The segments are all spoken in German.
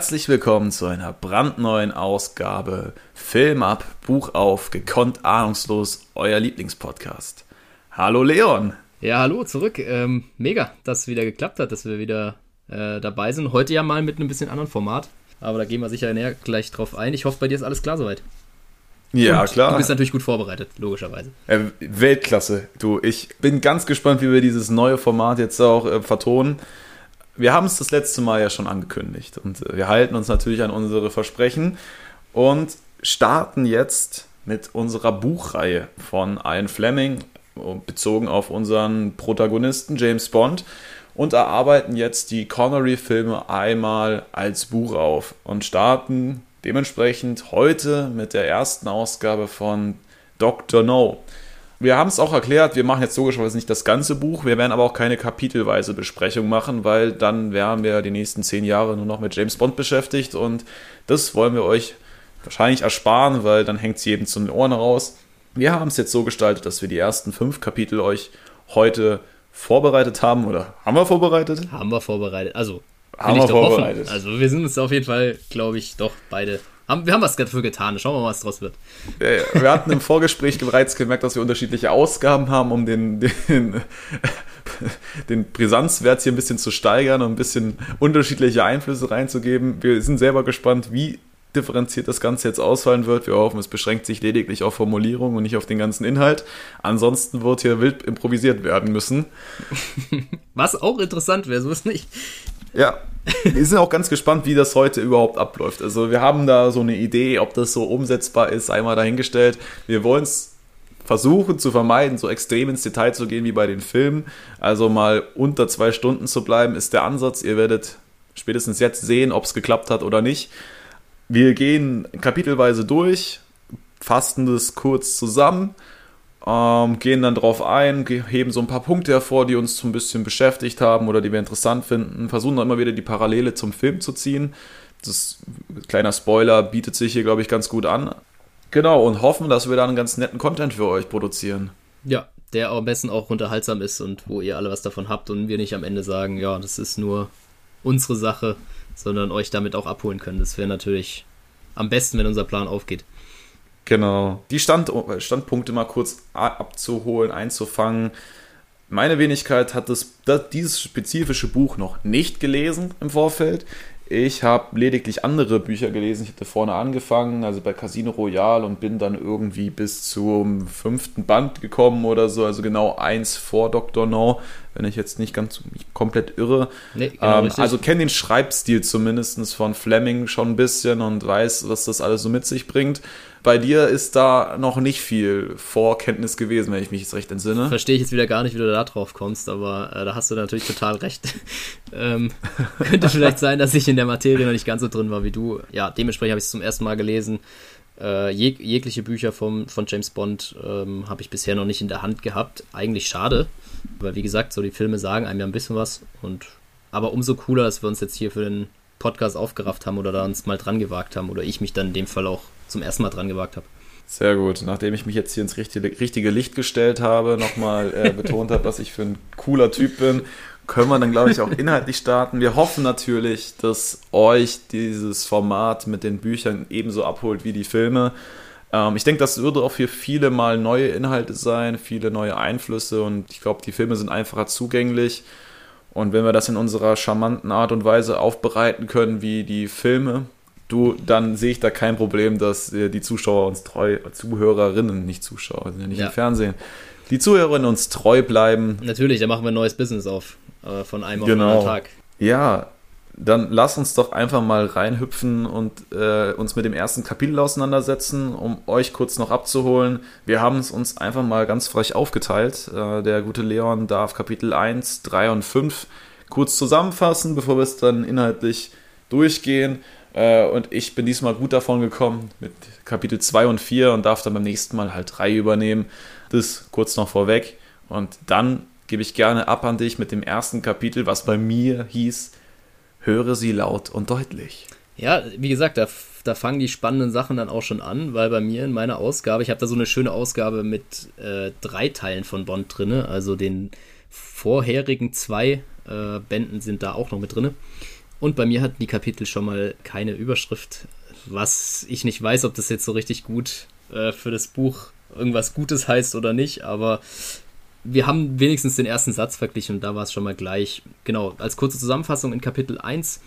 Herzlich willkommen zu einer brandneuen Ausgabe Film ab, Buch auf, gekonnt ahnungslos, euer Lieblingspodcast. Hallo Leon. Ja, hallo zurück. Ähm, mega, dass es wieder geklappt hat, dass wir wieder äh, dabei sind. Heute ja mal mit einem bisschen anderen Format, aber da gehen wir sicher näher gleich drauf ein. Ich hoffe, bei dir ist alles klar soweit. Ja, Und klar. Du bist natürlich gut vorbereitet, logischerweise. Äh, Weltklasse, du. Ich bin ganz gespannt, wie wir dieses neue Format jetzt auch äh, vertonen. Wir haben es das letzte Mal ja schon angekündigt und äh, wir halten uns natürlich an unsere Versprechen und starten jetzt mit unserer Buchreihe von Ian Fleming, bezogen auf unseren Protagonisten James Bond und erarbeiten jetzt die Connery-Filme einmal als Buch auf und starten dementsprechend heute mit der ersten Ausgabe von Dr. No. Wir haben es auch erklärt, wir machen jetzt logischerweise nicht das ganze Buch, wir werden aber auch keine kapitelweise Besprechung machen, weil dann wären wir die nächsten zehn Jahre nur noch mit James Bond beschäftigt und das wollen wir euch wahrscheinlich ersparen, weil dann hängt es jedem zu den Ohren raus. Wir haben es jetzt so gestaltet, dass wir die ersten fünf Kapitel euch heute vorbereitet haben oder haben wir vorbereitet? Haben wir vorbereitet. Also, Haben wir vorbereitet. Hoffen. Also, wir sind uns auf jeden Fall, glaube ich, doch beide. Haben, wir haben was dafür getan. Schauen wir mal, was draus wird. Äh, Wir hatten im Vorgespräch bereits gemerkt, dass wir unterschiedliche Ausgaben haben, um den, den, den Brisanzwert hier ein bisschen zu steigern und ein bisschen unterschiedliche Einflüsse reinzugeben. Wir sind selber gespannt, wie differenziert das Ganze jetzt ausfallen wird. Wir hoffen, es beschränkt sich lediglich auf Formulierung und nicht auf den ganzen Inhalt. Ansonsten wird hier wild improvisiert werden müssen. Was auch interessant wäre, so ist nicht. Ja, wir sind auch ganz gespannt, wie das heute überhaupt abläuft. Also wir haben da so eine Idee, ob das so umsetzbar ist, einmal dahingestellt. Wir wollen es versuchen zu vermeiden, so extrem ins Detail zu gehen wie bei den Filmen. Also mal unter zwei Stunden zu bleiben, ist der Ansatz. Ihr werdet spätestens jetzt sehen, ob es geklappt hat oder nicht. Wir gehen kapitelweise durch, fassen das kurz zusammen, ähm, gehen dann drauf ein, heben so ein paar Punkte hervor, die uns so ein bisschen beschäftigt haben oder die wir interessant finden, versuchen dann immer wieder die Parallele zum Film zu ziehen. Das kleiner Spoiler bietet sich hier, glaube ich, ganz gut an. Genau, und hoffen, dass wir dann einen ganz netten Content für euch produzieren. Ja, der am besten auch unterhaltsam ist und wo ihr alle was davon habt und wir nicht am Ende sagen, ja, das ist nur unsere Sache, sondern euch damit auch abholen können. Das wäre natürlich am besten, wenn unser Plan aufgeht. Genau. Die Stand Standpunkte mal kurz abzuholen, einzufangen. Meine Wenigkeit hat das, das, dieses spezifische Buch noch nicht gelesen im Vorfeld. Ich habe lediglich andere Bücher gelesen. Ich hatte vorne angefangen, also bei Casino Royale und bin dann irgendwie bis zum fünften Band gekommen oder so, also genau eins vor Dr. No, wenn ich jetzt nicht ganz komplett irre. Nee, genau ähm, also kenne den Schreibstil zumindest von Fleming schon ein bisschen und weiß, was das alles so mit sich bringt. Bei dir ist da noch nicht viel Vorkenntnis gewesen, wenn ich mich jetzt recht entsinne. Verstehe ich jetzt wieder gar nicht, wie du da drauf kommst, aber äh, da hast du natürlich total recht. ähm, könnte vielleicht sein, dass ich in der Materie noch nicht ganz so drin war wie du. Ja, dementsprechend habe ich es zum ersten Mal gelesen. Äh, jeg jegliche Bücher vom, von James Bond ähm, habe ich bisher noch nicht in der Hand gehabt. Eigentlich schade, weil wie gesagt, so die Filme sagen einem ja ein bisschen was. Und aber umso cooler, dass wir uns jetzt hier für den Podcast aufgerafft haben oder da uns mal dran gewagt haben oder ich mich dann in dem Fall auch zum ersten Mal dran gewagt habe. Sehr gut. Nachdem ich mich jetzt hier ins richtige, richtige Licht gestellt habe, nochmal äh, betont habe, was ich für ein cooler Typ bin, können wir dann, glaube ich, auch inhaltlich starten. Wir hoffen natürlich, dass euch dieses Format mit den Büchern ebenso abholt wie die Filme. Ähm, ich denke, das würde auch für viele mal neue Inhalte sein, viele neue Einflüsse und ich glaube, die Filme sind einfacher zugänglich. Und wenn wir das in unserer charmanten Art und Weise aufbereiten können wie die Filme, du, dann sehe ich da kein Problem, dass äh, die Zuschauer uns treu, Zuhörerinnen, nicht Zuschauer, sind ja nicht Ja. im Fernsehen, die Zuhörerinnen uns treu bleiben. Natürlich, da machen wir ein neues Business auf. Äh, von einem auf den Genau. anderen Tag. Ja, dann lass uns doch einfach mal reinhüpfen und äh, uns mit dem ersten Kapitel auseinandersetzen, um euch kurz noch abzuholen. Wir haben es uns einfach mal ganz frech aufgeteilt. Äh, der gute Leon darf Kapitel 1, 3 und 5 kurz zusammenfassen, bevor wir es dann inhaltlich durchgehen. Äh, und ich bin diesmal gut davon gekommen mit Kapitel 2 und 4 und darf dann beim nächsten Mal halt 3 übernehmen. Das kurz noch vorweg. Und dann gebe ich gerne ab an dich mit dem ersten Kapitel, was bei mir hieß, höre sie laut und deutlich. Ja, wie gesagt, da, da fangen die spannenden Sachen dann auch schon an, weil bei mir in meiner Ausgabe, ich habe da so eine schöne Ausgabe mit äh, drei Teilen von Bond drinne, also den vorherigen zwei äh, Bänden sind da auch noch mit drinne. Und bei mir hatten die Kapitel schon mal keine Überschrift, was ich nicht weiß, ob das jetzt so richtig gut äh, für das Buch irgendwas Gutes heißt oder nicht, aber wir haben wenigstens den ersten Satz verglichen und da war es schon mal gleich. Genau, als kurze Zusammenfassung in Kapitel 1.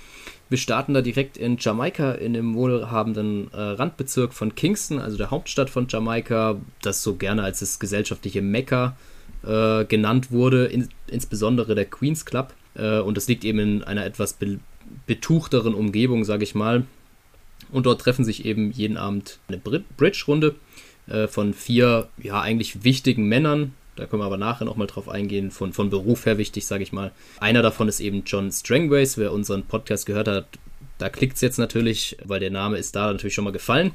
Wir starten da direkt in Jamaika, in dem wohlhabenden äh, Randbezirk von Kingston, also der Hauptstadt von Jamaika, das so gerne als das gesellschaftliche Mekka äh, genannt wurde, in, insbesondere der Queen's Club. Äh, und das liegt eben in einer etwas be betuchteren Umgebung, sage ich mal. Und dort treffen sich eben jeden Abend eine Bridge-Runde äh, von vier, ja, eigentlich wichtigen Männern. Da können wir aber nachher nochmal drauf eingehen, von, von Beruf her wichtig, sage ich mal. Einer davon ist eben John Strangways. Wer unseren Podcast gehört hat, da klickt es jetzt natürlich, weil der Name ist da natürlich schon mal gefallen.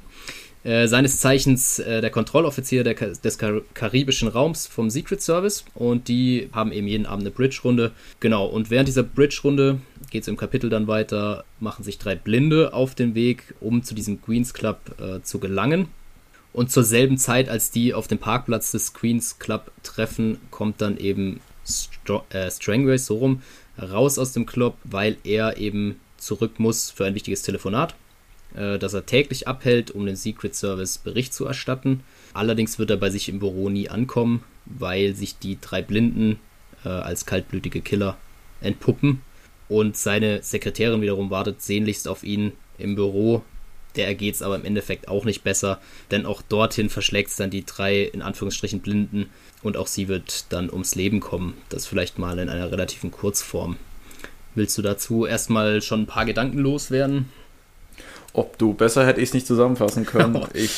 Äh, seines Zeichens äh, der Kontrolloffizier des Kar karibischen Raums vom Secret Service und die haben eben jeden Abend eine Bridge-Runde. Genau, und während dieser Bridge-Runde geht es im Kapitel dann weiter, machen sich drei Blinde auf den Weg, um zu diesem Queens Club äh, zu gelangen. Und zur selben Zeit, als die auf dem Parkplatz des Queens Club treffen, kommt dann eben Str äh, Strangway so rum raus aus dem Club, weil er eben zurück muss für ein wichtiges Telefonat, äh, das er täglich abhält, um dem Secret Service Bericht zu erstatten. Allerdings wird er bei sich im Büro nie ankommen, weil sich die drei Blinden äh, als kaltblütige Killer entpuppen und seine Sekretärin wiederum wartet sehnlichst auf ihn im Büro. Der ergeht es aber im Endeffekt auch nicht besser, denn auch dorthin verschlägt es dann die drei in Anführungsstrichen Blinden und auch sie wird dann ums Leben kommen. Das vielleicht mal in einer relativen Kurzform. Willst du dazu erstmal schon ein paar Gedanken loswerden? Ob du besser hätte ich es nicht zusammenfassen können. ich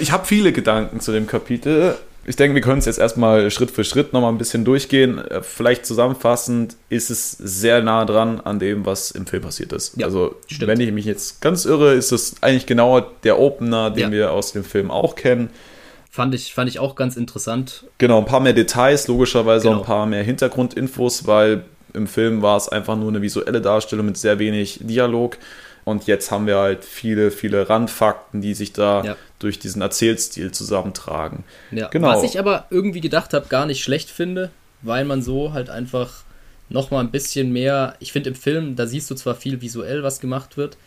ich habe viele Gedanken zu dem Kapitel ich denke, wir können es jetzt erstmal Schritt für Schritt nochmal ein bisschen durchgehen. Äh, vielleicht zusammenfassend ist es sehr nah dran an dem, was im Film passiert ist. Ja, also, stimmt. wenn ich mich jetzt ganz irre, ist es eigentlich genau der Opener, den ja. wir aus dem Film auch kennen. Fand ich, fand ich auch ganz interessant. Genau, ein paar mehr Details, logischerweise genau. auch ein paar mehr Hintergrundinfos, weil im Film war es einfach nur eine visuelle Darstellung mit sehr wenig Dialog. Und jetzt haben wir halt viele, viele Randfakten, die sich da ja. durch diesen Erzählstil zusammentragen. Ja. Genau. Was ich aber irgendwie gedacht habe, gar nicht schlecht finde, weil man so halt einfach nochmal ein bisschen mehr, ich finde im Film, da siehst du zwar viel visuell, was gemacht wird,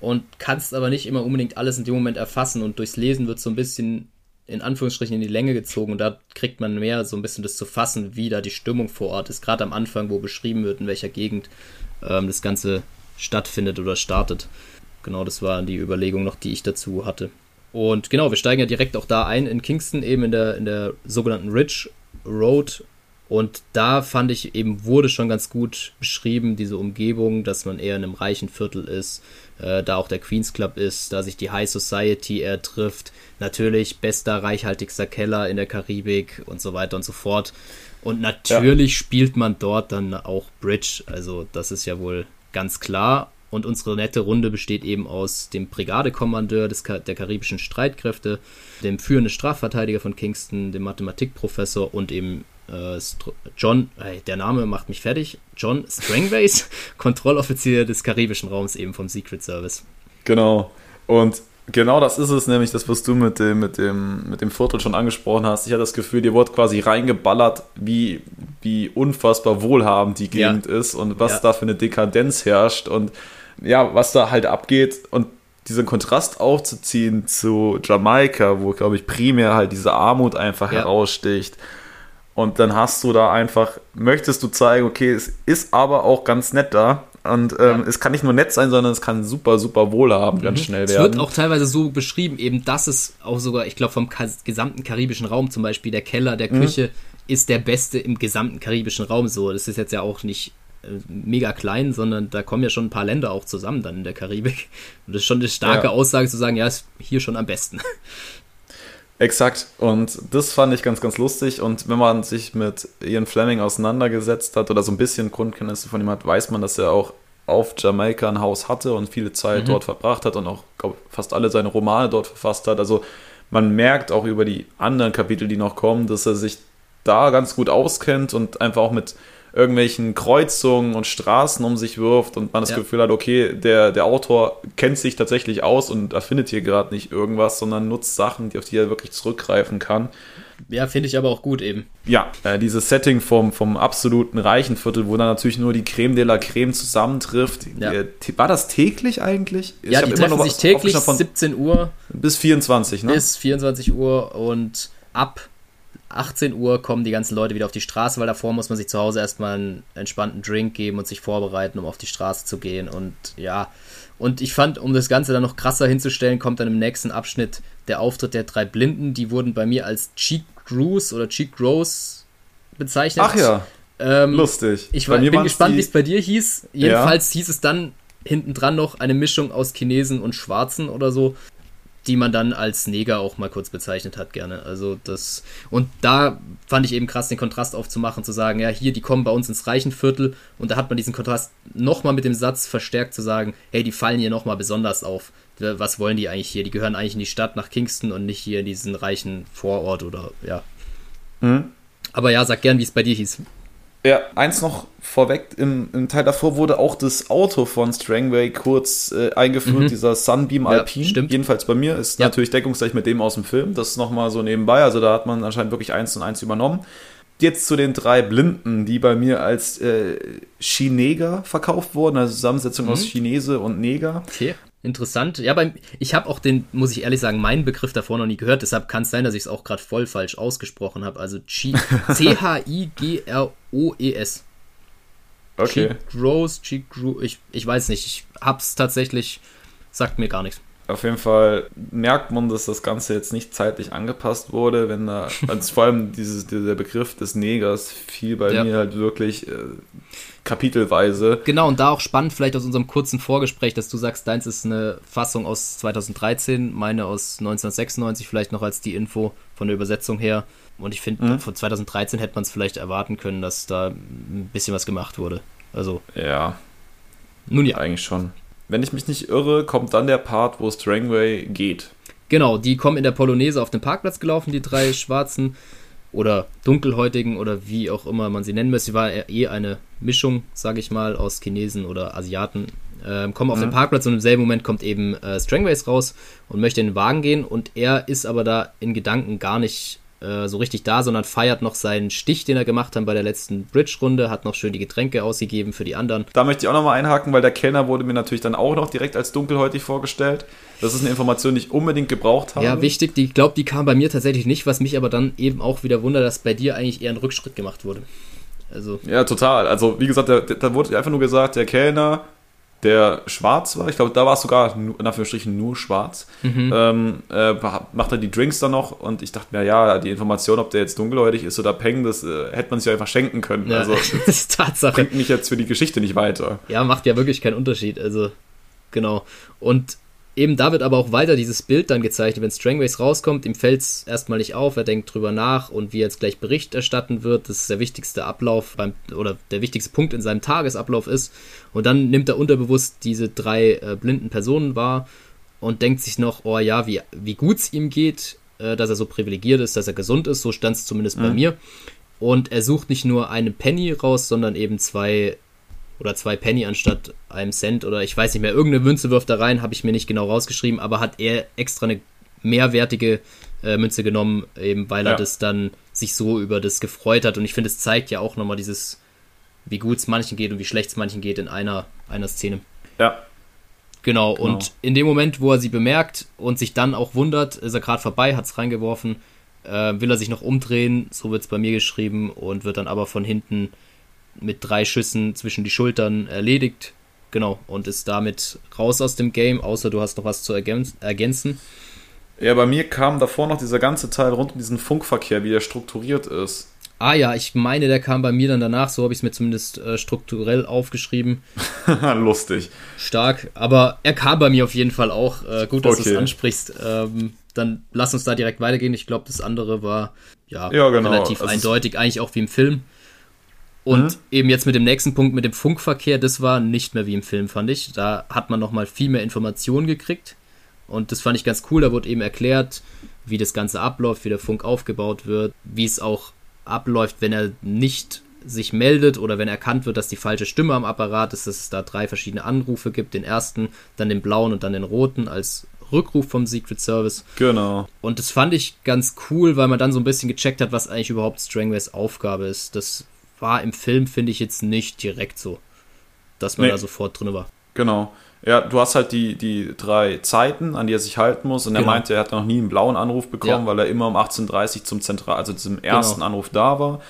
und kannst aber nicht immer unbedingt alles in dem Moment erfassen und durchs Lesen wird so ein bisschen in Anführungsstrichen in die Länge gezogen und da kriegt man mehr so ein bisschen das zu fassen, wie da die Stimmung vor Ort ist, gerade am Anfang, wo beschrieben wird, in welcher Gegend ähm, das Ganze stattfindet oder startet. Genau, das war die Überlegung noch, die ich dazu hatte. Und genau, wir steigen ja direkt auch da ein in Kingston, eben in der, in der sogenannten Ridge Road. Und da fand ich eben, wurde schon ganz gut beschrieben, diese Umgebung, dass man eher in einem reichen Viertel ist, äh, da auch der Queens Club ist, da sich die High Society eher trifft. Natürlich bester, reichhaltigster Keller in der Karibik und so weiter und so fort. Und natürlich ja. spielt man dort dann auch Bridge. Also, das ist ja wohl ganz klar. Und unsere nette Runde besteht eben aus dem Brigadekommandeur des, der karibischen Streitkräfte, dem führenden Strafverteidiger von Kingston, dem Mathematikprofessor und eben äh, John, äh, der Name macht mich fertig, John Strangways, Kontrolloffizier des karibischen Raums eben vom Secret Service. Genau. Und Genau das ist es nämlich, das, was du mit dem, mit dem, mit dem Viertel schon angesprochen hast. Ich hatte das Gefühl, dir wurde quasi reingeballert, wie, wie unfassbar wohlhabend die Gegend ja. ist und was ja. da für eine Dekadenz herrscht und ja, was da halt abgeht und diesen Kontrast aufzuziehen zu Jamaika, wo, glaube ich, primär halt diese Armut einfach ja. heraussticht. Und dann hast du da einfach, möchtest du zeigen, okay, es ist aber auch ganz nett da. Und ähm, ja. es kann nicht nur nett sein, sondern es kann super, super wohlhabend mhm. ganz schnell werden. Es wird auch teilweise so beschrieben, eben, dass es auch sogar, ich glaube, vom gesamten karibischen Raum, zum Beispiel der Keller der mhm. Küche, ist der beste im gesamten karibischen Raum so. Das ist jetzt ja auch nicht äh, mega klein, sondern da kommen ja schon ein paar Länder auch zusammen dann in der Karibik. Und das ist schon eine starke ja. Aussage zu sagen, ja, ist hier schon am besten. Exakt. Und das fand ich ganz, ganz lustig. Und wenn man sich mit Ian Fleming auseinandergesetzt hat oder so ein bisschen Grundkenntnisse von ihm hat, weiß man, dass er auch auf Jamaika ein Haus hatte und viele Zeit mhm. dort verbracht hat und auch glaub, fast alle seine Romane dort verfasst hat. Also man merkt auch über die anderen Kapitel, die noch kommen, dass er sich da ganz gut auskennt und einfach auch mit irgendwelchen Kreuzungen und Straßen um sich wirft und man das Ja. Gefühl hat, okay, der, der Autor kennt sich tatsächlich aus und erfindet hier gerade nicht irgendwas, sondern nutzt Sachen, die auf die er wirklich zurückgreifen kann. Ja, finde ich aber auch gut eben. Ja, äh, dieses Setting vom, vom absoluten reichen Viertel, wo dann natürlich nur die Creme de la Creme zusammentrifft. Ja. Äh, war das täglich eigentlich? Ich ja, die treffen sich täglich von 17 Uhr bis 24, ne? bis 24 Uhr und ab 18 Uhr kommen die ganzen Leute wieder auf die Straße, weil davor muss man sich zu Hause erstmal einen entspannten Drink geben und sich vorbereiten, um auf die Straße zu gehen. Und ja, und ich fand, um das Ganze dann noch krasser hinzustellen, kommt dann im nächsten Abschnitt der Auftritt der drei Blinden. Die wurden bei mir als Cheek Crews oder Cheek Grows bezeichnet. Ach ja, ähm, lustig. Ich war, bin gespannt, wie es bei dir hieß. Jedenfalls hieß es dann hinten dran noch eine Mischung aus Chinesen und Schwarzen oder so, die man dann als Neger auch mal kurz bezeichnet hat, gerne. Also das. Und da fand ich eben krass, den Kontrast aufzumachen, zu sagen, ja, hier, die kommen bei uns ins Reichenviertel und da hat man diesen Kontrast nochmal mit dem Satz verstärkt zu sagen, hey, die fallen hier nochmal besonders auf. Was wollen die eigentlich hier? Die gehören eigentlich in die Stadt nach Kingston und nicht hier in diesen reichen Vorort oder ja. Mhm. Aber ja, sag gern, wie es bei dir hieß. Ja, eins noch vorweg, im, im Teil davor wurde auch das Auto von Strangway kurz äh, eingeführt, dieser Sunbeam Mhm. Ja, Alpine. stimmt. Jedenfalls bei mir ist Ja. natürlich deckungsgleich mit dem aus dem Film. Das ist nochmal so nebenbei, also da hat man anscheinend wirklich eins und eins übernommen. Jetzt zu den drei Blinden, die bei mir als äh, Chineger verkauft wurden, also Zusammensetzung aus Mhm. Chinese und Neger. Okay, interessant. Ja, beim, ich habe auch den, muss ich ehrlich sagen, meinen Begriff davor noch nie gehört. Deshalb kann es sein, dass ich es auch gerade voll falsch ausgesprochen habe. Also Chi- C-H-I-G-R-O-E-S. Okay. Cheek Grows, Cheek Grew. Ich, ich weiß nicht. Ich hab's tatsächlich, sagt mir gar nichts. Auf jeden Fall merkt man, dass das Ganze jetzt nicht zeitlich angepasst wurde, wenn da, also vor allem dieses, dieser Begriff des Negers fiel bei Ja. mir halt wirklich äh, kapitelweise. Genau, und da auch spannend, vielleicht aus unserem kurzen Vorgespräch, dass du sagst, deins ist eine Fassung aus 2013, meine aus 1996, vielleicht noch als die Info von der Übersetzung her. Und ich finde, Mhm. von 2013 hätte man es vielleicht erwarten können, dass da ein bisschen was gemacht wurde. Also, Ja, nun ja. eigentlich schon. Wenn ich mich nicht irre, kommt dann der Part, wo Strangway geht. Genau, die kommen in der Polonaise auf den Parkplatz gelaufen, die drei Schwarzen oder Dunkelhäutigen oder wie auch immer man sie nennen möchte. Sie war eh eine Mischung, sage ich mal, aus Chinesen oder Asiaten. Ähm, kommen auf Mhm. den Parkplatz und im selben Moment kommt eben äh, Strangways raus und möchte in den Wagen gehen und er ist aber da in Gedanken gar nicht äh, so richtig da, sondern feiert noch seinen Stich, den er gemacht hat bei der letzten Bridge-Runde, hat noch schön die Getränke ausgegeben für die anderen. Da möchte ich auch nochmal einhaken, weil der Kellner wurde mir natürlich dann auch noch direkt als dunkelhäutig vorgestellt. Das ist eine Information, die ich unbedingt gebraucht habe. Ja, wichtig, die, ich glaube, die kam bei mir tatsächlich nicht, was mich aber dann eben auch wieder wundert, dass bei dir eigentlich eher ein Rückschritt gemacht wurde. Also, Ja, total. Also, wie gesagt, da, da wurde einfach nur gesagt, der Kellner, der schwarz war, ich glaube, da war es sogar nur, in Anführungsstrichen nur schwarz, Mhm. ähm, äh, macht er die Drinks dann noch und ich dachte mir, ja, die Information, ob der jetzt dunkelhäutig ist oder Peng, das äh, hätte man sich einfach schenken können. ja, Also, das ist Tatsache. bringt mich jetzt für die Geschichte nicht weiter. Ja, macht ja wirklich keinen Unterschied. Also, genau. Und eben da wird aber auch weiter dieses Bild dann gezeichnet. Wenn Strangways rauskommt, ihm fällt es erstmal nicht auf, er denkt drüber nach und wie er jetzt gleich Bericht erstatten wird, das ist der wichtigste Ablauf beim, oder der wichtigste Punkt in seinem Tagesablauf ist. Und dann nimmt er unterbewusst diese drei äh, blinden Personen wahr und denkt sich noch, oh ja, wie, wie gut es ihm geht, äh, dass er so privilegiert ist, dass er gesund ist, so stand es zumindest bei Mhm. mir. Und er sucht nicht nur eine Penny raus, sondern eben zwei oder zwei Penny anstatt einem Cent oder ich weiß nicht mehr, irgendeine Münze wirft da rein, habe ich mir nicht genau rausgeschrieben, aber hat er extra eine mehrwertige äh, Münze genommen, eben weil er Ja. das dann sich so über das gefreut hat und ich finde, es zeigt ja auch nochmal dieses, wie gut es manchen geht und wie schlecht es manchen geht in einer, einer Szene. Ja, Genau, Genau. und in dem Moment, wo er sie bemerkt und sich dann auch wundert, ist er gerade vorbei, hat es reingeworfen, äh, will er sich noch umdrehen, so wird es bei mir geschrieben, und wird dann aber von hinten mit drei Schüssen zwischen die Schultern erledigt. Genau, und ist damit raus aus dem Game, außer du hast noch was zu ergän- ergänzen. Ja, bei mir kam davor noch dieser ganze Teil rund um diesen Funkverkehr, wie der strukturiert ist. Ah ja, ich meine, der kam bei mir dann danach, so habe ich es mir zumindest äh, strukturell aufgeschrieben. Lustig. Stark, aber er kam bei mir auf jeden Fall auch. Äh, gut, dass du Okay. es ansprichst. Ähm, dann lass uns da direkt weitergehen. Ich glaube, das andere war ja, Ja, genau. relativ Also eindeutig, eigentlich auch wie im Film. Und Mhm. eben jetzt mit dem nächsten Punkt, mit dem Funkverkehr, das war nicht mehr wie im Film, fand ich. Da hat man nochmal viel mehr Informationen gekriegt. Und das fand ich ganz cool. Da wurde eben erklärt, wie das Ganze abläuft, wie der Funk aufgebaut wird, wie es auch abläuft, wenn er nicht sich meldet oder wenn erkannt wird, dass die falsche Stimme am Apparat ist, dass es da drei verschiedene Anrufe gibt. Den ersten, dann den blauen und dann den roten als Rückruf vom Secret Service. Genau. Und das fand ich ganz cool, weil man dann so ein bisschen gecheckt hat, was eigentlich überhaupt Strangways Aufgabe ist. Das war im Film, finde ich, jetzt nicht direkt so, dass man Nee. da sofort drin war. Genau. Ja, du hast halt die, die drei Zeiten, an die er sich halten muss. Und er Genau. meinte, er hat noch nie einen blauen Anruf bekommen, Ja. weil er immer um 18.30 Uhr zum Zentral, also zum ersten Genau. Anruf da war.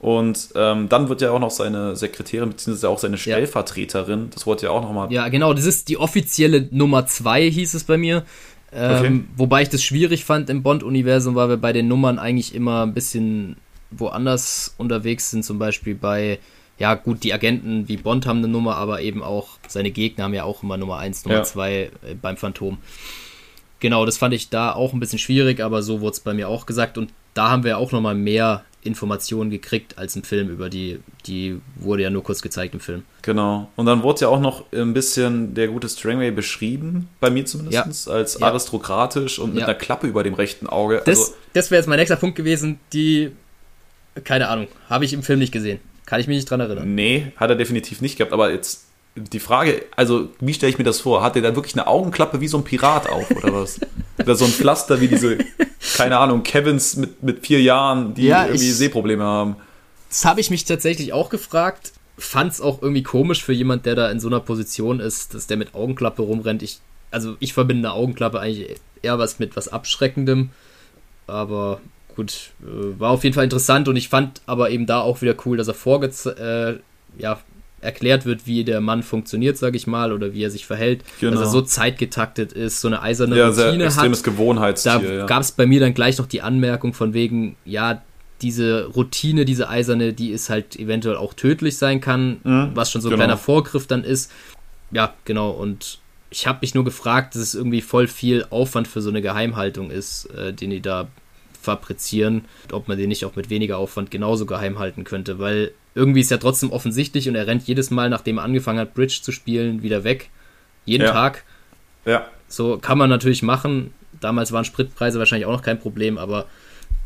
Und ähm, dann wird ja auch noch seine Sekretärin, beziehungsweise auch seine Stellvertreterin, das wurde ja auch nochmal. Ja, genau, das ist die offizielle Nummer 2, hieß es bei mir. Ähm, Okay. Wobei ich das schwierig fand im Bond-Universum, weil wir bei den Nummern eigentlich immer ein bisschen woanders unterwegs sind. Zum Beispiel bei, ja gut, die Agenten wie Bond haben eine Nummer, aber eben auch seine Gegner haben ja auch immer Nummer 1, Nummer Ja. 2 äh, beim Phantom. Genau, das fand ich da auch ein bisschen schwierig, aber so wurde es bei mir auch gesagt. Und da haben wir auch nochmal mehr Informationen gekriegt als im Film über die, die wurde ja nur kurz gezeigt im Film. Genau. Und dann wurde ja auch noch ein bisschen der gute Strangway beschrieben, bei mir zumindest, als Ja. aristokratisch und mit Ja. einer Klappe über dem rechten Auge. Das, also, das wäre jetzt mein nächster Punkt gewesen, die, keine Ahnung, habe ich im Film nicht gesehen. Kann ich mich nicht dran erinnern. nee, hat er definitiv nicht gehabt. Aber jetzt die Frage, also wie stelle ich mir das vor? Hat er dann wirklich eine Augenklappe wie so ein Pirat auf oder was? oder so ein Pflaster wie diese, keine Ahnung, Kevins mit, mit vier Jahren, die Ja, irgendwie ich- Sehprobleme haben. Das habe ich mich tatsächlich auch gefragt. Fand es auch irgendwie komisch für jemand, der da in so einer Position ist, dass der mit Augenklappe rumrennt. Ich, also ich verbinde eine Augenklappe eigentlich eher was mit was Abschreckendem. Aber gut, äh, war auf jeden Fall interessant und ich fand aber eben da auch wieder cool, dass er vorge äh, ja, erklärt wird, wie der Mann funktioniert, sage ich mal, oder wie er sich verhält. Genau. Dass er so zeitgetaktet ist, so eine eiserne Ja, sehr Routine hat. extremes Da Gewohnheitstier. ja. gab es bei mir dann gleich noch die Anmerkung von wegen, ja, diese Routine, diese eiserne, die ist halt eventuell auch tödlich sein kann, Mhm, was schon so ein genau. kleiner Vorgriff dann ist. Ja, genau. Und ich habe mich nur gefragt, dass es irgendwie voll viel Aufwand für so eine Geheimhaltung ist, äh, den die da fabrizieren, ob man den nicht auch mit weniger Aufwand genauso geheim halten könnte, weil irgendwie ist ja trotzdem offensichtlich und er rennt jedes Mal, nachdem er angefangen hat, Bridge zu spielen, wieder weg. Jeden Ja. Tag. ja. So kann man natürlich machen. Damals waren Spritpreise wahrscheinlich auch noch kein Problem, aber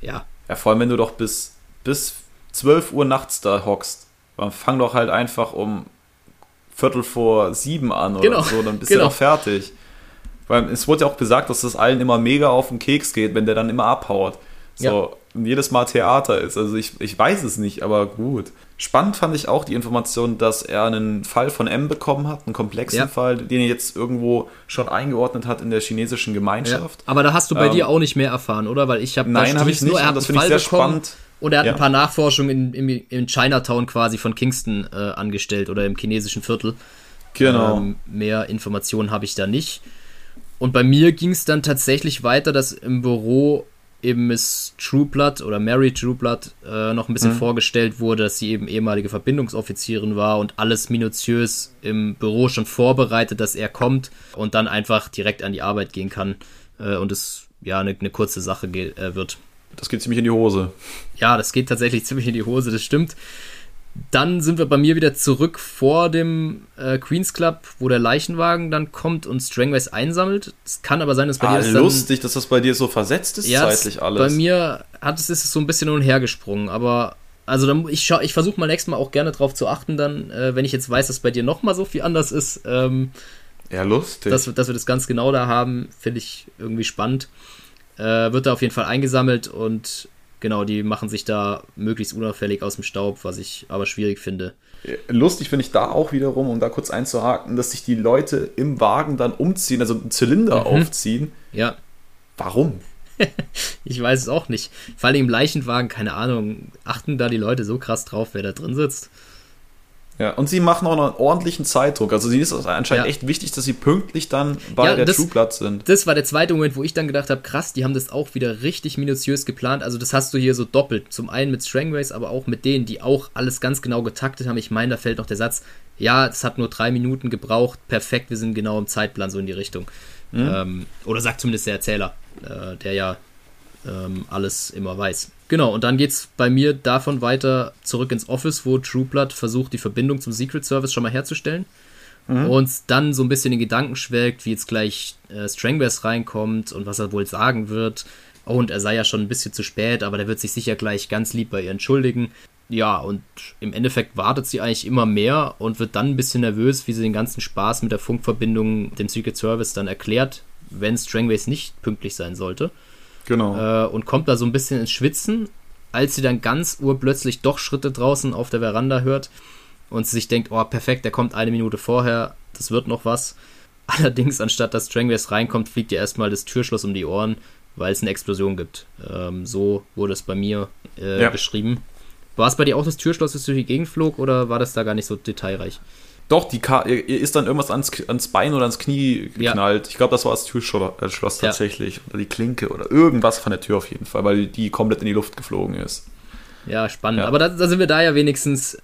ja, Ja, vor allem, wenn du doch bis, bis 12 Uhr nachts da hockst, dann fang doch halt einfach um Viertel vor sieben an oder Genau, so, dann bist genau. du doch fertig. Weil es wurde ja auch gesagt, dass das allen immer mega auf den Keks geht, wenn der dann immer abhaut. So, Ja. und jedes Mal Theater ist. Also ich, ich weiß es nicht, aber gut. Spannend fand ich auch die Information, dass er einen Fall von M bekommen hat, einen komplexen Ja. Fall, den er jetzt irgendwo schon eingeordnet hat in der chinesischen ja. Gemeinschaft. Aber da hast du bei Ähm, dir auch nicht mehr erfahren, oder? Weil ich habe Nein, habe ich nicht. nur, er hat das finde ich sehr bekommen spannend. und er hat Ja. ein paar Nachforschungen in, in, in Chinatown quasi von Kingston äh, angestellt oder im chinesischen Viertel. Genau. Ähm, mehr Informationen habe ich da nicht. Und bei mir ging es dann tatsächlich weiter, dass im Büro eben Miss Trueblood oder Mary Trueblood äh, noch ein bisschen Mhm. vorgestellt wurde, dass sie eben ehemalige Verbindungsoffizierin war und alles minutiös im Büro schon vorbereitet, dass er kommt und dann einfach direkt an die Arbeit gehen kann äh, und es ja eine, eine kurze Sache äh, wird. Das geht ziemlich in die Hose. Ja, das geht tatsächlich ziemlich in die Hose, das stimmt. Dann sind wir bei mir wieder zurück vor dem äh, Queens Club, wo der Leichenwagen dann kommt und Strangways einsammelt. Es kann aber sein, dass bei Ah, dir das dann, lustig, dass das bei dir so versetzt ist ja, zeitlich alles. Bei mir hat es ist es so ein bisschen hin und her gesprungen, aber also dann, ich, schau- ich versuche mal nächstes Mal auch gerne drauf zu achten, dann, äh, wenn ich jetzt weiß, dass bei dir nochmal so viel anders ist, ähm, ja, lustig. dass, wir- dass wir das ganz genau da haben, finde ich irgendwie spannend. Äh, wird da auf jeden Fall eingesammelt und genau, die machen sich da möglichst unauffällig aus dem Staub, was ich aber schwierig finde. Lustig finde ich da auch wiederum, um da kurz einzuhaken, dass sich die Leute im Wagen dann umziehen, also einen Zylinder Mhm. aufziehen. Ja, Warum? ich weiß es auch nicht. Vor allem im Leichenwagen, keine Ahnung, achten da die Leute so krass drauf, wer da drin sitzt? Ja, und sie machen auch noch einen ordentlichen Zeitdruck. Also sie ist es anscheinend Ja. echt wichtig, dass sie pünktlich dann bei Ja, der das- True Blood sind. Das war der zweite Moment, wo ich dann gedacht habe, krass, die haben das auch wieder richtig minutiös geplant. Also das hast du hier so doppelt. Zum einen mit Strangways, aber auch mit denen, die auch alles ganz genau getaktet haben. Ich meine, da fällt noch der Satz, ja, es hat nur drei Minuten gebraucht, perfekt, wir sind genau im Zeitplan so in die Richtung. Ähm, oder sagt zumindest der Erzähler, äh, der ja ähm, alles immer weiß. Genau, und dann geht's bei mir davon weiter zurück ins Office, wo Trueblood versucht, die Verbindung zum Secret Service schon mal herzustellen. Und dann so ein bisschen in Gedanken schwelgt, wie jetzt gleich äh, Strangwares reinkommt und was er wohl sagen wird. Oh, und er sei ja schon ein bisschen zu spät, aber der wird sich sicher gleich ganz lieb bei ihr entschuldigen. ja, und im Endeffekt wartet sie eigentlich immer mehr und wird dann ein bisschen nervös, wie sie den ganzen Spaß mit der Funkverbindung dem Secret Service dann erklärt, wenn Strangways nicht pünktlich sein sollte. Genau. Äh, und kommt da so ein bisschen ins Schwitzen, als sie dann ganz urplötzlich doch Schritte draußen auf der Veranda hört und sie sich denkt, oh perfekt, der kommt eine Minute vorher, das wird noch was. Allerdings, anstatt dass Strangways reinkommt, fliegt ihr erstmal das Türschloss um die Ohren, weil es eine Explosion gibt. Ähm, so wurde es bei mir äh, ja. beschrieben. War es bei dir auch das Türschloss, das durch die Gegend flog, oder war das da gar nicht so detailreich? Doch, die Ka ist dann irgendwas ans, ans Bein oder ans Knie geknallt. Ja. Ich glaube, das war das Türschloss tatsächlich. Ja. Oder die Klinke oder irgendwas von der Tür auf jeden Fall, weil die komplett in die Luft geflogen ist. Ja, spannend. Ja. Aber da, da, sind wir da ja wenigstens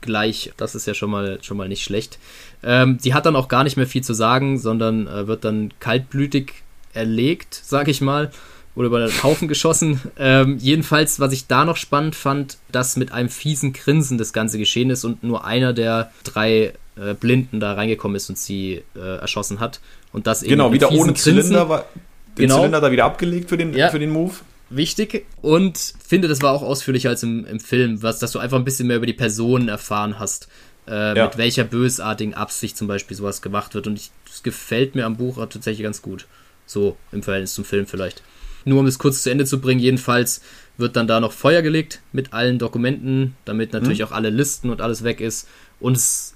gleich. Das ist ja schon mal, schon mal nicht schlecht. Ähm, die hat dann auch gar nicht mehr viel zu sagen, sondern äh, wird dann kaltblütig erlegt, sag ich mal oder über den Haufen geschossen. Ähm, jedenfalls, was ich da noch spannend fand, dass mit einem fiesen Grinsen das Ganze geschehen ist und nur einer der drei äh, Blinden da reingekommen ist und sie äh, erschossen hat. Und das genau, wieder ohne Grinsen, Zylinder war den genau, Zylinder da wieder abgelegt für den, ja, für den Move. Wichtig und finde, das war auch ausführlicher als im, im Film, was, dass du einfach ein bisschen mehr über die Personen erfahren hast. Äh, ja. Mit welcher bösartigen Absicht zum Beispiel sowas gemacht wird. Und es gefällt mir am Buch tatsächlich ganz gut. So im Verhältnis zum Film vielleicht. Nur um es kurz zu Ende zu bringen, jedenfalls wird dann da noch Feuer gelegt mit allen Dokumenten, damit natürlich mhm. auch alle Listen und alles weg ist und das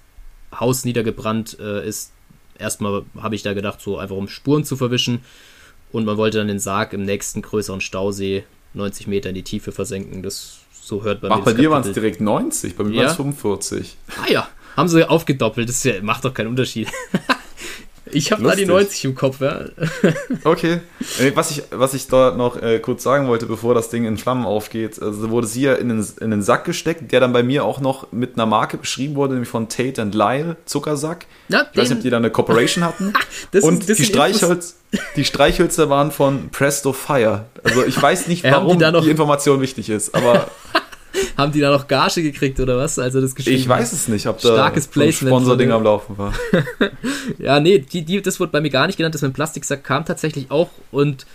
Haus niedergebrannt äh, ist. Erstmal habe ich da gedacht, so einfach um Spuren zu verwischen. Und man wollte dann den Sarg im nächsten größeren Stausee 90 Meter in die Tiefe versenken. Das so hört man. Ach, bei dir waren es direkt 90, bei mir ja? waren es 45. Ah ja, haben sie aufgedoppelt. Das ja, macht doch keinen Unterschied. Ich habe da die 90 im Kopf, ja. Okay. Was ich, was ich da noch äh, kurz sagen wollte, bevor das Ding in Flammen aufgeht, also wurde sie ja in den, in den Sack gesteckt, der dann bei mir auch noch mit einer Marke beschrieben wurde, nämlich von Tate and Lyle, Zuckersack. Ja, ich weiß nicht, ob die da eine Cooperation hatten. das Und ist, das die, Streichholz, die Streichhölzer waren von Presto Fire. Also ich weiß nicht, warum die, die Information wichtig ist, aber haben die da noch Gage gekriegt oder was? Also das geschrieben Ich weiß es nicht, ob da starkes Placement Sponsor-Ding am Laufen war. ja, nee, die, die, das wurde bei mir gar nicht genannt. Das mit dem Plastiksack kam tatsächlich auch und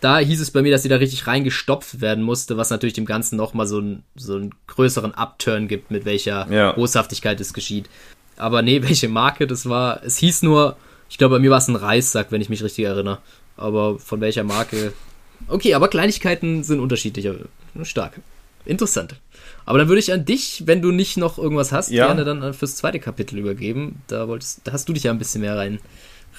da hieß es bei mir, dass sie da richtig reingestopft werden musste, was natürlich dem Ganzen nochmal so, ein, so einen größeren Upturn gibt, mit welcher ja. Boshaftigkeit es geschieht. Aber nee, welche Marke das war, es hieß nur, ich glaube, bei mir war es ein Reissack, wenn ich mich richtig erinnere. Aber von welcher Marke. Okay, aber Kleinigkeiten sind unterschiedlicher. Stark. Interessant. Aber dann würde ich an dich, wenn du nicht noch irgendwas hast, ja. gerne dann fürs zweite Kapitel übergeben. Da, wolltest, da hast du dich ja ein bisschen mehr rein,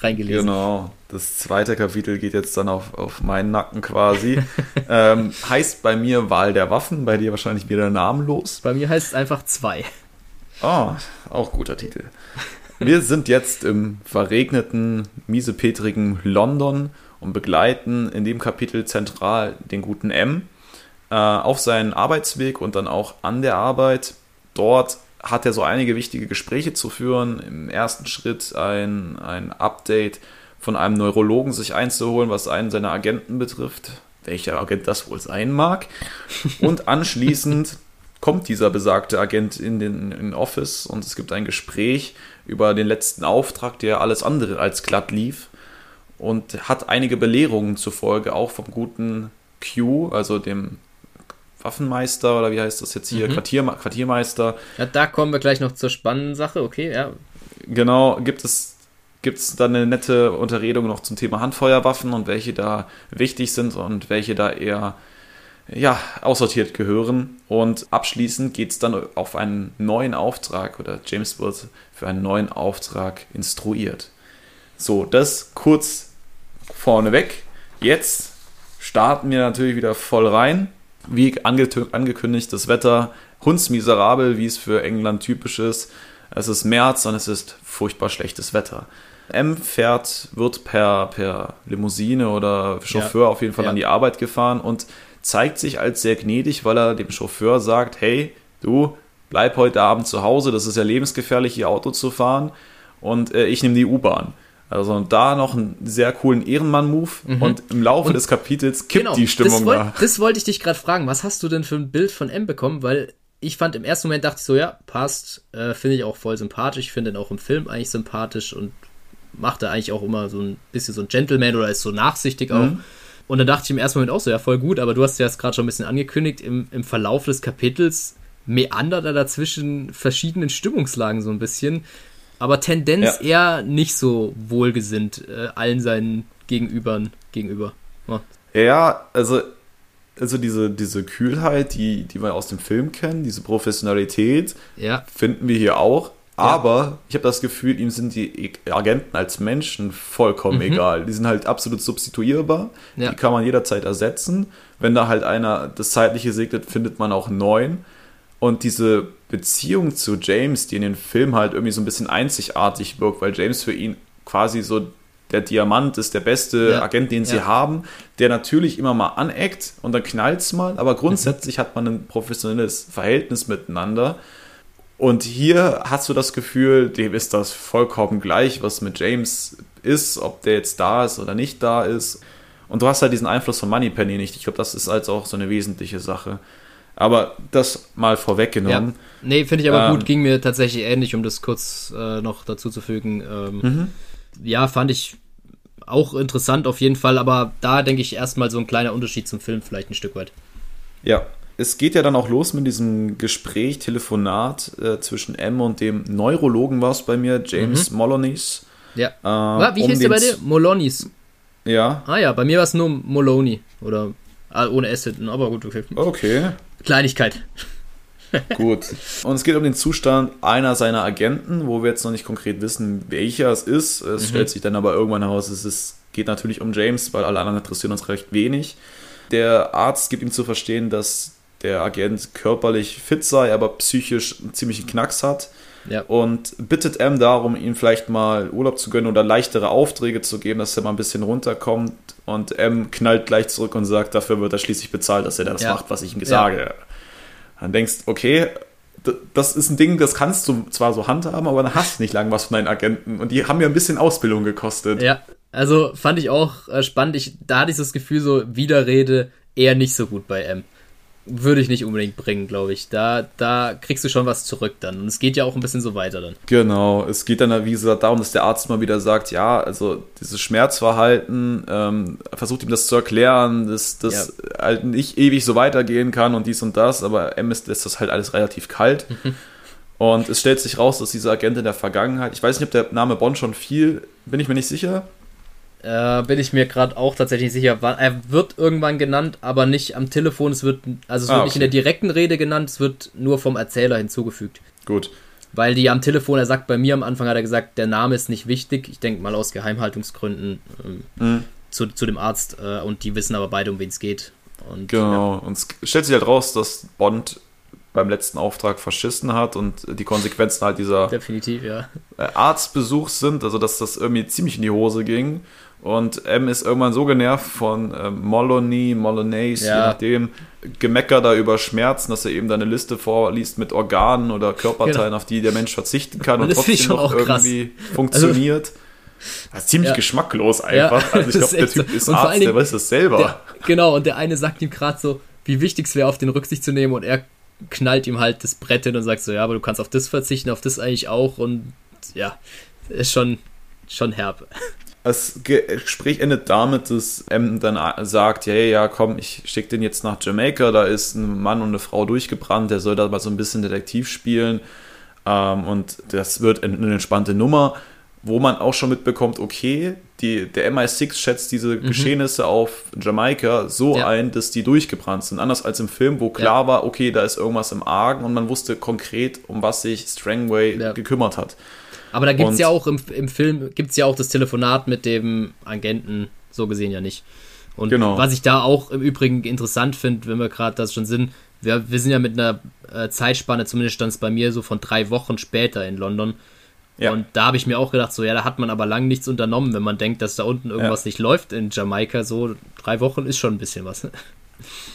reingelesen. Genau, das zweite Kapitel geht jetzt dann auf, auf meinen Nacken quasi. ähm, heißt bei mir Wahl der Waffen, bei dir wahrscheinlich wieder namenlos. Bei mir heißt es einfach zwei. Oh, auch guter Titel. Wir sind jetzt im verregneten, miesepetrigen London und begleiten in dem Kapitel zentral den guten M äh, auf seinen Arbeitsweg und dann auch an der Arbeit. Dort hat er so einige wichtige Gespräche zu führen. Im ersten Schritt ein, ein Update von einem Neurologen sich einzuholen, was einen seiner Agenten betrifft. Welcher Agent das wohl sein mag. Und anschließend kommt dieser besagte Agent in den in Office und es gibt ein Gespräch über den letzten Auftrag, der alles andere als glatt lief und hat einige Belehrungen zufolge auch vom guten Q, also dem Waffenmeister oder wie heißt das jetzt hier, mhm. Quartier, Quartiermeister. Ja, da kommen wir gleich noch zur spannenden Sache, okay, ja. Genau, gibt es gibt es dann eine nette Unterredung noch zum Thema Handfeuerwaffen und welche da wichtig sind und welche da eher ja, aussortiert gehören. Und abschließend geht es dann auf einen neuen Auftrag oder James wird für einen neuen Auftrag instruiert. So, das kurz vorneweg. Jetzt starten wir natürlich wieder voll rein wie angekündigt, das Wetter hundsmiserabel, wie es für England typisch ist. Es ist März und es ist furchtbar schlechtes Wetter. M fährt, wird per, per Limousine oder Chauffeur ja. auf jeden Fall ja. an die Arbeit gefahren und zeigt sich als sehr gnädig, weil er dem Chauffeur sagt, hey, du, bleib heute Abend zu Hause, das ist ja lebensgefährlich, hier Auto zu fahren und äh, ich nehme die U-Bahn. Also da noch einen sehr coolen Ehrenmann-Move mhm. und im Laufe und des Kapitels kippt genau, die Stimmung das wollt, da. Das wollte ich dich gerade fragen. Was hast du denn für ein Bild von M bekommen? Weil ich fand im ersten Moment dachte ich so, ja, passt, äh, finde ich auch voll sympathisch. Ich finde ihn auch im Film eigentlich sympathisch und macht er eigentlich auch immer so ein bisschen so ein Gentleman oder ist so nachsichtig auch. Mhm. Und dann dachte ich im ersten Moment auch so, ja, voll gut, aber du hast ja jetzt gerade schon ein bisschen angekündigt, im, im Verlauf des Kapitels meandert er dazwischen verschiedenen Stimmungslagen so ein bisschen, aber Tendenz ja. eher nicht so wohlgesinnt äh, allen seinen Gegenübern gegenüber. Ja, ja also, also diese, diese Kühlheit, die, die wir aus dem Film kennen, diese Professionalität, ja. finden wir hier auch. Aber ich habe das Gefühl, ihm sind die Agenten als Menschen vollkommen mhm. egal. Die sind halt absolut substituierbar. Ja. Die kann man jederzeit ersetzen. Wenn da halt einer das Zeitliche segnet, findet man auch einen neuen. Und diese Beziehung zu James, die in den Film halt irgendwie so ein bisschen einzigartig wirkt, weil James für ihn quasi so der Diamant ist, der beste ja. Agent, den sie ja. haben, der natürlich immer mal aneckt und dann knallt es mal, aber grundsätzlich mhm. hat man ein professionelles Verhältnis miteinander. Und hier hast du das Gefühl, dem ist das vollkommen gleich, was mit James ist, ob der jetzt da ist oder nicht da ist. Und du hast halt diesen Einfluss von Moneypenny nicht. Ich glaube, das ist also auch so eine wesentliche Sache. Aber das mal vorweggenommen. Ja. Nee, finde ich aber ähm, gut, ging mir tatsächlich ähnlich, um das kurz äh, noch dazu zu fügen. Ähm, mhm. Ja, fand ich auch interessant auf jeden Fall, aber da denke ich erstmal so ein kleiner Unterschied zum Film vielleicht ein Stück weit. Ja, es geht ja dann auch los mit diesem Gespräch, Telefonat äh, zwischen M und dem Neurologen war es bei mir, James mhm. Molonis. Ja. Äh, Wie um hieß der bei dir? Molonis. Ja. Ah ja, bei mir war es nur Moloni. Oder ah, ohne S hinten, aber gut, okay. Okay. Kleinigkeit. Gut. Und es geht um den Zustand einer seiner Agenten, wo wir jetzt noch nicht konkret wissen, welcher es ist. Es mhm. stellt sich dann aber irgendwann heraus, es ist, geht natürlich um James, weil alle anderen interessieren uns recht wenig. Der Arzt gibt ihm zu verstehen, dass der Agent körperlich fit sei, aber psychisch einen ziemlichen Knacks hat. Ja. Und bittet M darum, ihm vielleicht mal Urlaub zu gönnen oder leichtere Aufträge zu geben, dass er mal ein bisschen runterkommt. Und M knallt gleich zurück und sagt, dafür wird er schließlich bezahlt, dass er das ja. macht, was ich ihm sage. Ja. Dann denkst okay, das ist ein Ding, das kannst du zwar so handhaben, aber dann hast du nicht lang was von deinen Agenten. Und die haben ja ein bisschen Ausbildung gekostet. Ja, also fand ich auch äh, spannend. Ich, da hatte ich das Gefühl, so Widerrede eher nicht so gut bei M würde ich nicht unbedingt bringen, glaube ich. Da, da kriegst du schon was zurück dann. Und es geht ja auch ein bisschen so weiter dann. Genau, es geht dann, wie gesagt, darum, dass der Arzt mal wieder sagt, ja, also dieses Schmerzverhalten, ähm, versucht ihm das zu erklären, dass das ja. halt nicht ewig so weitergehen kann und dies und das, aber MS lässt das halt alles relativ kalt. Und es stellt sich raus, dass dieser Agent in der Vergangenheit, ich weiß nicht, ob der Name Bond schon viel, bin ich mir nicht sicher, äh, bin ich mir gerade auch tatsächlich sicher. Er wird irgendwann genannt, aber nicht am Telefon. Es wird, also es wird ah, okay. nicht in der direkten Rede genannt, es wird nur vom Erzähler hinzugefügt. Gut. Weil die am Telefon, er sagt bei mir am Anfang, hat er gesagt, der Name ist nicht wichtig. Ich denke mal aus Geheimhaltungsgründen ähm, mhm. zu, zu dem Arzt. Äh, und die wissen aber beide, um wen es geht. Und, genau. Ja. Und es stellt sich halt raus, dass Bond beim letzten Auftrag verschissen hat und die Konsequenzen halt dieser ja. Arztbesuchs sind, also dass das irgendwie ziemlich in die Hose ging. Und M ist irgendwann so genervt von äh, Molony, Molonaise, ja. je nachdem, Gemecker da über Schmerzen, dass er eben da eine Liste vorliest mit Organen oder Körperteilen, genau. auf die der Mensch verzichten kann und, und trotzdem noch irgendwie krass. funktioniert. Also, das ist ziemlich ja. geschmacklos einfach. Ja, also ich glaube, der Typ so. ist Arzt, der weiß das selber. Der, genau, und der eine sagt ihm gerade so, wie wichtig es wäre, auf den Rücksicht zu nehmen und er knallt ihm halt das Brett hin und sagt so, ja, aber du kannst auf das verzichten, auf das eigentlich auch und ja, ist schon, schon herb. Das Gespräch endet damit, dass M dann sagt, hey, ja, komm, ich schicke den jetzt nach Jamaika, da ist ein Mann und eine Frau durchgebrannt, der soll da mal so ein bisschen Detektiv spielen ähm, und das wird eine entspannte Nummer, wo man auch schon mitbekommt, okay, die, der MI6 schätzt diese mhm. Geschehnisse auf Jamaika so ja. ein, dass die durchgebrannt sind. Anders als im Film, wo klar ja. war, okay, da ist irgendwas im Argen und man wusste konkret, um was sich Strangway ja. gekümmert hat. Aber da gibt es ja auch im, im Film, gibt es ja auch das Telefonat mit dem Agenten, so gesehen ja nicht. Und genau. was ich da auch im Übrigen interessant finde, wenn wir gerade das schon sind, wir, wir sind ja mit einer äh, Zeitspanne, zumindest stand es bei mir so von drei Wochen später in London. Ja. Und da habe ich mir auch gedacht, so, ja, da hat man aber lang nichts unternommen, wenn man denkt, dass da unten irgendwas ja. nicht läuft in Jamaika. So drei Wochen ist schon ein bisschen was.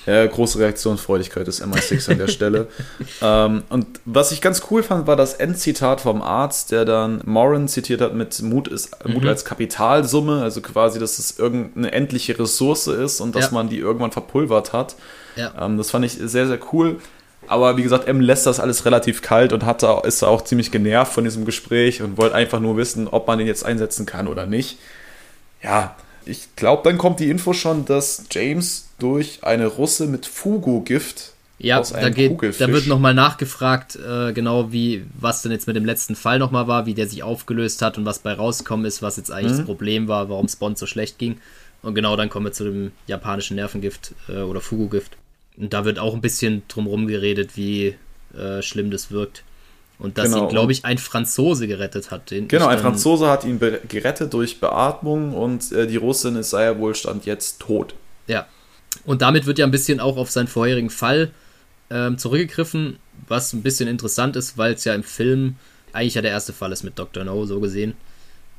Ja, große Reaktionsfreudigkeit des MI6 an der Stelle. ähm, und was ich ganz cool fand, war das Endzitat vom Arzt, der dann Moran zitiert hat mit Mut, ist, mhm. Mut als Kapitalsumme, also quasi, dass es irgendeine endliche Ressource ist und dass ja. man die irgendwann verpulvert hat. Ja. Ähm, das fand ich sehr, sehr cool. Aber wie gesagt, M lässt das alles relativ kalt und hat da, ist da auch ziemlich genervt von diesem Gespräch und wollte einfach nur wissen, ob man den jetzt einsetzen kann oder nicht. Ja, ich glaube, dann kommt die Info schon, dass James durch eine Russe mit Fugu-Gift Ja, da, geht, da wird nochmal nachgefragt, äh, genau wie, was denn jetzt mit dem letzten Fall nochmal war, wie der sich aufgelöst hat und was bei rausgekommen ist, was jetzt eigentlich mhm. das Problem war, warum Bond so schlecht ging. Und genau dann kommen wir zu dem japanischen Nervengift äh, oder Fugu-Gift. Und da wird auch ein bisschen drumherum geredet, wie äh, schlimm das wirkt. Und dass genau. ihn, glaube ich, ein Franzose gerettet hat. genau, ein Franzose hat ihn gerettet durch Beatmung und äh, die Russin ist, sei ja wohl stand jetzt tot. Ja. Und damit wird ja ein bisschen auch auf seinen vorherigen Fall ähm, zurückgegriffen, was ein bisschen interessant ist, weil es ja im Film eigentlich ja der erste Fall ist mit Dr. No, so gesehen.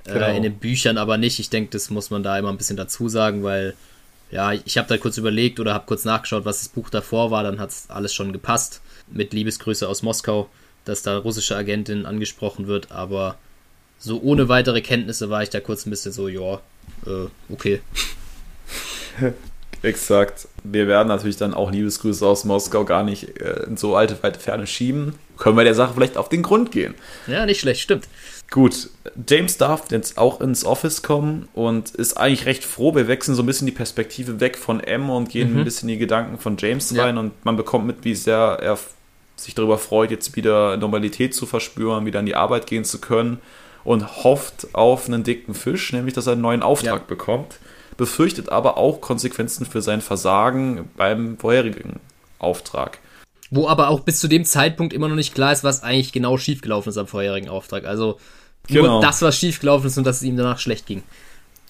Äh, genau. Äh, in den Büchern aber nicht. Ich denke, das muss man da immer ein bisschen dazu sagen, weil ja, ich habe da kurz überlegt oder habe kurz nachgeschaut, was das Buch davor war, dann hat es alles schon gepasst. Mit Liebesgrüße aus Moskau, dass da russische Agentin angesprochen wird, aber so ohne weitere Kenntnisse war ich da kurz ein bisschen so, ja, äh, okay. Exakt. Wir werden natürlich dann auch Liebesgrüße aus Moskau gar nicht äh, in so alte, weite Ferne schieben. Können wir der Sache vielleicht auf den Grund gehen. Ja, nicht schlecht, stimmt. Gut, James darf jetzt auch ins Office kommen und ist eigentlich recht froh. Wir wechseln so ein bisschen die Perspektive weg von M und gehen mhm. ein bisschen in die Gedanken von James rein ja. und man bekommt mit, wie sehr er sich darüber freut, jetzt wieder Normalität zu verspüren, wieder in die Arbeit gehen zu können und hofft auf einen dicken Fisch, nämlich dass er einen neuen Auftrag ja. bekommt befürchtet aber auch Konsequenzen für sein Versagen beim vorherigen Auftrag. Wo aber auch bis zu dem Zeitpunkt immer noch nicht klar ist, was eigentlich genau schiefgelaufen ist am vorherigen Auftrag. Also nur genau. das, was schiefgelaufen ist und dass es ihm danach schlecht ging.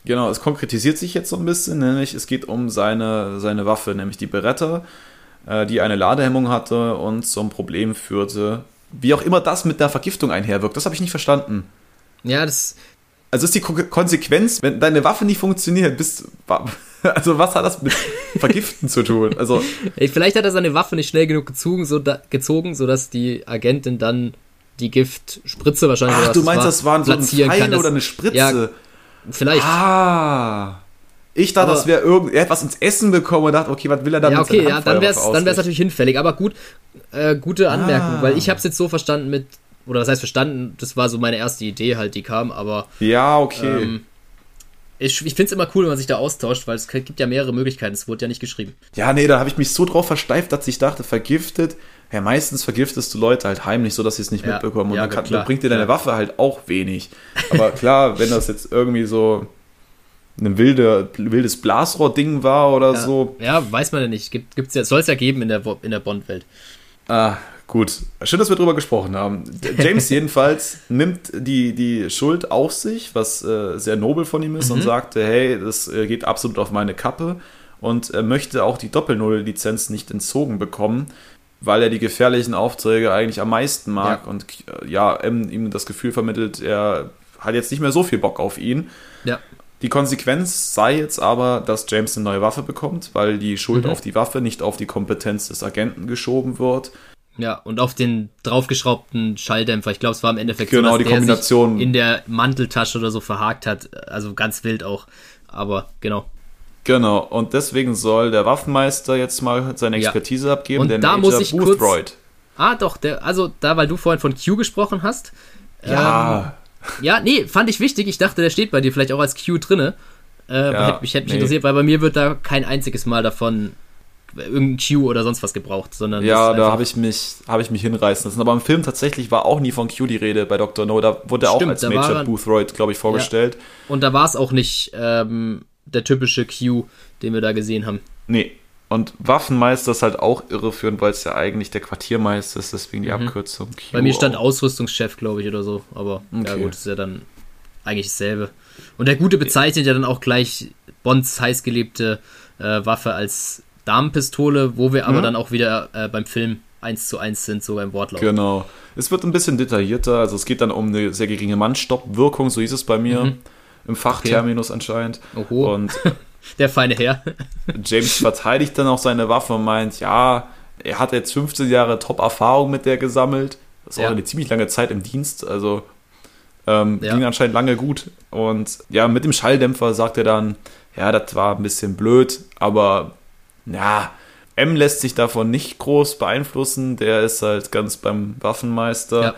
Genau, es konkretisiert sich jetzt so ein bisschen, nämlich es geht um seine, seine Waffe, nämlich die Beretta, die eine Ladehemmung hatte und zum Problem führte. Wie auch immer das mit der Vergiftung einherwirkt, das habe ich nicht verstanden. Ja, das, also ist die Konsequenz, wenn deine Waffe nicht funktioniert, bist also was hat das mit Vergiften zu tun? Also vielleicht hat er seine Waffe nicht schnell genug gezogen, so da, gezogen, sodass die Agentin dann die Giftspritze wahrscheinlich Ach, du meinst, war, das waren so ein Pfeil kann, oder eine Spritze? Ja, vielleicht. Ah. Ich dachte, aber, das wäre irgend, er hat was ins Essen bekommen und dachte, okay, was will er damit? Ja, okay, ja, dann wäre es dann wär's natürlich hinfällig. Aber gut, äh, gute Anmerkung, ah. weil ich habe es jetzt so verstanden mit, oder das heißt verstanden, das war so meine erste Idee halt, die kam, aber. Ja, okay. Ähm, ich, ich finde es immer cool, wenn man sich da austauscht, weil es gibt ja mehrere Möglichkeiten, es wurde ja nicht geschrieben. Ja, nee, da habe ich mich so drauf versteift, dass ich dachte, vergiftet. Ja, meistens vergiftest du Leute halt heimlich, so dass sie es nicht ja, mitbekommen. Und ja, dann, kann, dann, bringt dir deine. Waffe halt auch wenig. Aber klar, wenn das jetzt irgendwie so ein wilde, wildes Blasrohr-Ding war oder ja, so. Ja, weiß man ja nicht. Gibt, gibt's ja, soll es ja geben in der, in der Bond-Welt. Ah, Gut, schön, dass wir darüber gesprochen haben. James jedenfalls nimmt die, die Schuld auf sich, was äh, sehr nobel von ihm ist, mhm. und sagte, hey, das äh, geht absolut auf meine Kappe und er möchte auch die Doppel-Null-Lizenz nicht entzogen bekommen, weil er die gefährlichen Aufträge eigentlich am meisten mag ja. und äh, ja, ihm das Gefühl vermittelt, er hat jetzt nicht mehr so viel Bock auf ihn. Ja. Die Konsequenz sei jetzt aber, dass James eine neue Waffe bekommt, weil die Schuld mhm. auf die Waffe nicht auf die Kompetenz des Agenten geschoben wird. Ja, und auf den draufgeschraubten Schalldämpfer. Ich glaube, es war im Endeffekt genau, so, dass die Kombination. in der Manteltasche oder so verhakt hat. Also ganz wild auch. Aber genau. Genau, und deswegen soll der Waffenmeister jetzt mal seine Expertise ja. abgeben, und der da muss ich Boothroyd. Kurz, ah, doch, der, also da, weil du vorhin von Q gesprochen hast. Ja. Ähm, ja, nee, fand ich wichtig. Ich dachte, der steht bei dir vielleicht auch als Q drinne. Äh, ja, hätte mich, hätte mich nee. interessiert, weil bei mir wird da kein einziges Mal davon irgendein Q oder sonst was gebraucht, sondern. Ja, da habe ich mich, habe ich mich hinreißen lassen. Aber im Film tatsächlich war auch nie von Q die Rede bei Dr. No. Da wurde er auch als Major Boothroyd, glaube ich, vorgestellt. Ja. Und da war es auch nicht ähm, der typische Q, den wir da gesehen haben. Nee. Und Waffenmeister ist halt auch irreführend, weil es ja eigentlich der Quartiermeister ist, deswegen die mhm. Abkürzung Q. Bei mir stand auch. Ausrüstungschef, glaube ich, oder so. Aber okay. ja gut, ist ja dann eigentlich dasselbe. Und der Gute bezeichnet ja dann auch gleich Bonds heißgeliebte äh, Waffe als Damenpistole, wo wir aber mhm. dann auch wieder äh, beim Film 1 zu 1 sind, so beim Wortlaut. Genau. Es wird ein bisschen detaillierter, also es geht dann um eine sehr geringe Mannstoppwirkung, so hieß es bei mir. Mhm. Im Fachterminus okay. anscheinend. Oho. Und der feine Herr. James verteidigt dann auch seine Waffe und meint, ja, er hat jetzt 15 Jahre Top-Erfahrung mit der gesammelt. Das ist ja. auch eine ziemlich lange Zeit im Dienst, also ähm, ja. ging anscheinend lange gut. Und ja, mit dem Schalldämpfer sagt er dann, ja, das war ein bisschen blöd, aber ja, M lässt sich davon nicht groß beeinflussen. Der ist halt ganz beim Waffenmeister. Ja.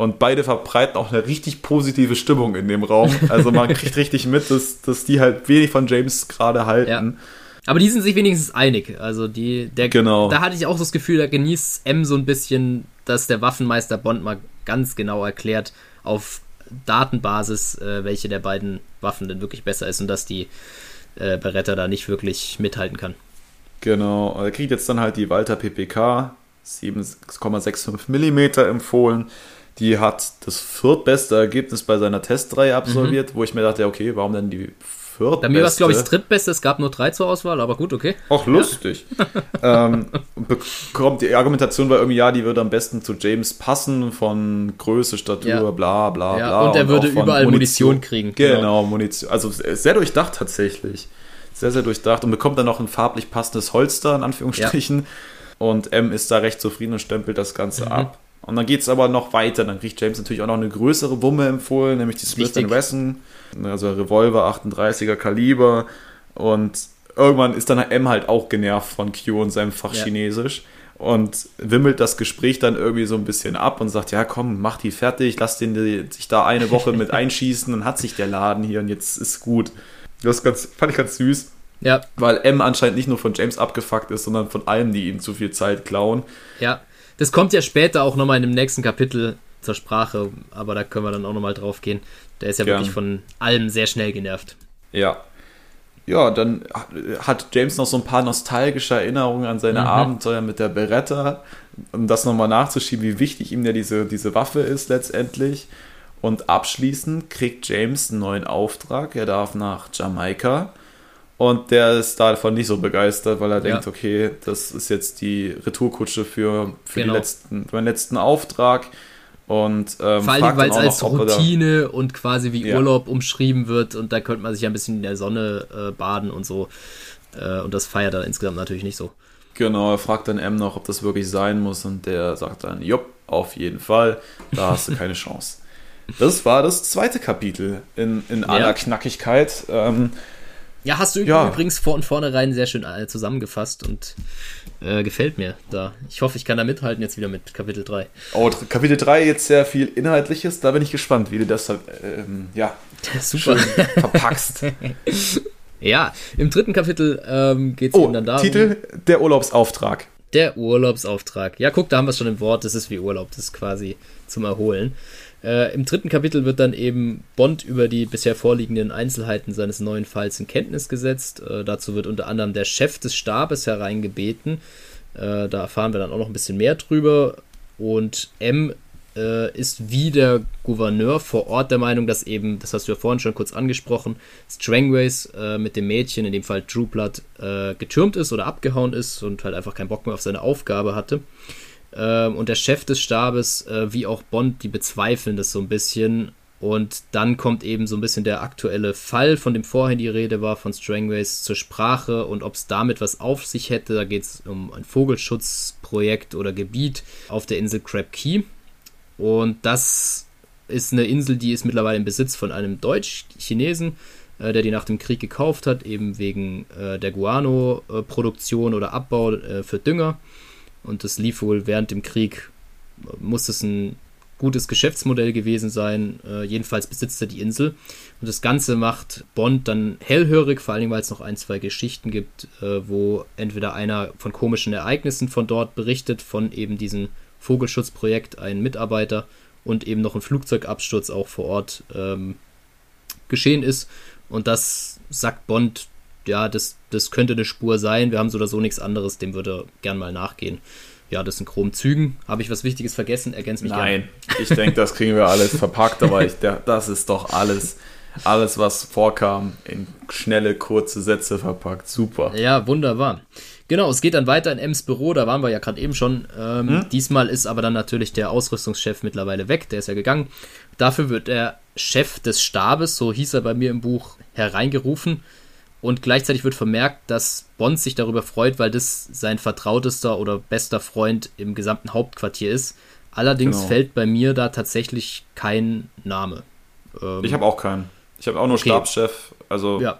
Und beide verbreiten auch eine richtig positive Stimmung in dem Raum. Also man kriegt richtig mit, dass, dass die halt wenig von James gerade halten. Ja. Aber die sind sich wenigstens einig. Also die, der, Genau. da hatte ich auch so das Gefühl, da genießt M so ein bisschen, dass der Waffenmeister Bond mal ganz genau erklärt auf Datenbasis, äh, welche der beiden Waffen denn wirklich besser ist und dass die äh, Beretta da nicht wirklich mithalten kann. Genau, er kriegt jetzt dann halt die Walter PPK 7,65 mm empfohlen. Die hat das viertbeste Ergebnis bei seiner Testreihe absolviert, wo ich mir dachte, okay, warum denn die viertbeste? Bei mir war es, glaube ich, das drittbeste. Es gab nur drei zur Auswahl, aber gut, okay. Auch lustig. ähm, bekommt die Argumentation war irgendwie, ja, die würde am besten zu James passen, von Größe, Statur, Ja. bla bla Ja, bla. und er würde auch von überall Munition kriegen. Genau, Munition. Also sehr durchdacht tatsächlich. Sehr, sehr durchdacht und bekommt dann noch ein farblich passendes Holster, in Anführungsstrichen. Und M ist da recht zufrieden und stempelt das Ganze Mhm. ab. Und dann geht es aber noch weiter. Dann kriegt James natürlich auch noch eine größere Wumme empfohlen, nämlich die Smith. Wesson, also Revolver 38er Kaliber. Und irgendwann ist dann M halt auch genervt von Q und seinem Fach Ja. Chinesisch und wimmelt das Gespräch dann irgendwie so ein bisschen ab und sagt, ja komm, mach die fertig, lass den die, sich da eine Woche mit einschießen, dann hat sich der Laden hier und jetzt ist gut. Das ganz, fand ich ganz süß, Ja, weil M anscheinend nicht nur von James abgefuckt ist, sondern von allen, die ihm zu viel Zeit klauen. ja. Das kommt ja später auch nochmal in dem nächsten Kapitel zur Sprache, aber da können wir dann auch nochmal drauf gehen. Der ist ja Gern. wirklich von allem sehr schnell genervt. Ja. Ja, dann hat James noch so ein paar nostalgische Erinnerungen an seine Mhm. Abenteuer mit der Beretta, um das nochmal nachzuschieben, wie wichtig ihm ja diese, diese Waffe ist letztendlich. Und abschließend kriegt James einen neuen Auftrag. Er darf nach Jamaika. Und der ist davon nicht so begeistert, weil er Ja. denkt, okay, das ist jetzt die Retourkutsche für, für, Genau. letzten, für meinen letzten Auftrag. Und ähm, Vor allem, weil es als noch, er da- Routine und quasi wie Ja. Urlaub umschrieben wird und da könnte man sich ja ein bisschen in der Sonne äh, baden und so. Äh, und das feiert er insgesamt natürlich nicht so. Genau, er fragt dann M noch, ob das wirklich sein muss und der sagt dann, jupp, auf jeden Fall, da hast du keine Chance. Das war das zweite Kapitel in, in aller Knackigkeit. Ähm, Ja, hast du Ja. übrigens vor und vornherein sehr schön äh, zusammengefasst und äh, gefällt mir da. Ich hoffe, ich kann da mithalten jetzt wieder mit Kapitel 3. oh, Kapitel 3 jetzt sehr viel Inhaltliches, da bin ich gespannt, wie du das ähm, ja, Super. verpackst. Ja, im dritten Kapitel ähm, geht es Oh, eben dann darum. Titel, der Urlaubsauftrag. Der Urlaubsauftrag. Ja, guck, da haben wir es schon im Wort. Das ist wie Urlaub. Das ist quasi zum Erholen. Äh, Im dritten Kapitel wird dann eben Bond über die bisher vorliegenden Einzelheiten seines neuen Falls in Kenntnis gesetzt. Äh, dazu wird unter anderem der Chef des Stabes hereingebeten. Äh, da erfahren wir dann auch noch ein bisschen mehr drüber. Und M äh, ist wie der Gouverneur vor Ort der Meinung, dass eben, das hast du ja vorhin schon kurz angesprochen, Strangways äh, mit dem Mädchen, in dem Fall Drew Blood, äh, getürmt ist oder abgehauen ist und halt einfach keinen Bock mehr auf seine Aufgabe hatte. Ähm, und der Chef des Stabes, äh, wie auch Bond, die bezweifeln das so ein bisschen. Und dann kommt eben so ein bisschen der aktuelle Fall, von dem vorhin die Rede war, von Strangways zur Sprache und ob es damit was auf sich hätte. Da geht es um ein Vogelschutzprojekt oder Gebiet auf der Insel Crab Key. Und das ist eine Insel, die ist mittlerweile im Besitz von einem Deutsch-Chinesen, äh, der die nach dem Krieg gekauft hat, eben wegen äh, der Guano-Produktion oder Abbau äh, für Dünger. Und das lief wohl während dem Krieg, muss es ein gutes Geschäftsmodell gewesen sein. Äh, jedenfalls besitzt er die Insel. Und das Ganze macht Bond dann hellhörig, vor allem weil es noch ein, zwei Geschichten gibt, äh, wo entweder einer von komischen Ereignissen von dort berichtet, von eben diesem Vogelschutzprojekt, ein Mitarbeiter und eben noch ein Flugzeugabsturz auch vor Ort ähm, geschehen ist. Und das sagt Bond, ja, das, das könnte eine Spur sein. Wir haben so oder so nichts anderes, dem würde er gern mal nachgehen. Ja, das sind groben Zügen. Habe ich was Wichtiges vergessen? Ergänz mich Nein, ich denke, das kriegen wir alles verpackt, aber ich, das ist doch alles, alles, was vorkam, in schnelle, kurze Sätze verpackt. Super. gerne. Ja, wunderbar. Genau, es geht dann weiter in Ems Büro, da waren wir ja gerade eben schon. Ähm, Diesmal ist aber dann natürlich der Ausrüstungschef mittlerweile weg, der ist ja gegangen. Dafür wird der Chef des Stabes, so hieß er bei mir im Buch, hereingerufen. Und gleichzeitig wird vermerkt, dass Bond sich darüber freut, weil das sein vertrautester oder bester Freund im gesamten Hauptquartier ist. Allerdings Genau. fällt bei mir da tatsächlich kein Name. Ähm, Ich habe auch keinen. Ich habe auch nur Okay. Stabschef. Also, ja.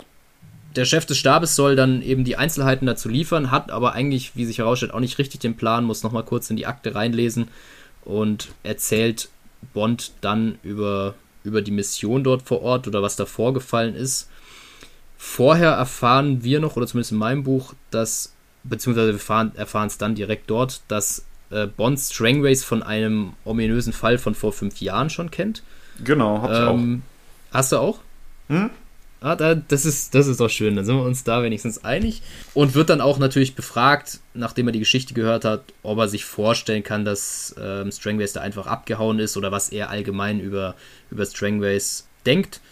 Der Chef des Stabes soll dann eben die Einzelheiten dazu liefern, hat aber eigentlich, wie sich herausstellt, auch nicht richtig den Plan, muss nochmal kurz in die Akte reinlesen und erzählt Bond dann über, über die Mission dort vor Ort oder was da vorgefallen ist. Vorher erfahren wir noch, oder zumindest in meinem Buch, dass, beziehungsweise wir erfahren es dann direkt dort, dass äh, Bond Strangways von einem ominösen Fall von vor fünf Jahren schon kennt. Genau, hab ich ähm, auch. Hast du auch? Hm? Ah, da, das, ist, das ist doch schön, dann sind wir uns da wenigstens einig. Und wird dann auch natürlich befragt, nachdem er die Geschichte gehört hat, ob er sich vorstellen kann, dass ähm, Strangways da einfach abgehauen ist oder was er allgemein über, über Strangways denkt.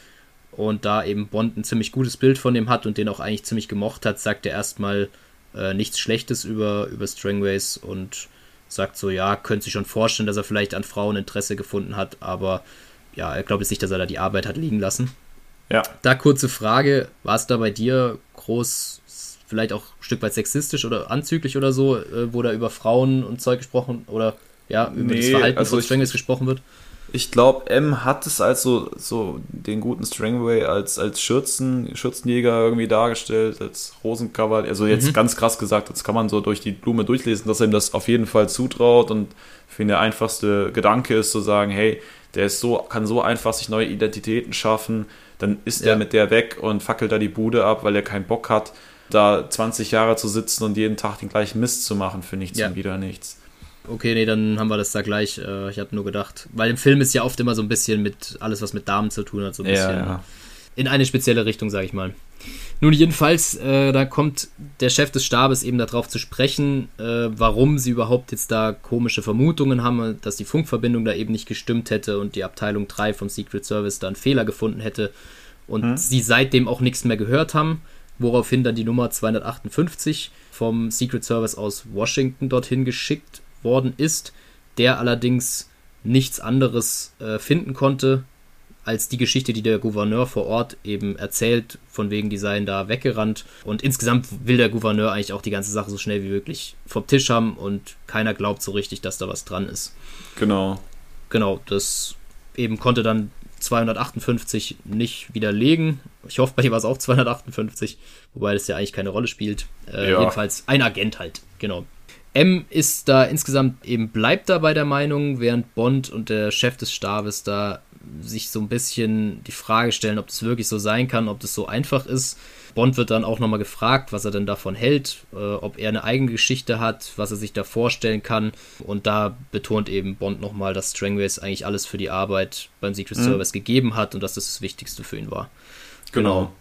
Und da eben Bond ein ziemlich gutes Bild von dem hat und den auch eigentlich ziemlich gemocht hat, sagt er erstmal äh, nichts Schlechtes über, über Strangways und sagt so, ja, könnte sich schon vorstellen, dass er vielleicht an Frauen Interesse gefunden hat, aber ja, er glaubt jetzt nicht, dass er da die Arbeit hat liegen lassen. Ja. Da kurze Frage, war es da bei dir groß, vielleicht auch ein Stück weit sexistisch oder anzüglich oder so, äh, wo da über Frauen und Zeug gesprochen oder ja, über nee, das Verhalten also von Strangways gesprochen wird? Ich glaube, M hat es als so, so den guten Strangway als, als Schürzen, Schürzenjäger irgendwie dargestellt, als Rosencover. Also jetzt mhm. ganz krass gesagt, das kann man so durch die Blume durchlesen, dass er ihm das auf jeden Fall zutraut und für ihn der einfachste Gedanke ist zu sagen, hey, der ist so, kann so einfach sich neue Identitäten schaffen, dann ist ja. er mit der weg und fackelt da die Bude ab, weil er keinen Bock hat, da 20 Jahre zu sitzen und jeden Tag den gleichen Mist zu machen für nichts ja. und wieder nichts. Okay, nee, dann haben wir das da gleich. Äh, ich habe nur gedacht, weil im Film ist ja oft immer so ein bisschen mit alles, was mit Damen zu tun hat, so ein bisschen ja. in eine spezielle Richtung, sage ich mal. Nun, jedenfalls, äh, da kommt der Chef des Stabes eben darauf zu sprechen, äh, warum sie überhaupt jetzt da komische Vermutungen haben, dass die Funkverbindung da eben nicht gestimmt hätte und die Abteilung 3 vom Secret Service da einen Fehler gefunden hätte und hm. sie seitdem auch nichts mehr gehört haben, woraufhin dann die Nummer 258 vom Secret Service aus Washington dorthin geschickt worden ist, der allerdings nichts anderes äh, finden konnte als die Geschichte, die der Gouverneur vor Ort eben erzählt, von wegen, die seien da weggerannt. Und insgesamt will der Gouverneur eigentlich auch die ganze Sache so schnell wie möglich vom Tisch haben und keiner glaubt so richtig, dass da was dran ist. Genau. Genau, das eben konnte dann 258 nicht widerlegen. Ich hoffe, bei dir war es auch 258, wobei das ja eigentlich keine Rolle spielt. Äh, ja. Jedenfalls ein Agent halt, genau. M ist da insgesamt eben bleibt da bei der Meinung, während Bond und der Chef des Stabes da sich so ein bisschen die Frage stellen, ob das wirklich so sein kann, ob das so einfach ist. Bond wird dann auch nochmal gefragt, was er denn davon hält, äh, ob er eine eigene Geschichte hat, was er sich da vorstellen kann. Und da betont eben Bond nochmal, dass Strangways eigentlich alles für die Arbeit beim Secret mhm. Service gegeben hat und dass das das Wichtigste für ihn war. Genau. genau.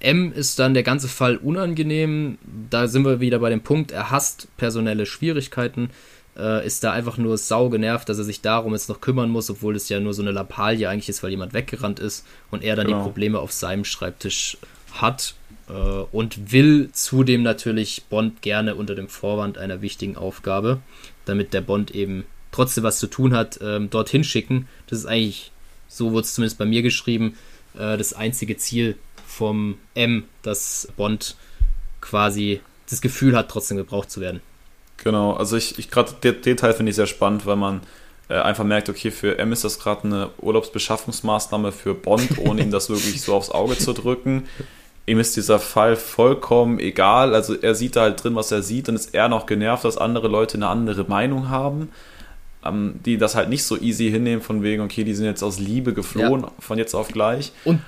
M ist dann der ganze Fall unangenehm. Da sind wir wieder bei dem Punkt, er hasst personelle Schwierigkeiten, äh, ist da einfach nur sau genervt, dass er sich darum jetzt noch kümmern muss, obwohl es ja nur so eine Lappalie eigentlich ist, weil jemand weggerannt ist und er dann genau. die Probleme auf seinem Schreibtisch hat äh, und will zudem natürlich Bond gerne unter dem Vorwand einer wichtigen Aufgabe, damit der Bond eben trotzdem was zu tun hat, äh, dorthin schicken. Das ist eigentlich, so wurde es zumindest bei mir geschrieben, äh, das einzige Ziel vom M, dass Bond quasi das Gefühl hat, trotzdem gebraucht zu werden. Genau, also ich, ich gerade den, den, Teil finde ich sehr spannend, weil man äh, einfach merkt, okay, für M ist das gerade eine Urlaubsbeschaffungsmaßnahme für Bond, ohne ihm das wirklich so aufs Auge zu drücken. Ihm ist dieser Fall vollkommen egal. Also er sieht da halt drin, was er sieht, und ist eher noch genervt, dass andere Leute eine andere Meinung haben, ähm, die das halt nicht so easy hinnehmen, von wegen, okay, die sind jetzt aus Liebe geflohen, ja. von jetzt auf gleich. Und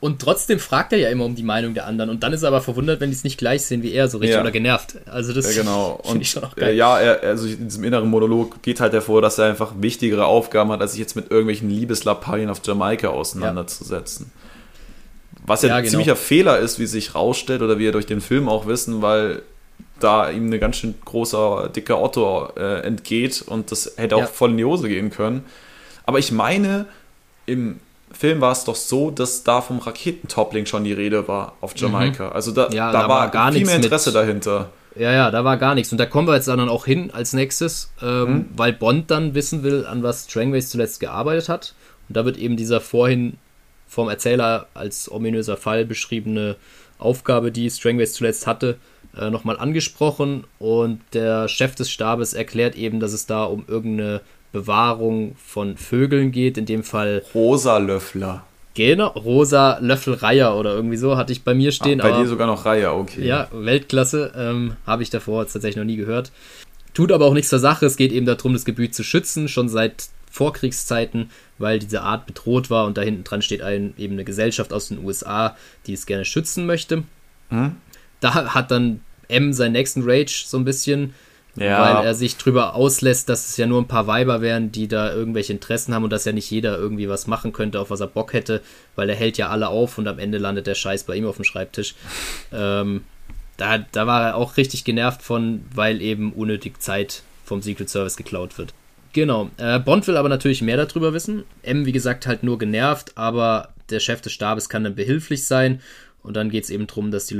und trotzdem fragt er ja immer um die Meinung der anderen. Und dann ist er aber verwundert, wenn die es nicht gleich sehen wie er, so richtig ja. oder genervt. Also das ja, genau. finde ich schon auch geil. Ja, er, also in diesem inneren Monolog geht halt hervor, dass er einfach wichtigere Aufgaben hat, als sich jetzt mit irgendwelchen Liebeslappalien auf Jamaika auseinanderzusetzen. Ja. Was ja, ja ein genau. ziemlicher Fehler ist, wie sich rausstellt oder wie wir durch den Film auch wissen, weil da ihm eine ganz schön großer, dicker Otto äh, entgeht und das hätte auch voll in die Hose gehen können. Aber ich meine, im Film war es doch so, dass da vom Raketentoppling schon die Rede war auf. Jamaika. Mhm. Also da, ja, da, da, war, war gar viel mehr Interesse mit, dahinter. Ja, ja, da war gar nichts. Und da kommen wir jetzt dann auch hin als nächstes, ähm, mhm. weil Bond dann wissen will, an was Strangways zuletzt gearbeitet hat. Und da wird eben dieser vorhin vom Erzähler als ominöser Fall beschriebene Aufgabe, die Strangways zuletzt hatte, äh, nochmal angesprochen. Und der Chef des Stabes erklärt eben, dass es da um irgendeine Bewahrung von Vögeln geht, in dem Fall Rosa Löffler. Genau, Rosa Löffelreiher oder irgendwie so hatte ich bei mir stehen. Ach, bei aber, dir sogar noch Reiher, okay. Ja, Weltklasse, ähm, habe ich davor tatsächlich noch nie gehört. Tut aber auch nichts zur Sache, es geht eben darum, das Gebiet zu schützen. Schon seit Vorkriegszeiten, weil diese Art bedroht war und da hinten dran steht ein, eben eine Gesellschaft aus den USA, die es gerne schützen möchte. Hm? Da hat dann M seinen nächsten Rage so ein bisschen, ja. weil er sich drüber auslässt, dass es ja nur ein paar Weiber wären, die da irgendwelche Interessen haben und dass ja nicht jeder irgendwie was machen könnte, auf was er Bock hätte, weil er hält ja alle auf und am Ende landet der Scheiß bei ihm auf dem Schreibtisch. Ähm, da, da war er auch richtig genervt von, weil eben unnötig Zeit vom Secret Service geklaut wird. Genau. Äh, Bond will aber natürlich mehr darüber wissen. M, wie gesagt, halt nur genervt, aber der Chef des Stabes kann dann behilflich sein. Und dann geht es eben darum, dass die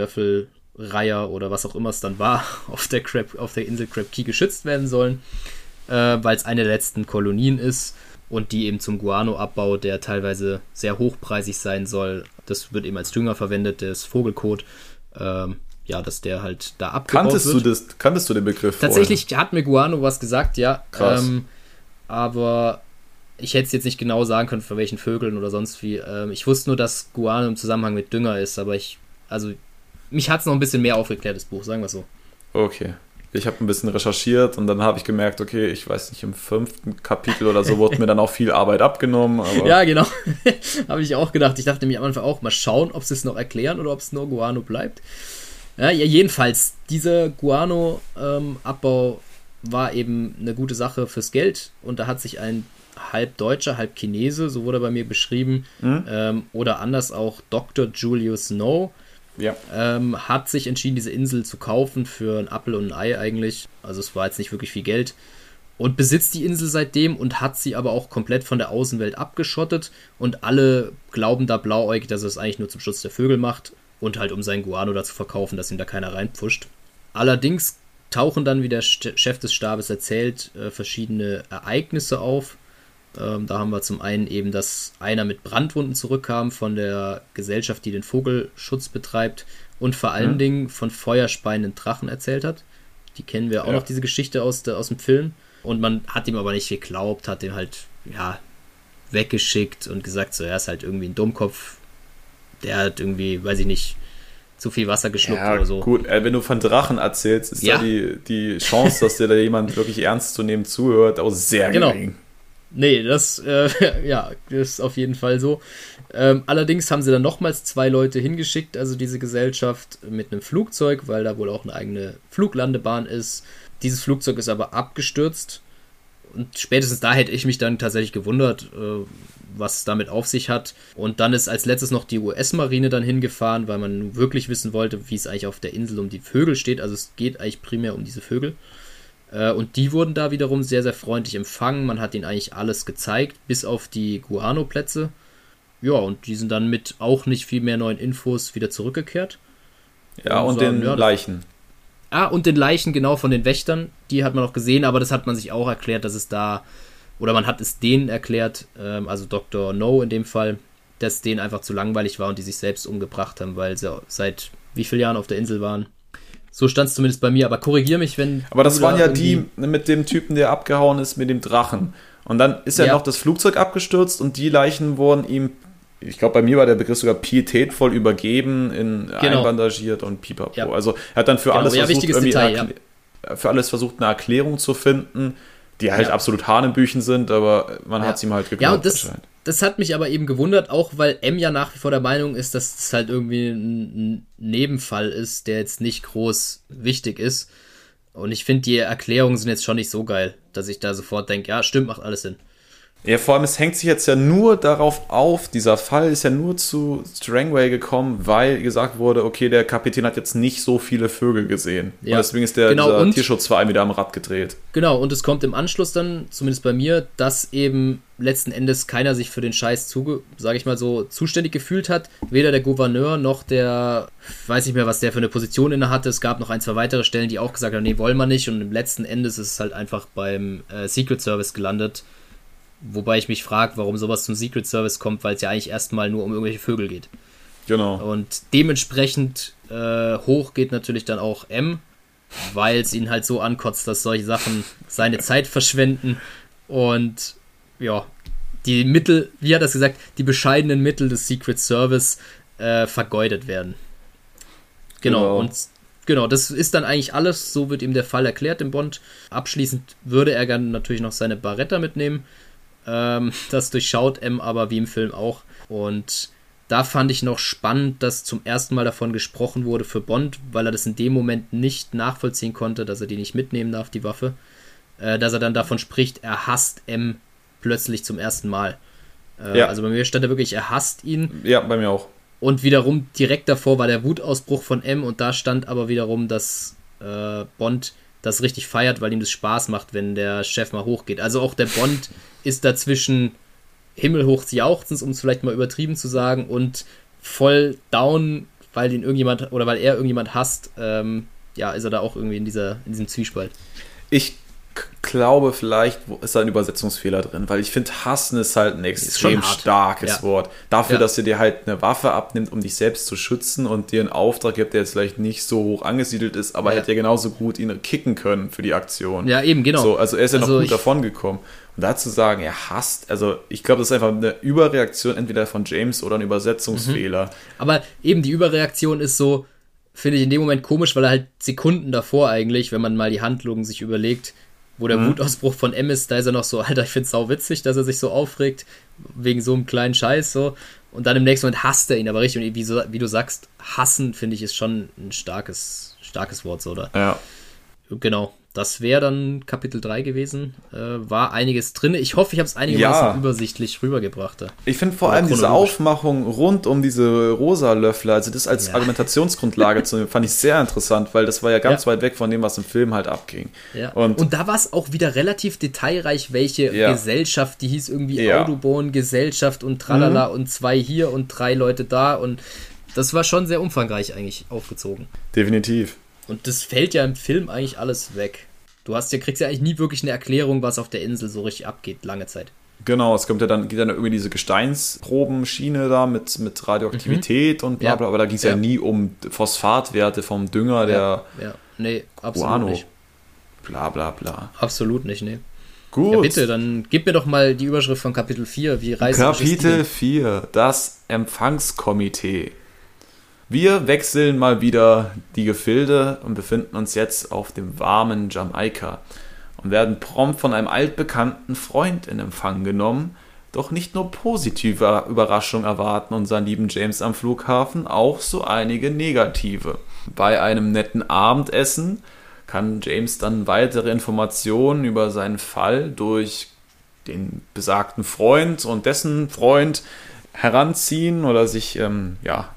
Löffelreiher oder was auch immer es dann war, auf der, Crab, auf der Insel Crab Key geschützt werden sollen, äh, weil es eine der letzten Kolonien ist und die eben zum Guano-Abbau, der teilweise sehr hochpreisig sein soll, das wird eben als Dünger verwendet, das Vogelkot. Ähm, ja, dass der halt da abgebaut kanntest wird. Du das, kanntest du den Begriff Tatsächlich vorher? hat mir Guano was gesagt, ja. Krass. Ähm, aber ich hätte es jetzt nicht genau sagen können, von welchen Vögeln oder sonst wie. Ähm, ich wusste nur, dass Guano im Zusammenhang mit Dünger ist, aber ich, also, mich hat es noch ein bisschen mehr aufgeklärt, das Buch, sagen wir so. Okay. Ich habe ein bisschen recherchiert und dann habe ich gemerkt, okay, ich weiß nicht, im fünften Kapitel oder so wurde mir dann auch viel Arbeit abgenommen. ja, genau. habe ich auch gedacht. Ich dachte mir am Anfang auch, mal schauen, ob sie es noch erklären oder ob es nur Guano bleibt. Ja, ja jedenfalls, dieser Guano-Abbau ähm, war eben eine gute Sache fürs Geld und da hat sich ein halb Deutscher, halb Chinese, so wurde bei mir beschrieben, mhm. ähm, oder anders auch Dr. Julius No, ja. ähm, hat sich entschieden, diese Insel zu kaufen für ein Apfel und ein Ei eigentlich. Also es war jetzt nicht wirklich viel Geld. Und besitzt die Insel seitdem und hat sie aber auch komplett von der Außenwelt abgeschottet. Und alle glauben da blauäugig, dass er es eigentlich nur zum Schutz der Vögel macht und halt um sein Guano da zu verkaufen, dass ihm da keiner reinpfuscht. Allerdings tauchen dann, wie der Chef des Stabes erzählt, äh, verschiedene Ereignisse auf. Ähm, da haben wir zum einen eben, dass einer mit Brandwunden zurückkam von der Gesellschaft, die den Vogelschutz betreibt und vor allen mhm. Dingen von feuerspeienden Drachen erzählt hat. Die kennen wir auch ja. noch, diese Geschichte aus, der, aus dem Film. Und man hat ihm aber nicht geglaubt, hat ihn halt, ja, weggeschickt und gesagt, so, er ist halt irgendwie ein Dummkopf, der hat irgendwie, weiß ich nicht, zu viel Wasser geschluckt ja, oder so. Gut, äh, wenn du von Drachen erzählst, ist ja. da die, die Chance, dass dir da jemand wirklich ernst zu nehmen zuhört, auch sehr genau. gering. Nee, das, äh, ja, das ist auf jeden Fall so. Ähm, allerdings haben sie dann nochmals zwei Leute hingeschickt, also diese Gesellschaft mit einem Flugzeug, weil da wohl auch eine eigene Fluglandebahn ist. Dieses Flugzeug ist aber abgestürzt. Und spätestens da hätte ich mich dann tatsächlich gewundert, äh, was damit auf sich hat. Und dann ist als letztes noch die US-Marine dann hingefahren, weil man wirklich wissen wollte, wie es eigentlich auf der Insel um die Vögel steht. Also es geht eigentlich primär um diese Vögel. Äh, und die wurden da wiederum sehr, sehr freundlich empfangen. Man hat ihnen eigentlich alles gezeigt, bis auf die Guano-Plätze. Ja, und die sind dann mit auch nicht viel mehr neuen Infos wieder zurückgekehrt. Ja, und, und sagen, den ja, Leichen. Ah, und den Leichen, genau, von den Wächtern. Die hat man auch gesehen, aber das hat man sich auch erklärt, dass es da oder man hat es denen erklärt, ähm, also Dr. No in dem Fall, dass denen einfach zu langweilig war und die sich selbst umgebracht haben, weil sie seit wie vielen Jahren auf der Insel waren. So stand es zumindest bei mir, aber korrigier mich, wenn. Aber das waren da ja die mit dem Typen, der abgehauen ist, mit dem Drachen. Und dann ist ja, ja. noch das Flugzeug abgestürzt und die Leichen wurden ihm, ich glaube, bei mir war der Begriff sogar pietätvoll übergeben, in genau. einbandagiert und pipapo. Ja. Also er hat dann für genau, alles versucht, irgendwie Detail, für alles versucht, eine Erklärung zu finden die halt ja. absolut Hanebüchen sind, aber man ja. hat es ihm halt geglaubt. Ja, und das, das hat mich aber eben gewundert, auch weil M ja nach wie vor der Meinung ist, dass es halt irgendwie ein Nebenfall ist, der jetzt nicht groß wichtig ist. Und ich finde, die Erklärungen sind jetzt schon nicht so geil, dass ich da sofort denke, ja, stimmt, macht alles Sinn. Ja, vor allem, es hängt sich jetzt ja nur darauf auf, dieser Fall ist ja nur zu Strangway gekommen, weil gesagt wurde, okay, der Kapitän hat jetzt nicht so viele Vögel gesehen. Ja. Und deswegen ist der genau, Tierschutzverein wieder am Rad gedreht. Genau, und es kommt im Anschluss dann, zumindest bei mir, dass eben letzten Endes keiner sich für den Scheiß, zuge sage ich mal so, zuständig gefühlt hat. Weder der Gouverneur noch der, weiß nicht mehr, was der für eine Position inne hatte. Es gab noch ein, zwei weitere Stellen, die auch gesagt haben, nee, wollen wir nicht. Und im letzten Endes ist es halt einfach beim äh, Secret Service gelandet Wobei ich mich frage, warum sowas zum Secret Service kommt, weil es ja eigentlich erstmal nur um irgendwelche Vögel geht. Genau. Und dementsprechend äh, hoch geht natürlich dann auch M, weil es ihn halt so ankotzt, dass solche Sachen seine Zeit verschwenden und ja, die Mittel, wie hat er das gesagt, die bescheidenen Mittel des Secret Service äh, vergeudet werden. Genau, genau, und genau, das ist dann eigentlich alles, so wird ihm der Fall erklärt im Bond. Abschließend würde er gerne natürlich noch seine Barretta mitnehmen, Ähm, das durchschaut M aber wie im Film auch. Und da fand ich noch spannend, dass zum ersten Mal davon gesprochen wurde für Bond, weil er das in dem Moment nicht nachvollziehen konnte, dass er die nicht mitnehmen darf, die Waffe. Äh, dass er dann davon spricht, er hasst M plötzlich zum ersten Mal. Äh, ja. Also bei mir stand er wirklich, er hasst ihn. Ja, bei mir auch. Und wiederum direkt davor war der Wutausbruch von M und da stand aber wiederum, dass äh, Bond das richtig feiert, weil ihm das Spaß macht, wenn der Chef mal hochgeht. Also auch der Bond ist dazwischen himmelhoch jauchzens, um es vielleicht mal übertrieben zu sagen, und voll down, weil ihn irgendjemand oder weil er irgendjemand hasst. Ähm, ja, ist er da auch irgendwie in, dieser, in diesem Zwiespalt. Ich glaube, vielleicht ist da ein Übersetzungsfehler drin, weil ich finde, hassen ist halt ein extrem starkes ja. Wort. Dafür, ja. dass er dir halt eine Waffe abnimmt, um dich selbst zu schützen und dir einen Auftrag gibt, der jetzt vielleicht nicht so hoch angesiedelt ist, aber ja. hätte ja genauso gut ihn kicken können für die Aktion. Ja, eben, genau. So, also er ist ja also noch gut davon gekommen. Und dazu sagen, er hasst, also ich glaube, das ist einfach eine Überreaktion entweder von James oder ein Übersetzungsfehler. Mhm. Aber eben die Überreaktion ist so, finde ich in dem Moment komisch, weil er halt Sekunden davor eigentlich, wenn man mal die Handlungen sich überlegt, wo der mhm. Wutausbruch von M ist, da ist er noch so, Alter, ich find's sau witzig, dass er sich so aufregt, wegen so einem kleinen Scheiß, so. Und dann im nächsten Moment hasst er ihn aber richtig. Und wie, so, wie du sagst, hassen, finde ich, ist schon ein starkes, starkes Wort, so, oder? Ja. Genau das wäre dann Kapitel 3 gewesen. Äh, war einiges drin. Ich hoffe, ich habe es einigermaßen ja. übersichtlich rübergebracht. Ich finde vor Oder allem diese Aufmachung rund um diese rosa Löffler, also das als ja. Argumentationsgrundlage zu nehmen, fand ich sehr interessant, weil das war ja ganz ja. weit weg von dem, was im Film halt abging. Und, Und da war es auch wieder relativ detailreich, welche Gesellschaft, die hieß irgendwie ja. Autoborn-Gesellschaft und tralala mhm. und zwei hier und drei Leute da und das war schon sehr umfangreich eigentlich aufgezogen. Definitiv. Und das fällt ja im Film eigentlich alles weg. Du hast ja, kriegst ja eigentlich nie wirklich eine Erklärung, was auf der Insel so richtig abgeht, lange Zeit. Genau, es kommt ja dann, geht dann über diese Gesteinsprobenschiene da mit, mit Radioaktivität mhm. und bla bla, aber da ging es ja. ja. nie um Phosphatwerte vom Dünger, der ja, nee, absolut Guano. nicht. Bla bla bla. Absolut nicht, nee. Gut. Ja, bitte, dann gib mir doch mal die Überschrift von Kapitel 4. Wie Kapitel 4, das Empfangskomitee. Wir wechseln mal wieder die Gefilde und befinden uns jetzt auf dem warmen Jamaika und werden prompt von einem altbekannten Freund in Empfang genommen. Doch nicht nur positive Überraschungen erwarten unseren lieben James am Flughafen, auch so einige negative. Bei einem netten Abendessen kann James dann weitere Informationen über seinen Fall durch den besagten Freund und dessen Freund heranziehen oder sich ähm, ja,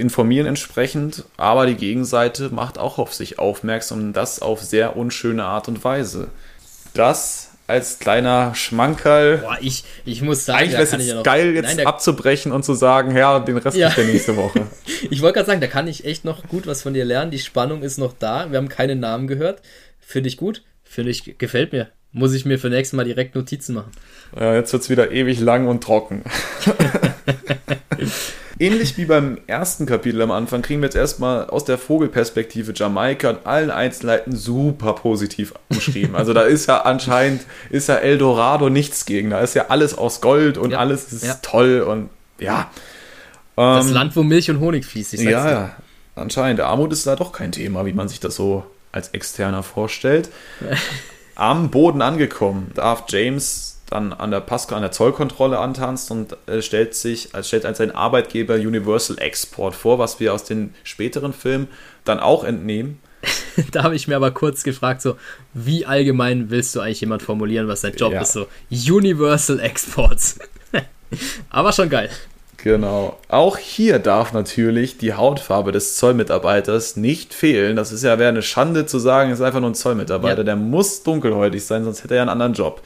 informieren entsprechend, aber die Gegenseite macht auch auf sich aufmerksam und das auf sehr unschöne Art und Weise. Das als kleiner Schmankerl. Boah, ich, ich muss sagen, eigentlich wäre es ja geil, jetzt nein, abzubrechen und zu sagen, ja, den Rest ja. der nächste Woche. ich wollte gerade sagen, da kann ich echt noch gut was von dir lernen. Die Spannung ist noch da. Wir haben keine Namen gehört. Finde ich gut. Finde ich, gefällt mir. Muss ich mir für nächstes Mal direkt Notizen machen. Ja, jetzt wird es wieder ewig lang und trocken. Ähnlich wie beim ersten Kapitel am Anfang kriegen wir jetzt erstmal aus der Vogelperspektive Jamaika und allen Einzelheiten super positiv umschrieben. Also da ist ja anscheinend, ist ja Eldorado nichts gegen. Da ist ja alles aus Gold und ja, alles ist ja. toll und ja. Das ähm, Land, wo Milch und Honig fließt. ja, ja, anscheinend. Armut ist da doch kein Thema, wie man sich das so als Externer vorstellt. Am Boden angekommen darf James dann an der Pascal, an der Zollkontrolle antanzt und äh, stellt sich, als stellt als sein Arbeitgeber Universal Export vor, was wir aus den späteren Filmen dann auch entnehmen. da habe ich mir aber kurz gefragt, so, wie allgemein willst du eigentlich jemand formulieren, was sein Job ja. ist? So, Universal Exports. aber schon geil. Genau. Auch hier darf natürlich die Hautfarbe des Zollmitarbeiters nicht fehlen. Das ist ja wäre eine Schande zu sagen, ist einfach nur ein Zollmitarbeiter. Ja. Der muss dunkelhäutig sein, sonst hätte er ja einen anderen Job.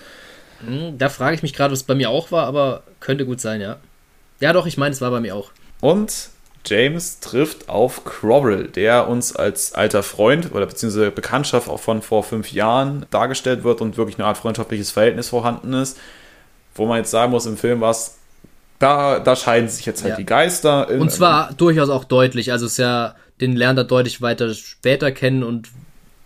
Hm, da frage ich mich gerade, was es bei mir auch war, aber könnte gut sein, ja. Ja, doch, ich meine, es war bei mir auch. Und James trifft auf Crowell, der uns als alter Freund oder beziehungsweise Bekanntschaft auch von vor fünf Jahren dargestellt wird und wirklich eine Art freundschaftliches Verhältnis vorhanden ist. Wo man jetzt sagen muss, im Film war es, da, da scheiden sich jetzt halt ja. die Geister. In, und zwar durchaus auch deutlich. Also es ist ja, den lernt er deutlich weiter später kennen und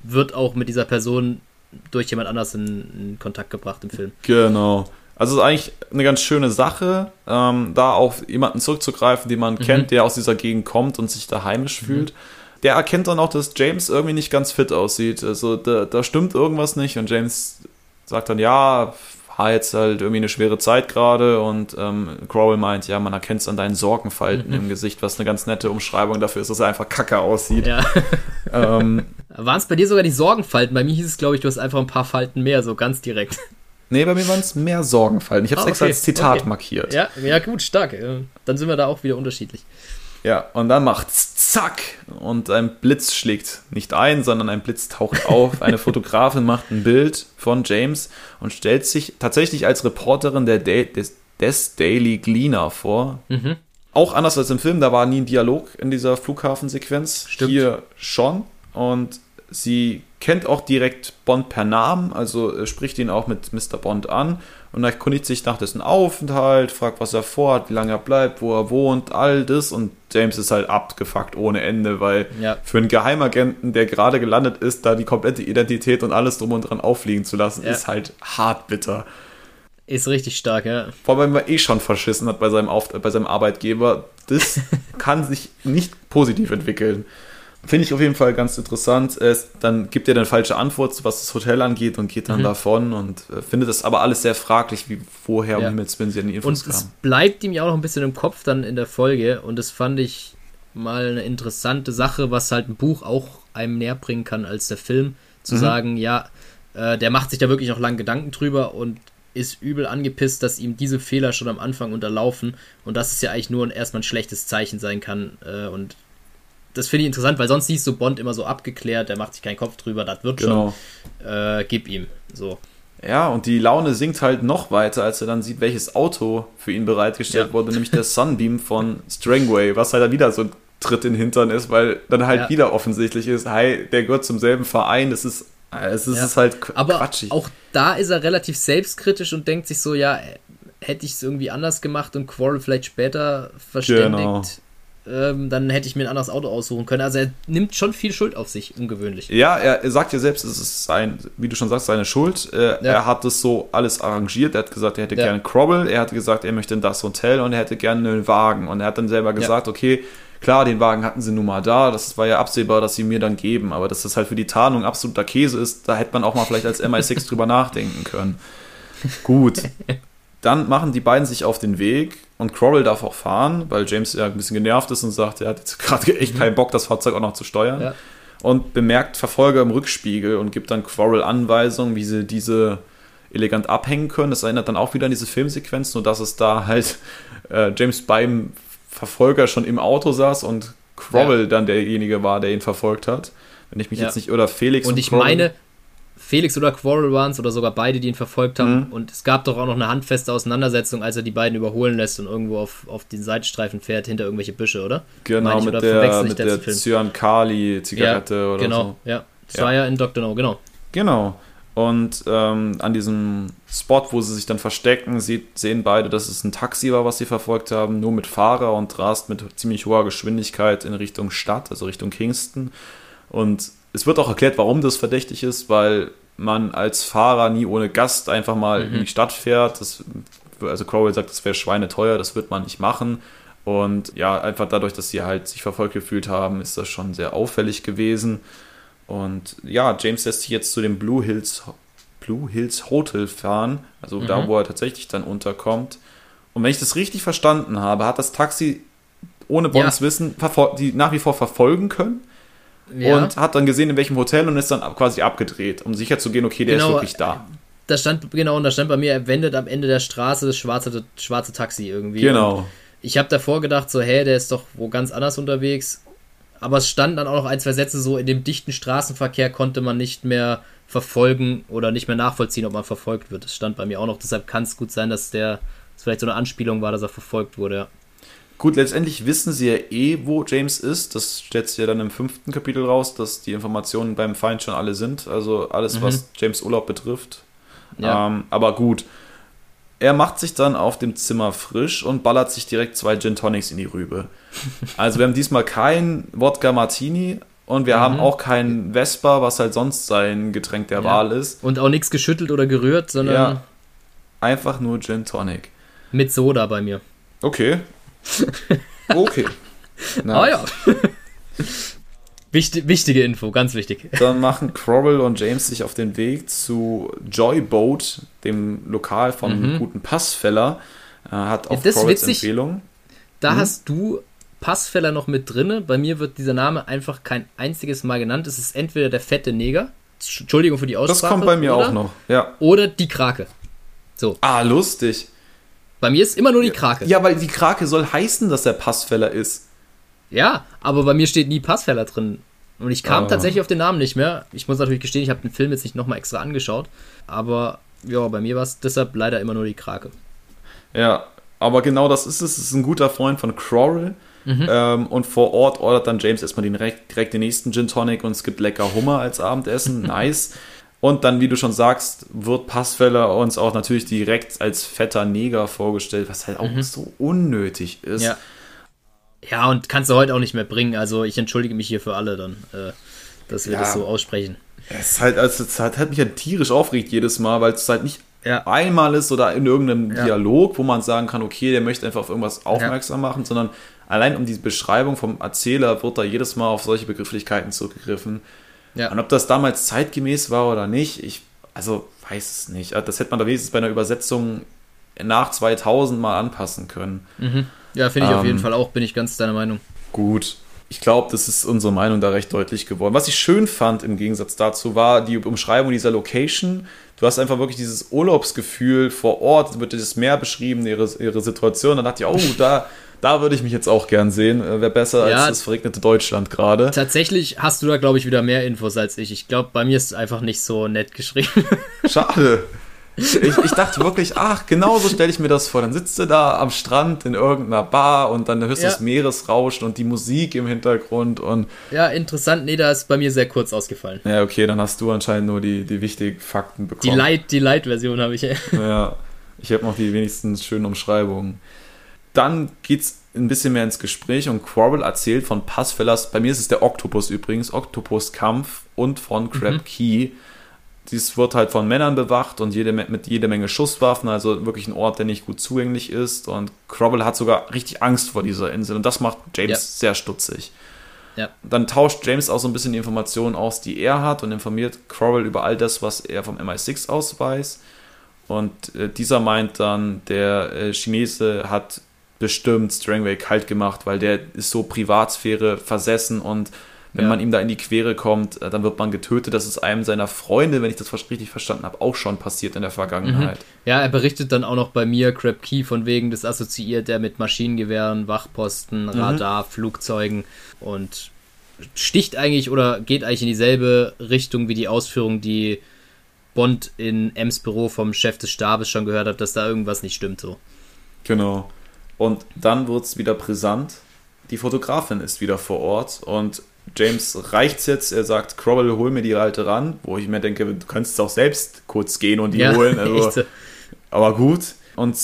wird auch mit dieser Person durch jemand anders in, in Kontakt gebracht im Film. Genau. Also es ist eigentlich eine ganz schöne Sache, ähm, da auf jemanden zurückzugreifen, den man mhm. kennt, der aus dieser Gegend kommt und sich da heimisch mhm. fühlt. Der erkennt dann auch, dass James irgendwie nicht ganz fit aussieht. Also da, da stimmt irgendwas nicht und James sagt dann, ja, war jetzt halt irgendwie eine schwere Zeit gerade und ähm, Crowell meint, ja, man erkennt es an deinen Sorgenfalten mhm. im Gesicht, was eine ganz nette Umschreibung dafür ist, dass er einfach kacke aussieht. Ja. ähm, Waren es bei dir sogar die Sorgenfalten? Bei mir hieß es, glaube ich, du hast einfach ein paar Falten mehr, so ganz direkt. Nee, bei mir waren es mehr Sorgenfalten. Ich habe es ah, extra als Zitat okay. markiert. Ja, ja, gut, stark. Dann sind wir da auch wieder unterschiedlich. Ja, und dann macht's zack und ein Blitz schlägt nicht ein, sondern ein Blitz taucht auf. Eine Fotografin macht ein Bild von James und stellt sich tatsächlich als Reporterin der da des, des, Daily Gleaner vor. Mhm. Auch anders als im Film, da war nie ein Dialog in dieser Flughafensequenz. Stimmt. Hier schon. Und sie kennt auch direkt Bond per Namen, also spricht ihn auch mit Mr. Bond an und erkundigt sich nach dessen Aufenthalt, fragt, was er vorhat, wie lange er bleibt, wo er wohnt, all das und James ist halt abgefuckt ohne Ende, weil ja. für einen Geheimagenten, der gerade gelandet ist, da die komplette Identität und alles drum und dran auffliegen zu lassen, ja. ist halt hart bitter. Ist richtig stark, ja. Vor allem, weil er eh schon verschissen hat bei seinem, Auf bei seinem Arbeitgeber. Das kann sich nicht positiv entwickeln. Finde ich auf jeden Fall ganz interessant. Es, dann gibt er dann falsche Antwort, was das Hotel angeht und geht dann mhm. davon und äh, findet das aber alles sehr fraglich, wie woher ja. um Himmels Willen sie an die Infos Und es bleibt ihm ja auch noch ein bisschen im Kopf dann in der Folge und das fand ich mal eine interessante Sache, was halt ein Buch auch einem näher bringen kann als der Film. Zu mhm. sagen, ja, äh, der macht sich da wirklich noch lange Gedanken drüber und ist übel angepisst, dass ihm diese Fehler schon am Anfang unterlaufen und dass es ja eigentlich nur erstmal ein schlechtes Zeichen sein kann äh, und das finde ich interessant, weil sonst siehst du Bond immer so abgeklärt, der macht sich keinen Kopf drüber, das wird genau. schon. Äh, gib ihm. So. Ja, und die Laune sinkt halt noch weiter, als er dann sieht, welches Auto für ihn bereitgestellt ja. wurde, nämlich der Sunbeam von Strangway, was halt dann wieder so ein Tritt in den Hintern ist, weil dann halt ja. wieder offensichtlich ist, hey, der gehört zum selben Verein, das ist, es ist, ja. ist halt Aber quatschig. auch da ist er relativ selbstkritisch und denkt sich so, ja, hätte ich es irgendwie anders gemacht und Quarrel vielleicht später verständigt. Genau ähm, dann hätte ich mir ein anderes Auto aussuchen können. Also er nimmt schon viel Schuld auf sich, ungewöhnlich. Ja, er, sagt ja selbst, es ist sein, wie du schon sagst, seine Schuld. Äh, ja. Er hat das so alles arrangiert. Er hat gesagt, er hätte ja. gerne Crobble, er hat gesagt, er möchte in das Hotel und er hätte gerne einen Wagen. Und er hat dann selber gesagt, ja. okay, klar, den Wagen hatten sie nun mal da. Das war ja absehbar, dass sie mir dann geben. Aber dass das halt für die Tarnung absoluter Käse ist, da hätte man auch mal vielleicht als MI6 drüber nachdenken können. Gut. Dann machen die beiden sich auf den Weg und Crowell darf auch fahren, weil James ja ein bisschen genervt ist und sagt, er hat jetzt gerade echt keinen Bock, das Fahrzeug auch noch zu steuern. Ja. Und bemerkt Verfolger im Rückspiegel und gibt dann Quarrel Anweisungen, wie sie diese elegant abhängen können. Das erinnert dann auch wieder an diese Filmsequenz, nur dass es da halt äh, James beim Verfolger schon im Auto saß und Crowell ja. dann derjenige war, der ihn verfolgt hat. Wenn ich mich ja. jetzt nicht, oder Felix. Und, und ich Crowell. meine, Felix oder Quarrel waren es oder sogar beide, die ihn verfolgt haben. Mhm. Und es gab doch auch noch eine handfeste Auseinandersetzung, als er die beiden überholen lässt und irgendwo auf, auf den Seitenstreifen fährt, hinter irgendwelche Büsche, oder? Genau, mit der, mit der Cyan Kali Zigarette ja, oder genau, so. ja. Das ja. war ja in Dr. No, genau. Genau. Und ähm, an diesem Spot, wo sie sich dann verstecken, sieht, sehen beide, dass es ein Taxi war, was sie verfolgt haben, nur mit Fahrer und rast mit ziemlich hoher Geschwindigkeit in Richtung Stadt, also Richtung Kingston. Und es wird auch erklärt, warum das verdächtig ist, weil man als Fahrer nie ohne Gast einfach mal mhm. in die Stadt fährt. Das, also Crowell sagt, das wäre schweineteuer, das wird man nicht machen. Und ja, einfach dadurch, dass sie halt sich verfolgt gefühlt haben, ist das schon sehr auffällig gewesen. Und ja, James lässt sich jetzt zu dem Blue Hills, Blue Hills Hotel fahren, also mhm. da, wo er tatsächlich dann unterkommt. Und wenn ich das richtig verstanden habe, hat das Taxi ohne Bonds ja. Wissen die nach wie vor verfolgen können ja. und hat dann gesehen, in welchem Hotel und ist dann quasi abgedreht, um sicher zu gehen, okay, der genau, ist wirklich da. Da stand, genau, und da stand bei mir, er wendet am Ende der Straße das schwarze, schwarze Taxi irgendwie. Genau. Und ich habe davor gedacht, so, hä, der ist doch wo ganz anders unterwegs. Aber es standen dann auch noch ein, zwei Sätze so, in dem dichten Straßenverkehr konnte man nicht mehr verfolgen oder nicht mehr nachvollziehen, ob man verfolgt wird. Das stand bei mir auch noch. Deshalb kann es gut sein, dass der, dass vielleicht so eine Anspielung war, dass er verfolgt wurde, ja. Gut, letztendlich wissen sie ja eh, wo James ist. Das stellt sich ja dann im fünften Kapitel raus, dass die Informationen beim Feind schon alle sind. Also alles, mhm. was James Urlaub betrifft. Ja. Ähm, aber gut. Er macht sich dann auf dem Zimmer frisch und ballert sich direkt zwei Gin Tonics in die Rübe. Also wir haben diesmal kein Wodka Martini und wir mhm. haben auch kein Vespa, was halt sonst sein Getränk der ja. Wahl ist. Und auch nichts geschüttelt oder gerührt, sondern. Ja, einfach nur Gin Tonic. Mit Soda bei mir. Okay, Okay. Nice. Ah ja. Wichtig, wichtige Info, ganz wichtig. Dann machen Crowell und James sich auf den Weg zu Joyboat, dem Lokal von mhm. guten Passfeller. Äh, hat auf ja, Crowells Empfehlung. Da mhm. hast du Passfeller noch mit drinne. Bei mir wird dieser Name einfach kein einziges Mal genannt. Es ist entweder der fette Neger, Entschuldigung für die Aussprache. Das kommt bei mir oder, auch noch, ja. Oder die Krake. So. Ah, lustig. Bei mir ist immer nur die Krake. Ja, weil die Krake soll heißen, dass er Passfeller ist. Ja, aber bei mir steht nie Passfeller drin. Und ich kam oh. tatsächlich auf den Namen nicht mehr. Ich muss natürlich gestehen, ich habe den Film jetzt nicht nochmal extra angeschaut. Aber ja, bei mir war es deshalb leider immer nur die Krake. Ja, aber genau das ist es. Es ist ein guter Freund von Crowell. Mhm. Ähm, und vor Ort ordert dann James erstmal direkt, direkt den nächsten Gin Tonic und es gibt lecker Hummer als Abendessen. nice. Und dann, wie du schon sagst, wird Passfeller uns auch natürlich direkt als fetter Neger vorgestellt, was halt auch mhm. so unnötig ist. Ja. Ja, und kannst du heute auch nicht mehr bringen. Also ich entschuldige mich hier für alle dann, äh, dass wir ja. das so aussprechen. Es halt, also es hat, hat mich halt tierisch aufregt jedes Mal, weil es halt nicht ja. einmal ist oder in irgendeinem ja. Dialog, wo man sagen kann, okay, der möchte einfach auf irgendwas aufmerksam machen, sondern allein um die Beschreibung vom Erzähler wird da jedes Mal auf solche Begrifflichkeiten zurückgegriffen. Ja. Und ob das damals zeitgemäß war oder nicht, ich also weiß es nicht. Das hätte man da wenigstens bei einer Übersetzung nach 2000 mal anpassen können. Mhm. Ja, finde ich ähm, auf jeden ähm, Fall auch, bin ich ganz deiner Meinung. Gut. Ich glaube, das ist unsere Meinung da recht deutlich geworden. Was ich schön fand im Gegensatz dazu war die Umschreibung dieser Location. Du hast einfach wirklich dieses Urlaubsgefühl vor Ort, wird das Meer beschrieben, ihre, ihre Situation. Dann dachte ich, oh, da, da würde ich mich jetzt auch gern sehen. Äh, Wäre besser ja, als das verregnete Deutschland gerade. Tatsächlich hast du da, glaube ich, wieder mehr Infos als ich. Ich glaube, bei mir ist es einfach nicht so nett geschrieben. Schade. Ich, ich dachte wirklich, ach, genau so stelle ich mir das vor. Dann sitzt du da am Strand in irgendeiner Bar und dann hörst du ja. das Meeresrauschen und die Musik im Hintergrund und. Ja, interessant. Nee, da ist bei mir sehr kurz ausgefallen. Ja, okay, dann hast du anscheinend nur die, die wichtigen Fakten bekommen. Die Light, die Light-Version habe ich. Ja, ich habe noch die wenigstens schönen Umschreibungen. Dann geht's ein bisschen mehr ins Gespräch und Quarrel erzählt von Passfellers. Bei mir ist es der Oktopus übrigens, Oktopus Kampf und von Crab mhm. Key dies wird halt von Männern bewacht und jede, mit jede Menge Schusswaffen, also wirklich ein Ort, der nicht gut zugänglich ist. Und Crowell hat sogar richtig Angst vor dieser Insel und das macht James ja. sehr stutzig. Ja. Dann tauscht James auch so ein bisschen die Informationen aus, die er hat und informiert Crowell über all das, was er vom MI6 aus weiß. Und äh, dieser meint dann, der äh, Chinese hat bestimmt Strangway kalt gemacht, weil der ist so Privatsphäre versessen und wenn ja. man ihm da in die Quere kommt, äh, dann wird man getötet. Das ist einem seiner Freunde, wenn ich das richtig verstanden habe, auch schon passiert in der Vergangenheit. Mhm. Ja, er berichtet dann auch noch bei mir, Crab Key, von wegen, das assoziiert er mit Maschinengewehren, Wachposten, mhm. Radar, mhm. Flugzeugen und sticht eigentlich oder geht eigentlich in dieselbe Richtung wie die Ausführung, die Bond in Ems Büro vom Chef des Stabes schon gehört hat, dass da irgendwas nicht stimmt so. Genau. Und dann wird es wieder brisant. Die Fotografin ist wieder vor Ort und James reicht's jetzt, er sagt, Crowell, hol mir die alte ran, wo ich mir denke, du könntest auch selbst kurz gehen und die ja, holen. Also, aber gut. Und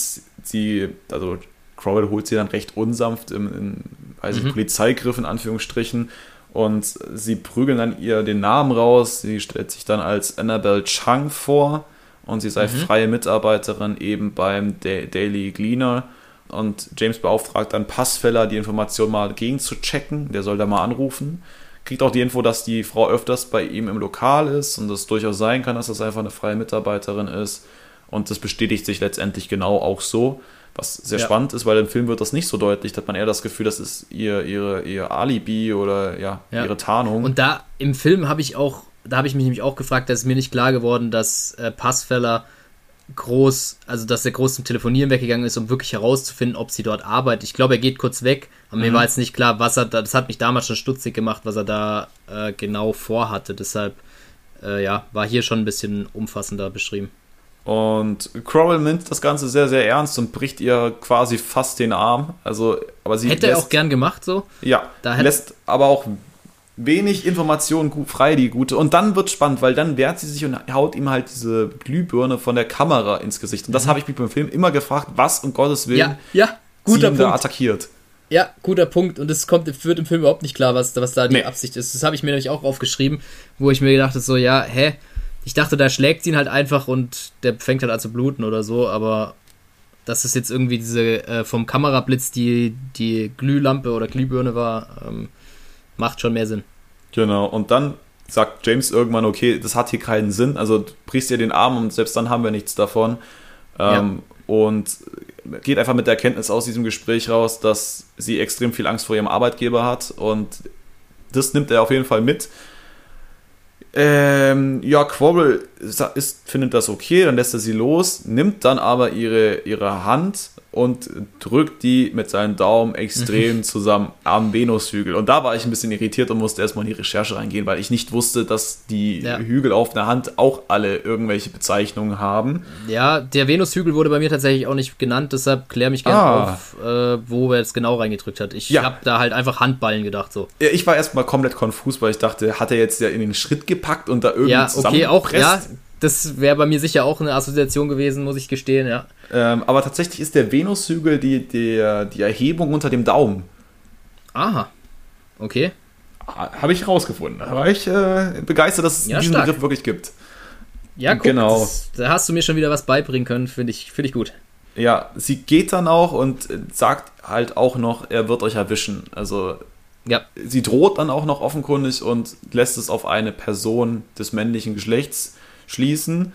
sie, also Crowell holt sie dann recht unsanft im, in, weiß mhm. Polizeigriff in Anführungsstrichen und sie prügeln dann ihr den Namen raus. Sie stellt sich dann als Annabelle Chang vor und sie sei mhm. freie Mitarbeiterin eben beim Daily Gleaner und James beauftragt dann Passfeller, die Information mal gegen zu checken. Der soll da mal anrufen. Kriegt auch die Info, dass die Frau öfters bei ihm im Lokal ist und es durchaus sein kann, dass das einfach eine freie Mitarbeiterin ist. Und das bestätigt sich letztendlich genau auch so. Was sehr ja. spannend ist, weil im Film wird das nicht so deutlich, da hat man eher das Gefühl, das ist ihr, ihre, ihr Alibi oder ja, ja. ihre Tarnung. Und da im Film habe ich auch, da habe ich mich nämlich auch gefragt, da ist mir nicht klar geworden, dass äh, Passfeller groß, also dass er groß zum Telefonieren weggegangen ist, um wirklich herauszufinden, ob sie dort arbeitet. Ich glaube, er geht kurz weg, aber mhm. mir war jetzt nicht klar, was er da, das hat mich damals schon stutzig gemacht, was er da äh, genau vorhatte. Deshalb, äh, ja, war hier schon ein bisschen umfassender beschrieben. Und Crowell nimmt das Ganze sehr, sehr ernst und bricht ihr quasi fast den Arm. Also, aber sie hätte lässt, er auch gern gemacht, so. Ja, da lässt aber auch wenig Informationen frei, die gute. Und dann wird spannend, weil dann wehrt sie sich und haut ihm halt diese Glühbirne von der Kamera ins Gesicht. Und das mhm. habe ich mich beim Film immer gefragt, was um Gottes Willen ja, ja, guter Punkt. da attackiert. Ja, guter Punkt. Und es kommt, wird im Film überhaupt nicht klar, was, was da die nee. Absicht ist. Das habe ich mir nämlich auch aufgeschrieben, wo ich mir gedacht habe, so, ja, hä? Ich dachte, da schlägt sie ihn halt einfach und der fängt halt an zu bluten oder so, aber dass es jetzt irgendwie diese äh, vom Kamerablitz die, die Glühlampe oder Glühbirne war, ähm, macht schon mehr Sinn. Genau, und dann sagt James irgendwann, okay, das hat hier keinen Sinn, also brichst dir den Arm und selbst dann haben wir nichts davon. Ähm, ja. Und geht einfach mit der Erkenntnis aus diesem Gespräch raus, dass sie extrem viel Angst vor ihrem Arbeitgeber hat und das nimmt er auf jeden Fall mit. Ähm, ja, Quabble ist, findet das okay, dann lässt er sie los, nimmt dann aber ihre, ihre Hand und drückt die mit seinen Daumen extrem mhm. zusammen am Venushügel. Und da war ich ein bisschen irritiert und musste erstmal in die Recherche reingehen, weil ich nicht wusste, dass die ja. Hügel auf der Hand auch alle irgendwelche Bezeichnungen haben. Ja, der Venushügel wurde bei mir tatsächlich auch nicht genannt, deshalb klär mich gerne ah. auf, äh, wo er jetzt genau reingedrückt hat. Ich ja. habe da halt einfach Handballen gedacht. so. Ja, ich war erstmal komplett konfus, weil ich dachte, hat er jetzt ja in den Schritt gepackt und da irgendwie ja, okay, auch, ja, das wäre bei mir sicher auch eine Assoziation gewesen, muss ich gestehen, ja. Ähm, aber tatsächlich ist der Venushügel die, die, die Erhebung unter dem Daumen. Aha. Okay. Habe ich rausgefunden. Da war ich äh, begeistert, dass es ja, diesen stark. Begriff wirklich gibt. Ja, guck, genau. Das, da hast du mir schon wieder was beibringen können, finde ich, find ich gut. Ja, sie geht dann auch und sagt halt auch noch, er wird euch erwischen. Also ja. sie droht dann auch noch offenkundig und lässt es auf eine Person des männlichen Geschlechts schließen.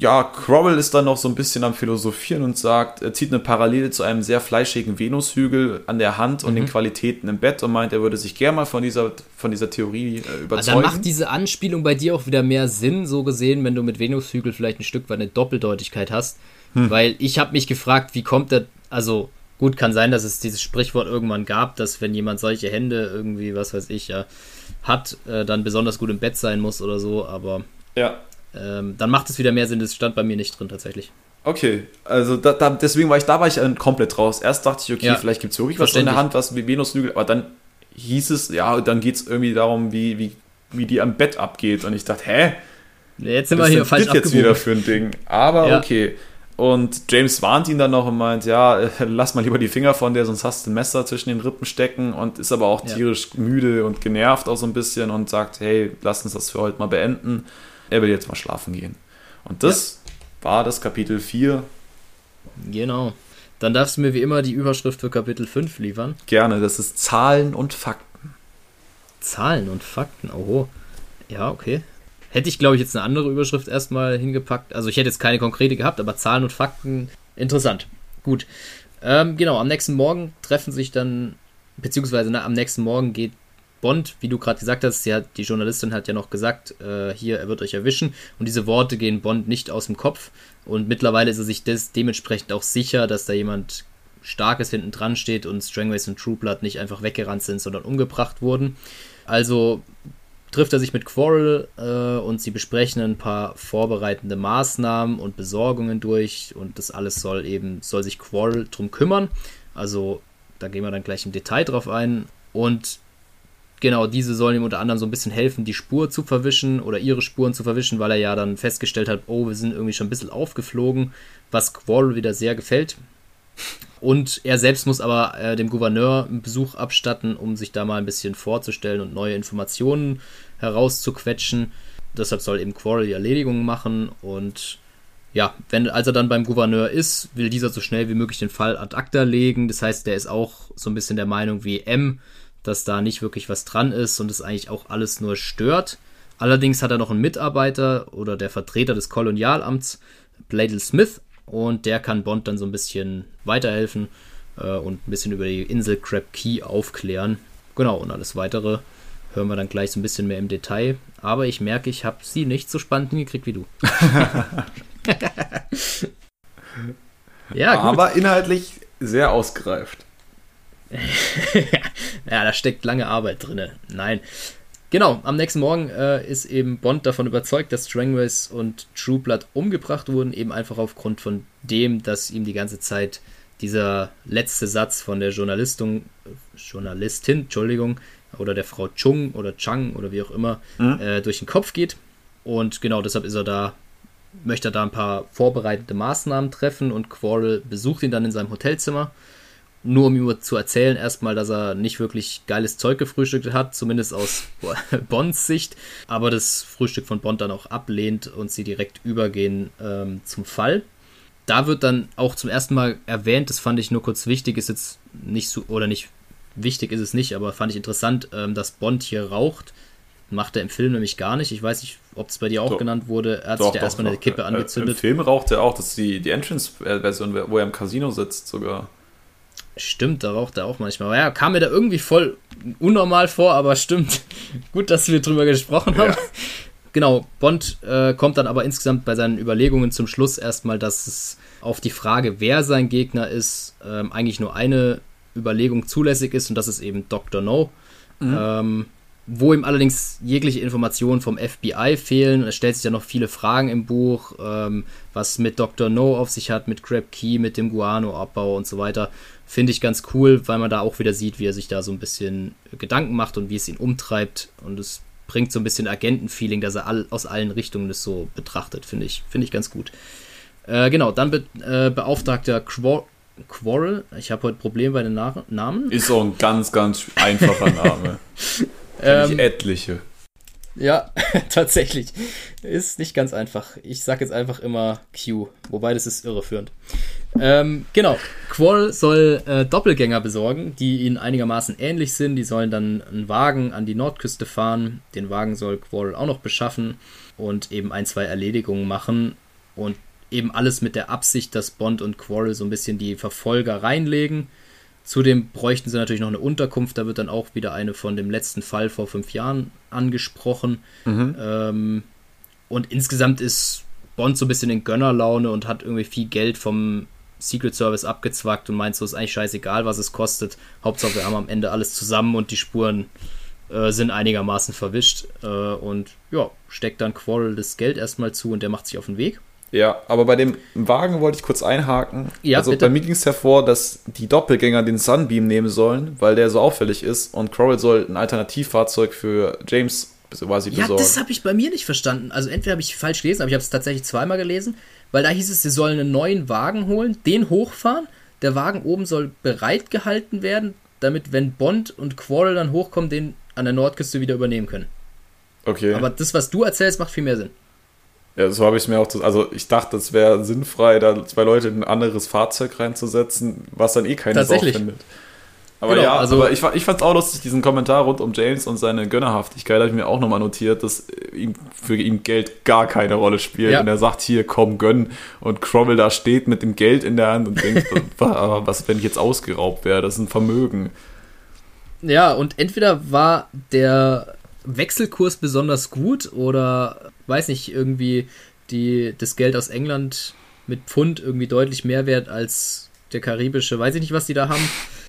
Ja, Crowell ist dann noch so ein bisschen am Philosophieren und sagt, er zieht eine Parallele zu einem sehr fleischigen Venushügel an der Hand und mhm. den Qualitäten im Bett und meint, er würde sich gerne mal von dieser, von dieser Theorie äh, überzeugen. Also dann macht diese Anspielung bei dir auch wieder mehr Sinn, so gesehen, wenn du mit Venushügel vielleicht ein Stück weit eine Doppeldeutigkeit hast. Hm. Weil ich habe mich gefragt, wie kommt der, also gut, kann sein, dass es dieses Sprichwort irgendwann gab, dass wenn jemand solche Hände irgendwie, was weiß ich, ja, hat, äh, dann besonders gut im Bett sein muss oder so, aber ja. Ähm, dann macht es wieder mehr Sinn, das stand bei mir nicht drin tatsächlich. Okay, also da, da, deswegen war ich, da war ich komplett raus. Erst dachte ich, okay, ja, vielleicht gibt es wirklich was in der Hand, was wie Venuslügel, aber dann hieß es, ja, dann geht es irgendwie darum, wie, wie, wie die am Bett abgeht. Und ich dachte, hä? Jetzt sind wir hier falsch das jetzt wieder für ein Ding. Aber ja. okay. Und James warnt ihn dann noch und meint, ja, lass mal lieber die Finger von der, sonst hast du ein Messer zwischen den Rippen stecken und ist aber auch tierisch ja. müde und genervt auch so ein bisschen und sagt, hey, lass uns das für heute mal beenden. Er will jetzt mal schlafen gehen. Und das ja. war das Kapitel 4. Genau. Dann darfst du mir wie immer die Überschrift für Kapitel 5 liefern. Gerne, das ist Zahlen und Fakten. Zahlen und Fakten, oho. Ja, okay. Hätte ich, glaube ich, jetzt eine andere Überschrift erstmal hingepackt. Also ich hätte jetzt keine konkrete gehabt, aber Zahlen und Fakten, interessant. Gut. Ähm, genau, am nächsten Morgen treffen sich dann, beziehungsweise na, am nächsten Morgen geht Bond, wie du gerade gesagt hast, hat, die Journalistin hat ja noch gesagt, äh, hier, er wird euch erwischen. Und diese Worte gehen Bond nicht aus dem Kopf. Und mittlerweile ist er sich des, dementsprechend auch sicher, dass da jemand Starkes hinten dran steht und Strangways und True Blood nicht einfach weggerannt sind, sondern umgebracht wurden. Also trifft er sich mit Quarrel äh, und sie besprechen ein paar vorbereitende Maßnahmen und Besorgungen durch und das alles soll eben, soll sich Quarrel drum kümmern. Also da gehen wir dann gleich im Detail drauf ein. Und genau, diese sollen ihm unter anderem so ein bisschen helfen, die Spur zu verwischen oder ihre Spuren zu verwischen, weil er ja dann festgestellt hat, oh, wir sind irgendwie schon ein bisschen aufgeflogen, was Quarrel wieder sehr gefällt. Und er selbst muss aber äh, dem Gouverneur einen Besuch abstatten, um sich da mal ein bisschen vorzustellen und neue Informationen herauszuquetschen. Deshalb soll eben Quarrel die Erledigung machen und ja, wenn, als er dann beim Gouverneur ist, will dieser so schnell wie möglich den Fall ad acta legen. Das heißt, der ist auch so ein bisschen der Meinung wie M, dass da nicht wirklich was dran ist und es eigentlich auch alles nur stört. Allerdings hat er noch einen Mitarbeiter oder der Vertreter des Kolonialamts, Bladel Smith, und der kann Bond dann so ein bisschen weiterhelfen äh, und ein bisschen über die Insel Crab Key aufklären. Genau, und alles weitere hören wir dann gleich so ein bisschen mehr im Detail. Aber ich merke, ich habe sie nicht so spannend hingekriegt wie du. ja, gut. Aber inhaltlich sehr ausgereift. ja, da steckt lange Arbeit drin. Nein. Genau, am nächsten Morgen äh, ist eben Bond davon überzeugt, dass Strangways und True Blood umgebracht wurden, eben einfach aufgrund von dem, dass ihm die ganze Zeit dieser letzte Satz von der Journalistin, Journalistin, Entschuldigung, oder der Frau Chung oder Chang oder wie auch immer, mhm. äh, durch den Kopf geht. Und genau deshalb ist er da, möchte er da ein paar vorbereitende Maßnahmen treffen und Quarrel besucht ihn dann in seinem Hotelzimmer nur um ihm zu erzählen, erstmal, dass er nicht wirklich geiles Zeug gefrühstückt hat, zumindest aus Bonds Sicht, aber das Frühstück von Bond dann auch ablehnt und sie direkt übergehen ähm, zum Fall. Da wird dann auch zum ersten Mal erwähnt, das fand ich nur kurz wichtig, ist jetzt nicht so oder nicht wichtig ist es nicht, aber fand ich interessant, ähm, dass Bond hier raucht. Macht er im Film nämlich gar nicht. Ich weiß nicht, ob es bei dir auch doch. genannt wurde. Er hat doch, sich da erstmal eine Kippe angezündet. Im Film raucht er auch, das ist die, die Entrance-Version, wo er im Casino sitzt sogar. Stimmt, da raucht er auch manchmal. Aber ja, kam mir da irgendwie voll unnormal vor, aber stimmt. Gut, dass wir drüber gesprochen haben. Ja. Genau, Bond äh, kommt dann aber insgesamt bei seinen Überlegungen zum Schluss erstmal, dass es auf die Frage, wer sein Gegner ist, ähm, eigentlich nur eine Überlegung zulässig ist und das ist eben Dr. No. Mhm. Ähm, wo ihm allerdings jegliche Informationen vom FBI fehlen. Es stellt sich ja noch viele Fragen im Buch, ähm, was mit Dr. No auf sich hat, mit Crab Key, mit dem Guano-Abbau und so weiter. Finde ich ganz cool, weil man da auch wieder sieht, wie er sich da so ein bisschen Gedanken macht und wie es ihn umtreibt. Und es bringt so ein bisschen Agentenfeeling, dass er all, aus allen Richtungen das so betrachtet, finde ich, finde ich ganz gut. Äh, genau, dann be, äh, beauftragter Quor Quarrel. Ich habe heute Probleme bei den Na Namen. Ist auch ein ganz, ganz einfacher Name. Ähm, etliche. Ja, tatsächlich. Ist nicht ganz einfach. Ich sage jetzt einfach immer Q, wobei das ist irreführend. Ähm, genau, Quarrel soll äh, Doppelgänger besorgen, die ihnen einigermaßen ähnlich sind. Die sollen dann einen Wagen an die Nordküste fahren. Den Wagen soll Quarrel auch noch beschaffen und eben ein, zwei Erledigungen machen. Und eben alles mit der Absicht, dass Bond und Quarrel so ein bisschen die Verfolger reinlegen. Zudem bräuchten sie natürlich noch eine Unterkunft. Da wird dann auch wieder eine von dem letzten Fall vor fünf Jahren angesprochen. Mhm. Ähm, und insgesamt ist Bond so ein bisschen in Gönnerlaune und hat irgendwie viel Geld vom Secret Service abgezwackt und meint so, ist eigentlich scheißegal, was es kostet. Hauptsache, wir haben am Ende alles zusammen und die Spuren äh, sind einigermaßen verwischt. Äh, und ja, steckt dann Quarrel das Geld erstmal zu und der macht sich auf den Weg. Ja, aber bei dem Wagen wollte ich kurz einhaken. Ja, also bitte. bei mir ging es hervor, dass die Doppelgänger den Sunbeam nehmen sollen, weil der so auffällig ist und Quarrel soll ein Alternativfahrzeug für James quasi besorgen. Ja, das habe ich bei mir nicht verstanden. Also entweder habe ich falsch gelesen, aber ich habe es tatsächlich zweimal gelesen, weil da hieß es, sie sollen einen neuen Wagen holen, den hochfahren, der Wagen oben soll bereit gehalten werden, damit wenn Bond und Quarrel dann hochkommen, den an der Nordküste wieder übernehmen können. Okay. Aber das, was du erzählst, macht viel mehr Sinn. Ja, so habe ich es mir auch. Also, ich dachte, es wäre sinnfrei, da zwei Leute in ein anderes Fahrzeug reinzusetzen, was dann eh keine Sau findet. Aber genau, ja, also aber ich, ich fand es auch lustig, diesen Kommentar rund um James und seine Gönnerhaftigkeit, habe ich mir auch nochmal notiert, dass ihm, für ihn Geld gar keine Rolle spielt. Ja. Und er sagt hier, komm, gönn. Und Cromwell da steht mit dem Geld in der Hand und denkt, was, wenn ich jetzt ausgeraubt wäre? Das ist ein Vermögen. Ja, und entweder war der Wechselkurs besonders gut oder weiß nicht, irgendwie die, das Geld aus England mit Pfund irgendwie deutlich mehr wert als der karibische, weiß ich nicht, was die da haben.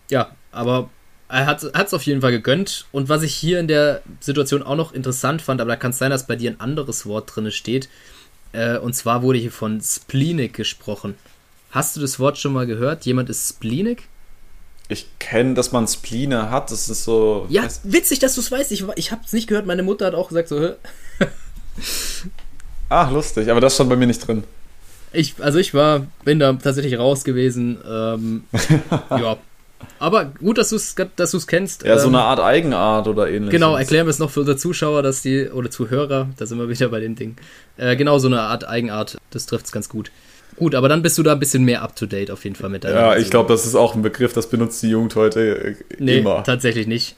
Ja, aber er hat es auf jeden Fall gegönnt. Und was ich hier in der Situation auch noch interessant fand, aber da kann es sein, dass bei dir ein anderes Wort drin steht. Äh, und zwar wurde hier von Spleenik gesprochen. Hast du das Wort schon mal gehört? Jemand ist Spleenik? Ich kenne, dass man Spline hat. Das ist so. Ja, witzig, dass du es weißt. Ich, ich habe es nicht gehört. Meine Mutter hat auch gesagt so. Ach, lustig. Aber das stand bei mir nicht drin. Ich, also ich war, bin da tatsächlich raus gewesen. Ähm, ja. Aber gut, dass du es dass du's kennst. Ja, ähm, so eine Art Eigenart oder ähnliches. Genau, erklären wir es noch für unsere Zuschauer, dass die, oder Zuhörer, da sind wir wieder bei dem Ding. Äh, genau, so eine Art Eigenart, das trifft es ganz gut. Gut, aber dann bist du da ein bisschen mehr up to date auf jeden Fall mit deiner. Ja, ich glaube, das ist auch ein Begriff, das benutzt die Jugend heute äh, nee, immer. tatsächlich nicht.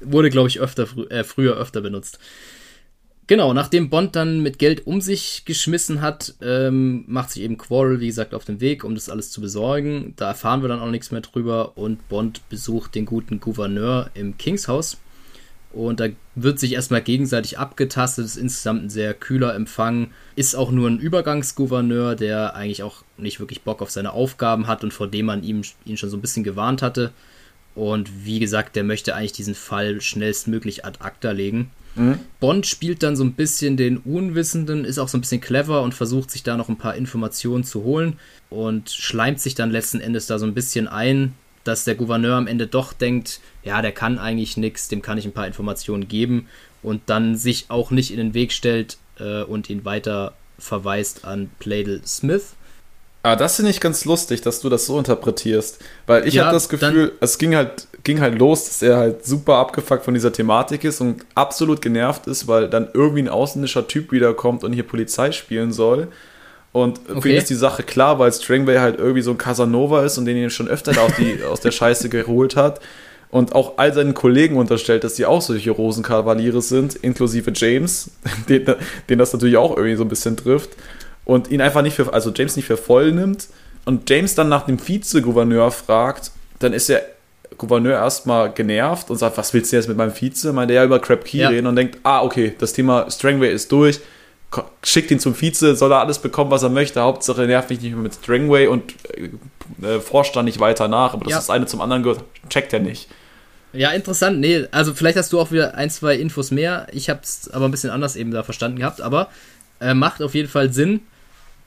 Wurde, glaube ich, öfter, äh, früher öfter benutzt. Genau, nachdem Bond dann mit Geld um sich geschmissen hat, ähm, macht sich eben Quarrel, wie gesagt, auf den Weg, um das alles zu besorgen. Da erfahren wir dann auch nichts mehr drüber und Bond besucht den guten Gouverneur im Kingshaus. Und da wird sich erstmal gegenseitig abgetastet, ist insgesamt ein sehr kühler Empfang, ist auch nur ein Übergangsgouverneur, der eigentlich auch nicht wirklich Bock auf seine Aufgaben hat und vor dem man ihm, ihn schon so ein bisschen gewarnt hatte. Und wie gesagt, der möchte eigentlich diesen Fall schnellstmöglich ad acta legen. Mhm. Bond spielt dann so ein bisschen den Unwissenden, ist auch so ein bisschen clever und versucht sich da noch ein paar Informationen zu holen und schleimt sich dann letzten Endes da so ein bisschen ein, dass der Gouverneur am Ende doch denkt, ja, der kann eigentlich nichts, dem kann ich ein paar Informationen geben und dann sich auch nicht in den Weg stellt äh, und ihn weiter verweist an Pladel Smith. Ah, das finde ich ganz lustig, dass du das so interpretierst. Weil ich ja, hatte das Gefühl, es ging halt, ging halt los, dass er halt super abgefuckt von dieser Thematik ist und absolut genervt ist, weil dann irgendwie ein ausländischer Typ wiederkommt und hier Polizei spielen soll. Und okay. für ihn ist die Sache klar, weil Strangway halt irgendwie so ein Casanova ist und den ihn schon öfter aus, die, aus der Scheiße geholt hat. und auch all seinen Kollegen unterstellt, dass die auch solche Rosenkavaliere sind, inklusive James, den, den das natürlich auch irgendwie so ein bisschen trifft und ihn einfach nicht für, also James nicht für voll nimmt und James dann nach dem Vizegouverneur fragt, dann ist der Gouverneur erstmal genervt und sagt, was willst du jetzt mit meinem Vize? Meint er ja über Crab Key ja. reden und denkt, ah, okay, das Thema Strangway ist durch, schickt ihn zum Vize, soll er alles bekommen, was er möchte. Hauptsache er nervt mich nicht mehr mit Strangway und äh, forscht dann nicht weiter nach, aber dass ja. das eine zum anderen gehört, checkt er nicht. Ja, interessant. Nee, also vielleicht hast du auch wieder ein, zwei Infos mehr. Ich habe es aber ein bisschen anders eben da verstanden gehabt, aber äh, macht auf jeden Fall Sinn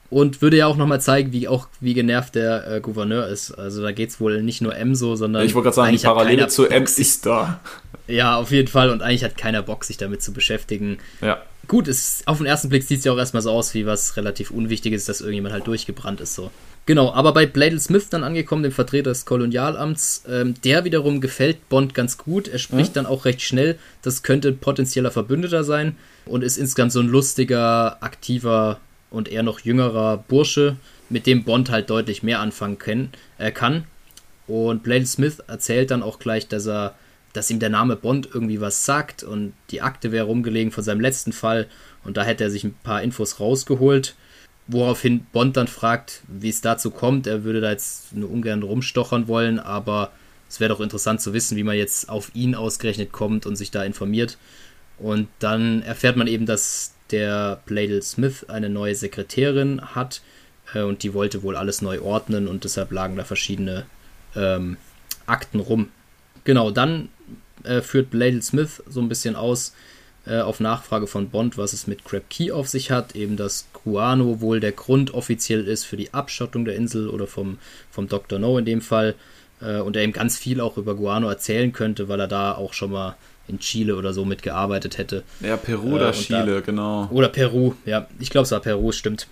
und würde ja auch nochmal zeigen, wie auch wie genervt der äh, Gouverneur ist. Also da geht es wohl nicht nur M so, sondern. Ich wollte gerade sagen, die Parallele zu M ist da. Ja, auf jeden Fall. Und eigentlich hat keiner Bock, sich damit zu beschäftigen. Ja. Gut, es, auf den ersten Blick sieht es ja auch erstmal so aus, wie was relativ Unwichtiges, dass irgendjemand halt durchgebrannt ist. so. Genau, aber bei Bladel Smith dann angekommen, dem Vertreter des Kolonialamts, ähm, der wiederum gefällt Bond ganz gut. Er spricht mhm. dann auch recht schnell, das könnte ein potenzieller Verbündeter sein und ist insgesamt so ein lustiger, aktiver und eher noch jüngerer Bursche, mit dem Bond halt deutlich mehr anfangen können, äh, kann. Und Bladel Smith erzählt dann auch gleich, dass er dass ihm der Name Bond irgendwie was sagt und die Akte wäre rumgelegen von seinem letzten Fall und da hätte er sich ein paar Infos rausgeholt, woraufhin Bond dann fragt, wie es dazu kommt. Er würde da jetzt nur ungern rumstochern wollen, aber es wäre doch interessant zu wissen, wie man jetzt auf ihn ausgerechnet kommt und sich da informiert. Und dann erfährt man eben, dass der Bladel Smith eine neue Sekretärin hat äh, und die wollte wohl alles neu ordnen und deshalb lagen da verschiedene ähm, Akten rum. Genau, dann äh, führt Bladel Smith so ein bisschen aus äh, auf Nachfrage von Bond, was es mit Crab Key auf sich hat. Eben, dass Guano wohl der Grund offiziell ist für die Abschottung der Insel oder vom, vom Dr. No in dem Fall. Äh, und er eben ganz viel auch über Guano erzählen könnte, weil er da auch schon mal in Chile oder so mitgearbeitet hätte. Ja, Peru oder äh, Chile, da, genau. Oder Peru, ja. Ich glaube, es war Peru, stimmt.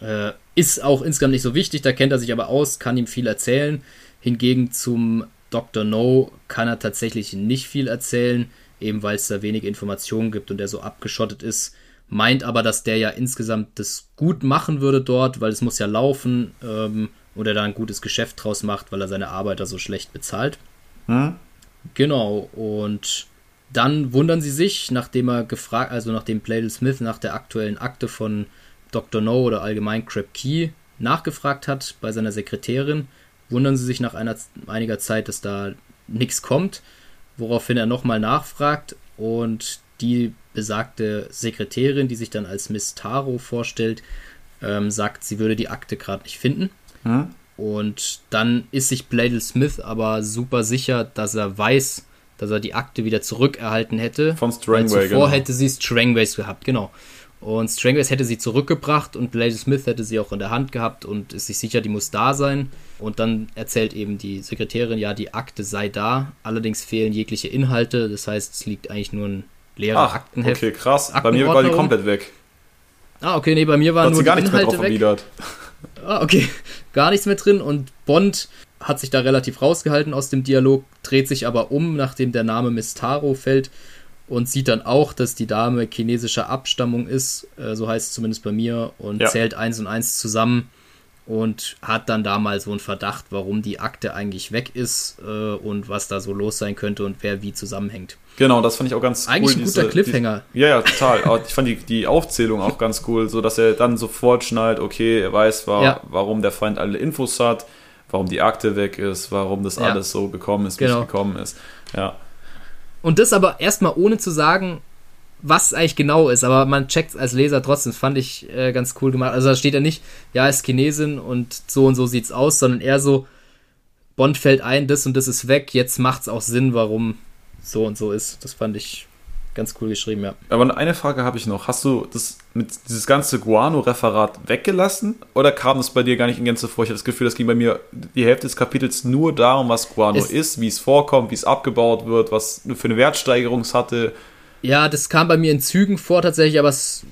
Äh, ist auch insgesamt nicht so wichtig, da kennt er sich aber aus, kann ihm viel erzählen. Hingegen zum Dr. No kann er tatsächlich nicht viel erzählen, eben weil es da wenig Informationen gibt und er so abgeschottet ist. Meint aber, dass der ja insgesamt das gut machen würde dort, weil es muss ja laufen ähm, und er da ein gutes Geschäft draus macht, weil er seine Arbeiter so schlecht bezahlt. Hm? Genau, und dann wundern sie sich, nachdem er gefragt, also nachdem Bladel Smith nach der aktuellen Akte von Dr. No oder allgemein Crab Key nachgefragt hat bei seiner Sekretärin, wundern sie sich nach einer, einiger Zeit, dass da nichts kommt, woraufhin er nochmal nachfragt und die besagte Sekretärin, die sich dann als Miss Taro vorstellt, ähm, sagt, sie würde die Akte gerade nicht finden. Hm? Und dann ist sich Bladel Smith aber super sicher, dass er weiß, dass er die Akte wieder zurückerhalten hätte. Von Strangway, weil zuvor genau. hätte sie Strangways gehabt, genau. Und Strangways hätte sie zurückgebracht und Lady Smith hätte sie auch in der Hand gehabt und ist sich sicher, die muss da sein. Und dann erzählt eben die Sekretärin, ja, die Akte sei da, allerdings fehlen jegliche Inhalte. Das heißt, es liegt eigentlich nur ein leerer Ach, Aktenheft. Okay, krass. Bei mir war die komplett weg. Ah, okay, nee, bei mir waren nur gar nichts Inhalte mehr drauf weg. Ah, okay, gar nichts mehr drin und Bond hat sich da relativ rausgehalten aus dem Dialog, dreht sich aber um, nachdem der Name Mistaro fällt und sieht dann auch, dass die Dame chinesischer Abstammung ist, äh, so heißt es zumindest bei mir, und ja. zählt eins und eins zusammen und hat dann da mal so einen Verdacht, warum die Akte eigentlich weg ist äh, und was da so los sein könnte und wer wie zusammenhängt. Genau, das fand ich auch ganz eigentlich cool. Eigentlich ein guter Cliffhanger. Die, ja, ja, total. ich fand die, die Aufzählung auch ganz cool, so dass er dann sofort schnallt, okay, er weiß, war, ja. warum der Feind alle Infos hat, warum die Akte weg ist, warum das ja. alles so gekommen ist, wie genau. es gekommen ist. Ja. Und das aber erstmal ohne zu sagen, was eigentlich genau ist, aber man checkt es als Leser trotzdem. Das fand ich äh, ganz cool gemacht. Also da steht ja nicht, ja, ist Chinesin und so und so sieht's aus, sondern eher so, Bond fällt ein, das und das ist weg, jetzt macht's auch Sinn, warum so und so ist. Das fand ich Ganz cool geschrieben, ja. Aber eine Frage habe ich noch. Hast du das mit dieses ganze Guano-Referat weggelassen? Oder kam das bei dir gar nicht in Gänze vor? Ich habe das Gefühl, das ging bei mir die Hälfte des Kapitels nur darum, was Guano es ist, wie es vorkommt, wie es abgebaut wird, was für eine Wertsteigerung es hatte. Ja, das kam bei mir in Zügen vor tatsächlich, aber es,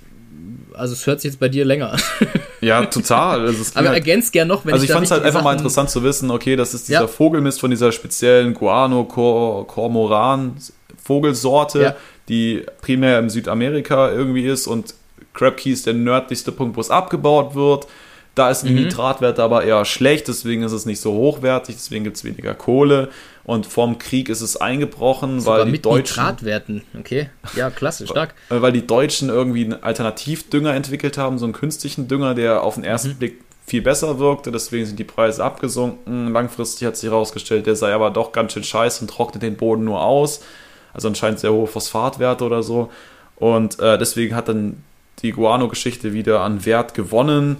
also es hört sich jetzt bei dir länger an. Ja, total. Also aber halt, ergänzt gern noch, wenn Also ich, ich fand es halt einfach Sachen mal interessant zu wissen, okay, das ist dieser ja. Vogelmist von dieser speziellen Guano-Kormoran-Vogelsorte. Ja die primär im Südamerika irgendwie ist und Crab Key ist der nördlichste Punkt, wo es abgebaut wird. Da ist die mhm. Nitratwert aber eher schlecht, deswegen ist es nicht so hochwertig, deswegen gibt es weniger Kohle. Und vorm Krieg ist es eingebrochen, Sogar weil die mit Deutschen. Nitratwerten, okay. Ja, klasse, stark. Weil die Deutschen irgendwie einen Alternativdünger entwickelt haben, so einen künstlichen Dünger, der auf den ersten mhm. Blick viel besser wirkte, deswegen sind die Preise abgesunken. Langfristig hat sich herausgestellt, der sei aber doch ganz schön scheiße und trocknet den Boden nur aus. Also anscheinend sehr hohe Phosphatwerte oder so. Und äh, deswegen hat dann die Guano-Geschichte wieder an Wert gewonnen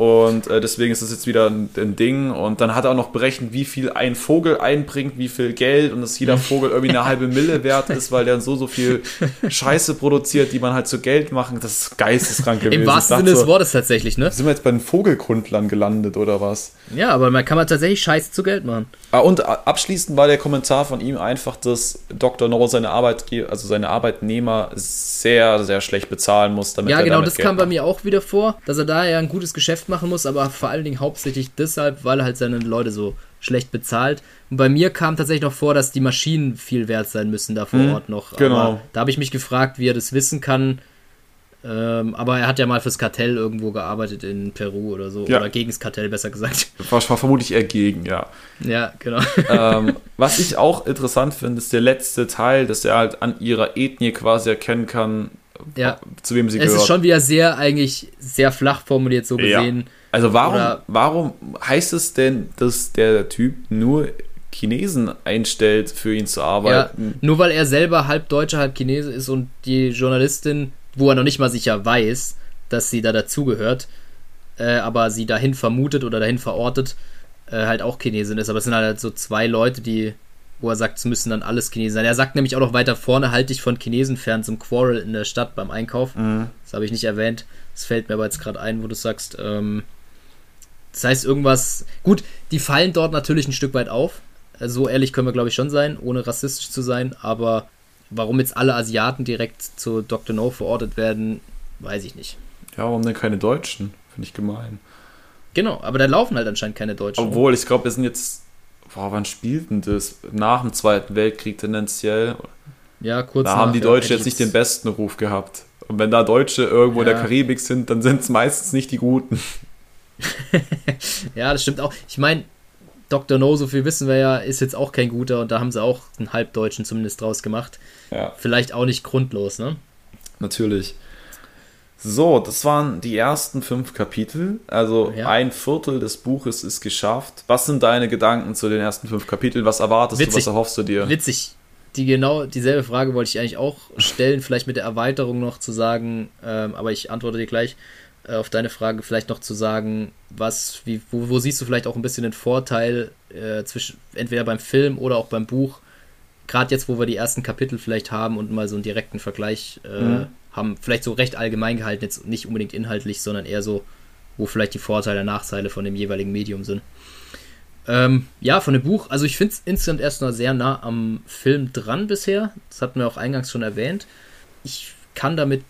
und äh, deswegen ist das jetzt wieder ein, ein, Ding. Und dann hat er auch noch berechnet, wie viel ein Vogel einbringt, wie viel Geld und dass jeder Vogel irgendwie eine halbe Mille wert ist, weil der so, so viel Scheiße produziert, die man halt zu Geld machen. Das ist geisteskrank gewesen. Im wahrsten Sinne des Wortes tatsächlich, ne? Sind wir jetzt bei den Vogelkundlern gelandet oder was? Ja, aber man kann man tatsächlich Scheiße zu Geld machen. Ah, und abschließend war der Kommentar von ihm einfach, dass Dr. No seine Arbeitgeber, also seine Arbeitnehmer sehr, sehr schlecht bezahlen muss, damit Ja, genau, das Geld kam macht. bei mir auch wieder vor, dass er da ja ein gutes Geschäft machen muss, aber vor allen Dingen hauptsächlich deshalb, weil er halt seine Leute so schlecht bezahlt. Und bei mir kam tatsächlich noch vor, dass die Maschinen viel wert sein müssen da vor mhm, Ort noch. Genau. Aber da habe ich mich gefragt, wie er das wissen kann. Ähm, aber er hat ja mal fürs Kartell irgendwo gearbeitet in Peru oder so. Ja. Oder gegen das Kartell, besser gesagt. War, war vermutlich eher gegen, ja. Ja, genau. Ähm, was ich auch interessant finde, ist der letzte Teil, dass er halt an ihrer Ethnie quasi erkennen kann, ja. zu wem sie es gehört. Es ist schon wieder sehr, eigentlich sehr flach formuliert so gesehen. Ja. Also warum, warum heißt es denn, dass der Typ nur Chinesen einstellt, für ihn zu arbeiten? Ja, nur weil er selber halb Deutscher, halb Chinese ist und die Journalistin, wo er noch nicht mal sicher weiß, dass sie da dazugehört, äh, aber sie dahin vermutet oder dahin verortet, äh, halt auch Chinesin ist. Aber es sind halt so zwei Leute, die wo er sagt, es müssen dann alles Chinesen sein. Er sagt nämlich auch noch weiter vorne, halte dich von Chinesen fern zum Quarrel in der Stadt beim Einkauf. Mhm. Das habe ich nicht erwähnt. Das fällt mir aber jetzt gerade ein, wo du sagst. Ähm, das heißt, irgendwas. Gut, die fallen dort natürlich ein Stück weit auf. So ehrlich können wir, glaube ich, schon sein, ohne rassistisch zu sein. Aber warum jetzt alle Asiaten direkt zu Dr. No verortet werden, weiß ich nicht. Ja, warum denn keine Deutschen? Finde ich gemein. Genau, aber da laufen halt anscheinend keine Deutschen. Obwohl, ich glaube, wir sind jetzt boah, wann spielt denn das? Nach dem Zweiten Weltkrieg tendenziell. Ja, kurz Da haben die Deutschen jetzt nicht den besten Ruf gehabt. Und wenn da Deutsche irgendwo ja. in der Karibik sind, dann sind es meistens nicht die Guten. ja, das stimmt auch. Ich meine, Dr. No, so viel wissen wir ja, ist jetzt auch kein guter und da haben sie auch einen Halbdeutschen zumindest draus gemacht. Ja. Vielleicht auch nicht grundlos, ne? Natürlich. So, das waren die ersten fünf Kapitel. Also ja. ein Viertel des Buches ist geschafft. Was sind deine Gedanken zu den ersten fünf Kapiteln? Was erwartest Witzig. du? Was erhoffst du dir? Witzig. Die genau dieselbe Frage wollte ich eigentlich auch stellen, vielleicht mit der Erweiterung noch zu sagen, ähm, aber ich antworte dir gleich äh, auf deine Frage, vielleicht noch zu sagen, was, wie, wo, wo siehst du vielleicht auch ein bisschen den Vorteil äh, zwischen entweder beim Film oder auch beim Buch, gerade jetzt, wo wir die ersten Kapitel vielleicht haben und mal so einen direkten Vergleich äh, mhm haben vielleicht so recht allgemein gehalten, jetzt nicht unbedingt inhaltlich, sondern eher so, wo vielleicht die Vorteile, Nachteile von dem jeweiligen Medium sind. Ähm, ja, von dem Buch, also ich finde es insgesamt erstmal sehr nah am Film dran bisher. Das hatten wir auch eingangs schon erwähnt. Ich kann damit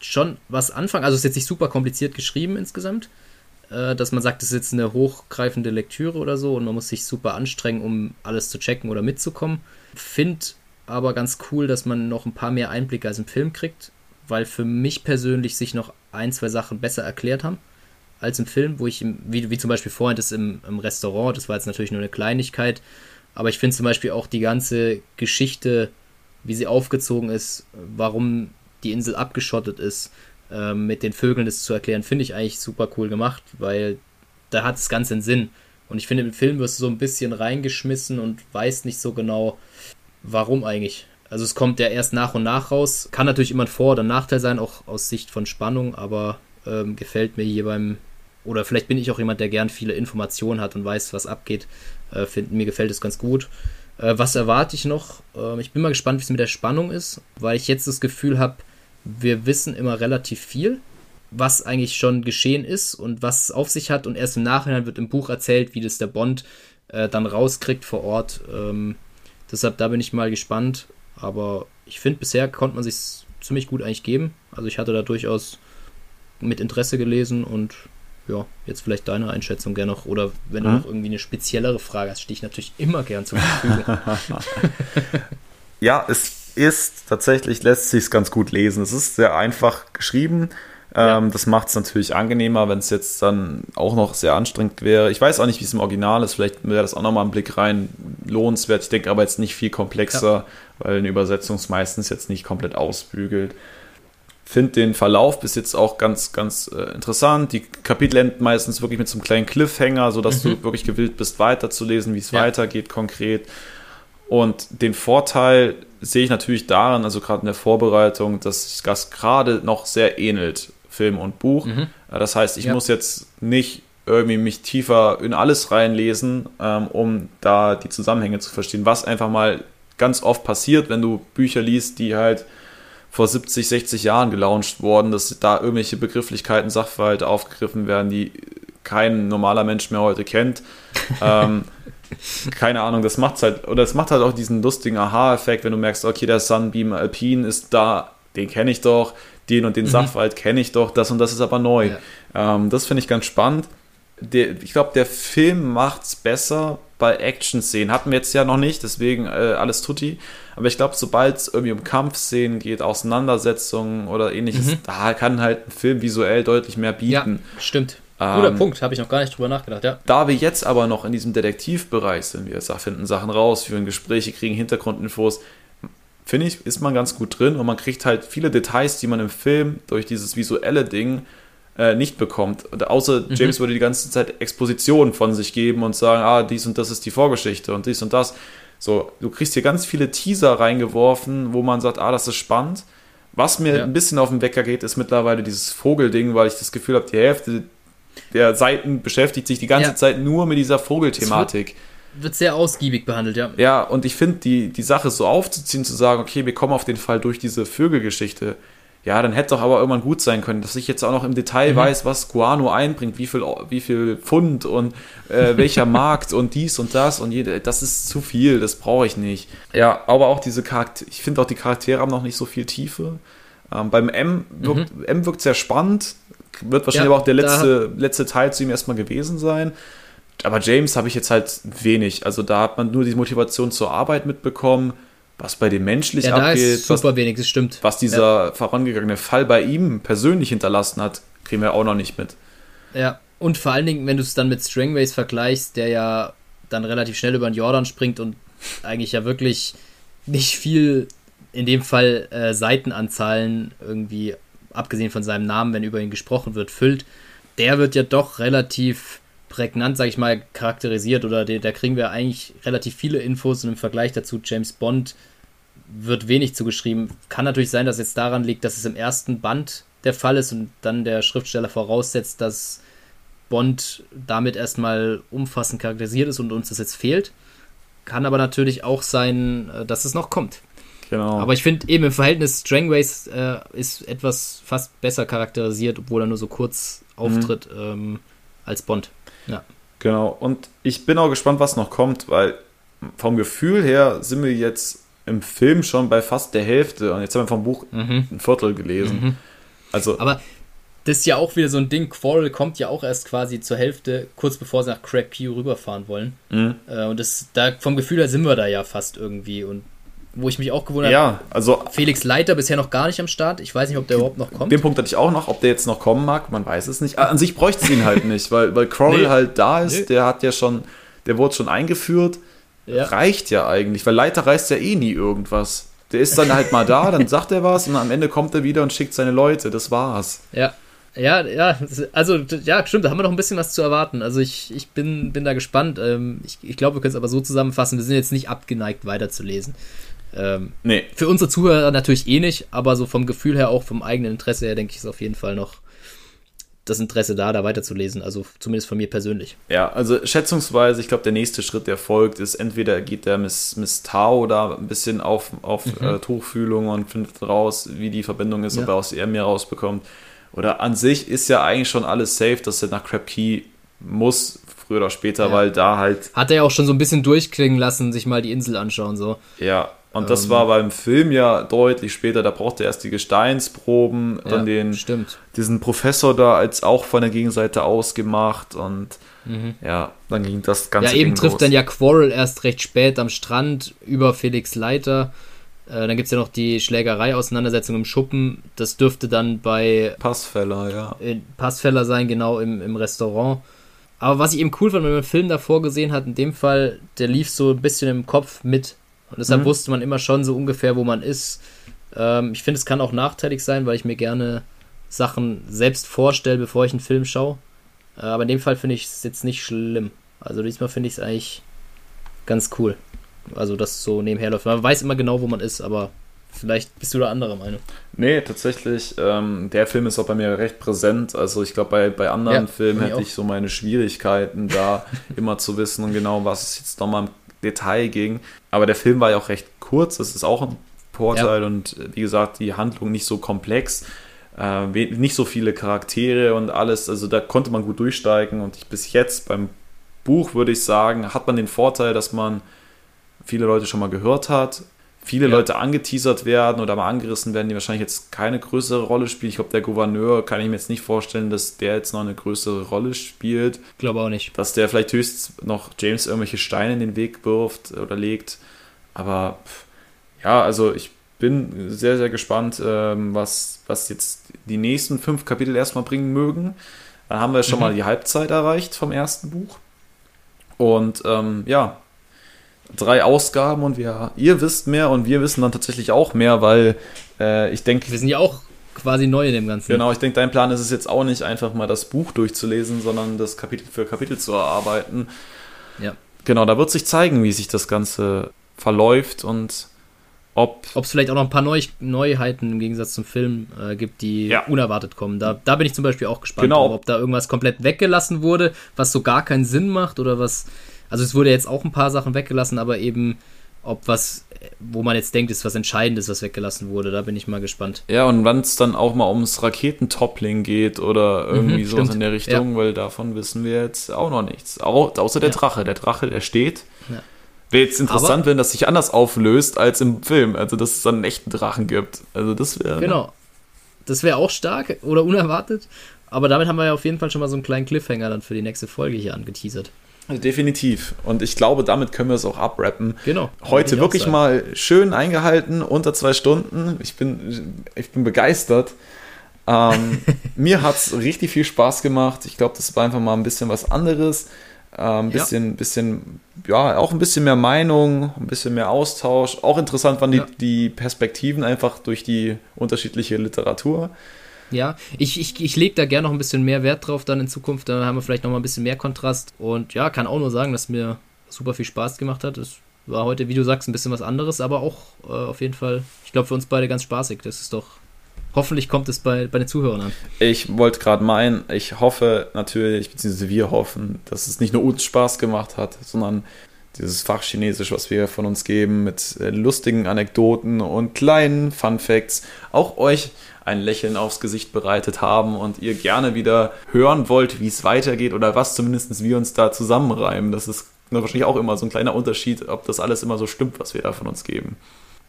schon was anfangen. Also es ist jetzt nicht super kompliziert geschrieben insgesamt, äh, dass man sagt, es ist jetzt eine hochgreifende Lektüre oder so und man muss sich super anstrengen, um alles zu checken oder mitzukommen. Finde aber ganz cool, dass man noch ein paar mehr Einblicke als im Film kriegt weil für mich persönlich sich noch ein, zwei Sachen besser erklärt haben als im Film, wo ich, wie, wie zum Beispiel vorhin das im, im Restaurant, das war jetzt natürlich nur eine Kleinigkeit, aber ich finde zum Beispiel auch die ganze Geschichte, wie sie aufgezogen ist, warum die Insel abgeschottet ist, äh, mit den Vögeln das zu erklären, finde ich eigentlich super cool gemacht, weil da hat es ganz einen Sinn. Und ich finde, im Film wirst du so ein bisschen reingeschmissen und weißt nicht so genau, warum eigentlich. Also es kommt ja erst nach und nach raus. Kann natürlich immer ein Vor- oder Nachteil sein, auch aus Sicht von Spannung, aber ähm, gefällt mir hier beim, oder vielleicht bin ich auch jemand, der gern viele Informationen hat und weiß, was abgeht. Äh, find, mir gefällt es ganz gut. Äh, was erwarte ich noch? Äh, ich bin mal gespannt, wie es mit der Spannung ist, weil ich jetzt das Gefühl habe, wir wissen immer relativ viel, was eigentlich schon geschehen ist und was es auf sich hat und erst im Nachhinein wird im Buch erzählt, wie das der Bond äh, dann rauskriegt vor Ort. Ähm, deshalb da bin ich mal gespannt. Aber ich finde, bisher konnte man sich ziemlich gut eigentlich geben. Also ich hatte da durchaus mit Interesse gelesen und ja, jetzt vielleicht deine Einschätzung gerne noch. Oder wenn hm? du noch irgendwie eine speziellere Frage hast, stehe ich natürlich immer gern zur Verfügung. ja, es ist tatsächlich, lässt sich es ganz gut lesen. Es ist sehr einfach geschrieben. Ähm, ja. Das macht es natürlich angenehmer, wenn es jetzt dann auch noch sehr anstrengend wäre. Ich weiß auch nicht, wie es im Original ist. Vielleicht wäre das auch nochmal ein Blick rein lohnenswert. Ich denke aber jetzt nicht viel komplexer, ja. Weil eine Übersetzung es meistens jetzt nicht komplett ausbügelt. Finde den Verlauf bis jetzt auch ganz, ganz äh, interessant. Die Kapitel enden meistens wirklich mit so einem kleinen Cliffhanger, sodass mhm. du wirklich gewillt bist, weiterzulesen, wie es ja. weitergeht konkret. Und den Vorteil sehe ich natürlich daran, also gerade in der Vorbereitung, dass das gerade noch sehr ähnelt, Film und Buch. Mhm. Äh, das heißt, ich ja. muss jetzt nicht irgendwie mich tiefer in alles reinlesen, ähm, um da die Zusammenhänge zu verstehen, was einfach mal ganz oft passiert, wenn du Bücher liest, die halt vor 70, 60 Jahren gelauncht wurden, dass da irgendwelche Begrifflichkeiten, Sachverhalte aufgegriffen werden, die kein normaler Mensch mehr heute kennt. ähm, keine Ahnung, das macht halt, oder es macht halt auch diesen lustigen Aha-Effekt, wenn du merkst, okay, der Sunbeam Alpine ist da, den kenne ich doch, den und den mhm. Sachverhalt kenne ich doch, das und das ist aber neu. Ja. Ähm, das finde ich ganz spannend. Der, ich glaube, der Film macht es besser bei Action-Szenen. Hatten wir jetzt ja noch nicht, deswegen äh, alles tutti. Aber ich glaube, sobald es irgendwie um Kampfszenen geht, Auseinandersetzungen oder ähnliches, mhm. da kann halt ein Film visuell deutlich mehr bieten. Ja, stimmt. Guter ähm, Punkt, habe ich noch gar nicht drüber nachgedacht, ja. Da wir jetzt aber noch in diesem Detektivbereich sind, wir finden Sachen raus, führen Gespräche, kriegen Hintergrundinfos, finde ich, ist man ganz gut drin und man kriegt halt viele Details, die man im Film durch dieses visuelle Ding äh, nicht bekommt. Und außer mhm. James würde die ganze Zeit Expositionen von sich geben und sagen, ah, dies und das ist die Vorgeschichte und dies und das. So, du kriegst hier ganz viele Teaser reingeworfen, wo man sagt, ah, das ist spannend. Was mir ja. ein bisschen auf den Wecker geht, ist mittlerweile dieses Vogelding, weil ich das Gefühl habe, die Hälfte der Seiten beschäftigt sich die ganze ja. Zeit nur mit dieser Vogelthematik. Wird, wird sehr ausgiebig behandelt, ja. Ja, und ich finde, die, die Sache so aufzuziehen, zu sagen, okay, wir kommen auf den Fall durch diese Vögelgeschichte, ja, dann hätte doch aber irgendwann gut sein können, dass ich jetzt auch noch im Detail mhm. weiß, was Guano einbringt, wie viel, wie viel Pfund und äh, welcher Markt und dies und das und jede, das ist zu viel, das brauche ich nicht. Ja, aber auch diese Charaktere, ich finde auch die Charaktere haben noch nicht so viel Tiefe. Ähm, beim M wirkt, mhm. M wirkt sehr spannend, wird wahrscheinlich ja, aber auch der letzte, letzte Teil zu ihm erstmal gewesen sein. Aber James habe ich jetzt halt wenig. Also da hat man nur die Motivation zur Arbeit mitbekommen, was bei dem menschlich ja, abgeht. Super was, wenig, das stimmt. Was dieser ja. vorangegangene Fall bei ihm persönlich hinterlassen hat, kriegen wir auch noch nicht mit. Ja, und vor allen Dingen, wenn du es dann mit Strangways vergleichst, der ja dann relativ schnell über den Jordan springt und eigentlich ja wirklich nicht viel, in dem Fall äh, Seitenanzahlen irgendwie abgesehen von seinem Namen, wenn über ihn gesprochen wird, füllt, der wird ja doch relativ prägnant, sag ich mal, charakterisiert oder da kriegen wir eigentlich relativ viele Infos und im Vergleich dazu James Bond wird wenig zugeschrieben. Kann natürlich sein, dass es jetzt daran liegt, dass es im ersten Band der Fall ist und dann der Schriftsteller voraussetzt, dass Bond damit erstmal umfassend charakterisiert ist und uns das jetzt fehlt. Kann aber natürlich auch sein, äh, dass es noch kommt. Genau. Aber ich finde eben im Verhältnis Strangways äh, ist etwas fast besser charakterisiert, obwohl er nur so kurz auftritt mhm. ähm, als Bond. Ja. Genau. Und ich bin auch gespannt, was noch kommt, weil vom Gefühl her sind wir jetzt im Film schon bei fast der Hälfte und jetzt haben wir vom Buch mhm. ein Viertel gelesen. Mhm. Also. Aber das ist ja auch wieder so ein Ding. Quarrel kommt ja auch erst quasi zur Hälfte, kurz bevor sie nach Crack Q rüberfahren wollen. Mhm. Äh, und das, da vom Gefühl her sind wir da ja fast irgendwie. Und wo ich mich auch gewundert ja, also Felix Leiter bisher noch gar nicht am Start. Ich weiß nicht, ob der überhaupt noch kommt. Den Punkt hatte ich auch noch, ob der jetzt noch kommen mag, man weiß es nicht. An sich bräuchte es ihn halt nicht, weil, weil Crowell nee. halt da ist, nee. der hat ja schon, der wurde schon eingeführt. Ja. Reicht ja eigentlich, weil Leiter reißt ja eh nie irgendwas. Der ist dann halt mal da, dann sagt er was und am Ende kommt er wieder und schickt seine Leute. Das war's. Ja. Ja, ja, also ja, stimmt, da haben wir noch ein bisschen was zu erwarten. Also ich, ich bin, bin da gespannt. Ähm, ich, ich glaube, wir können es aber so zusammenfassen, wir sind jetzt nicht abgeneigt weiterzulesen. Ähm, nee. Für unsere Zuhörer natürlich eh nicht, aber so vom Gefühl her, auch vom eigenen Interesse her, denke ich, ist auf jeden Fall noch das Interesse da, da weiterzulesen. Also zumindest von mir persönlich. Ja, also schätzungsweise, ich glaube, der nächste Schritt, der folgt, ist entweder geht der Miss, Miss Tao da ein bisschen auf, auf mhm. äh, Tuchfühlung und findet raus, wie die Verbindung ist, ja. ob er aus ihr mehr rausbekommt. Oder an sich ist ja eigentlich schon alles safe, dass er nach Crab Key muss, früher oder später, ja. weil da halt. Hat er ja auch schon so ein bisschen durchklingen lassen, sich mal die Insel anschauen, so. Ja, und das ähm, war beim Film ja deutlich später. Da brauchte er erst die Gesteinsproben, ja, dann den, stimmt. diesen Professor da als auch von der Gegenseite ausgemacht und mhm. ja, dann ging das Ganze. Ja, eben trifft los. dann ja Quarrel erst recht spät am Strand über Felix Leiter. Äh, dann gibt es ja noch die Schlägerei-Auseinandersetzung im Schuppen. Das dürfte dann bei Passfeller, ja. Passfeller sein, genau im, im Restaurant. Aber was ich eben cool fand, wenn man den Film davor gesehen hat, in dem Fall, der lief so ein bisschen im Kopf mit. Und deshalb mhm. wusste man immer schon so ungefähr, wo man ist. Ähm, ich finde, es kann auch nachteilig sein, weil ich mir gerne Sachen selbst vorstelle, bevor ich einen Film schaue. Äh, aber in dem Fall finde ich es jetzt nicht schlimm. Also diesmal finde ich es eigentlich ganz cool. Also, dass so nebenher läuft. Man weiß immer genau, wo man ist, aber vielleicht bist du da anderer Meinung. Nee, tatsächlich, ähm, der Film ist auch bei mir recht präsent. Also ich glaube, bei, bei anderen ja, Filmen hätte ich so meine Schwierigkeiten, da immer zu wissen genau, was es jetzt nochmal im Detail ging. Aber der Film war ja auch recht kurz, das ist auch ein Vorteil ja. und äh, wie gesagt, die Handlung nicht so komplex. Äh, nicht so viele Charaktere und alles, also da konnte man gut durchsteigen und ich, bis jetzt beim Buch würde ich sagen, hat man den Vorteil, dass man viele Leute schon mal gehört hat, viele ja. Leute angeteasert werden oder mal angerissen werden, die wahrscheinlich jetzt keine größere Rolle spielen. Ich glaube, der Gouverneur kann ich mir jetzt nicht vorstellen, dass der jetzt noch eine größere Rolle spielt. Ich glaube auch nicht. Dass der vielleicht höchst noch James irgendwelche Steine in den Weg wirft oder legt. Aber ja, also ich bin sehr, sehr gespannt, ähm, was, was jetzt die nächsten fünf Kapitel erstmal bringen mögen. Dann haben wir schon mhm. mal die Halbzeit erreicht vom ersten Buch. Und ähm, ja, drei Ausgaben und wir, ihr wisst mehr und wir wissen dann tatsächlich auch mehr, weil äh, ich denke. Wir sind ja auch quasi neu in dem Ganzen. Genau, ich denke, dein Plan ist es jetzt auch nicht einfach mal das Buch durchzulesen, sondern das Kapitel für Kapitel zu erarbeiten. Ja. Genau, da wird sich zeigen, wie sich das Ganze verläuft und ob. Ob es vielleicht auch noch ein paar Neu Neuheiten im Gegensatz zum Film äh, gibt, die ja. unerwartet kommen. Da, da bin ich zum Beispiel auch gespannt, genau. ob da irgendwas komplett weggelassen wurde, was so gar keinen Sinn macht oder was also es wurde jetzt auch ein paar Sachen weggelassen, aber eben ob was, wo man jetzt denkt, ist was Entscheidendes, was weggelassen wurde. Da bin ich mal gespannt. Ja, und wann es dann auch mal ums Raketentoppling geht oder irgendwie mhm, sowas in der Richtung, ja. weil davon wissen wir jetzt auch noch nichts. Au außer der ja. Drache. Der Drache, der steht. Ja. Wäre jetzt interessant, Aber, wenn das sich anders auflöst als im Film. Also, dass es dann einen echten Drachen gibt. Also, das wäre. Genau. Das wäre auch stark oder unerwartet. Aber damit haben wir ja auf jeden Fall schon mal so einen kleinen Cliffhanger dann für die nächste Folge hier angeteasert. Definitiv. Und ich glaube, damit können wir es auch abrappen. Genau. Heute wirklich mal schön eingehalten, unter zwei Stunden. Ich bin, ich bin begeistert. Ähm, mir hat es richtig viel Spaß gemacht. Ich glaube, das war einfach mal ein bisschen was anderes. Ein ähm, bisschen, ja. bisschen, ja, auch ein bisschen mehr Meinung, ein bisschen mehr Austausch. Auch interessant waren die, ja. die Perspektiven einfach durch die unterschiedliche Literatur. Ja, ich, ich, ich lege da gerne noch ein bisschen mehr Wert drauf dann in Zukunft. Da haben wir vielleicht noch mal ein bisschen mehr Kontrast. Und ja, kann auch nur sagen, dass mir super viel Spaß gemacht hat. Es war heute, wie du sagst, ein bisschen was anderes, aber auch äh, auf jeden Fall, ich glaube, für uns beide ganz spaßig. Das ist doch. Hoffentlich kommt es bei, bei den Zuhörern an. Ich wollte gerade meinen, ich hoffe natürlich, beziehungsweise wir hoffen, dass es nicht nur uns Spaß gemacht hat, sondern dieses Fachchinesisch, was wir von uns geben, mit äh, lustigen Anekdoten und kleinen Fun Facts, auch euch ein Lächeln aufs Gesicht bereitet haben und ihr gerne wieder hören wollt, wie es weitergeht oder was zumindest wir uns da zusammenreimen. Das ist wahrscheinlich auch immer so ein kleiner Unterschied, ob das alles immer so stimmt, was wir da von uns geben.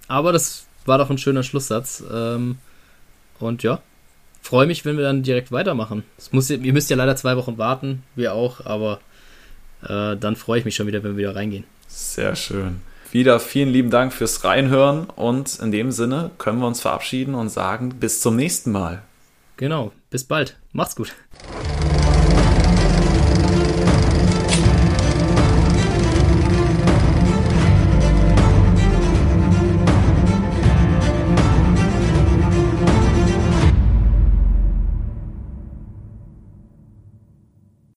Aber das war doch ein schöner Schlusssatz. Ähm, und ja, freue mich, wenn wir dann direkt weitermachen. Muss, ihr müsst ja leider zwei Wochen warten, wir auch, aber äh, dann freue ich mich schon wieder, wenn wir wieder reingehen. Sehr schön. Wieder vielen lieben Dank fürs Reinhören und in dem Sinne können wir uns verabschieden und sagen bis zum nächsten Mal. Genau, bis bald. Macht's gut.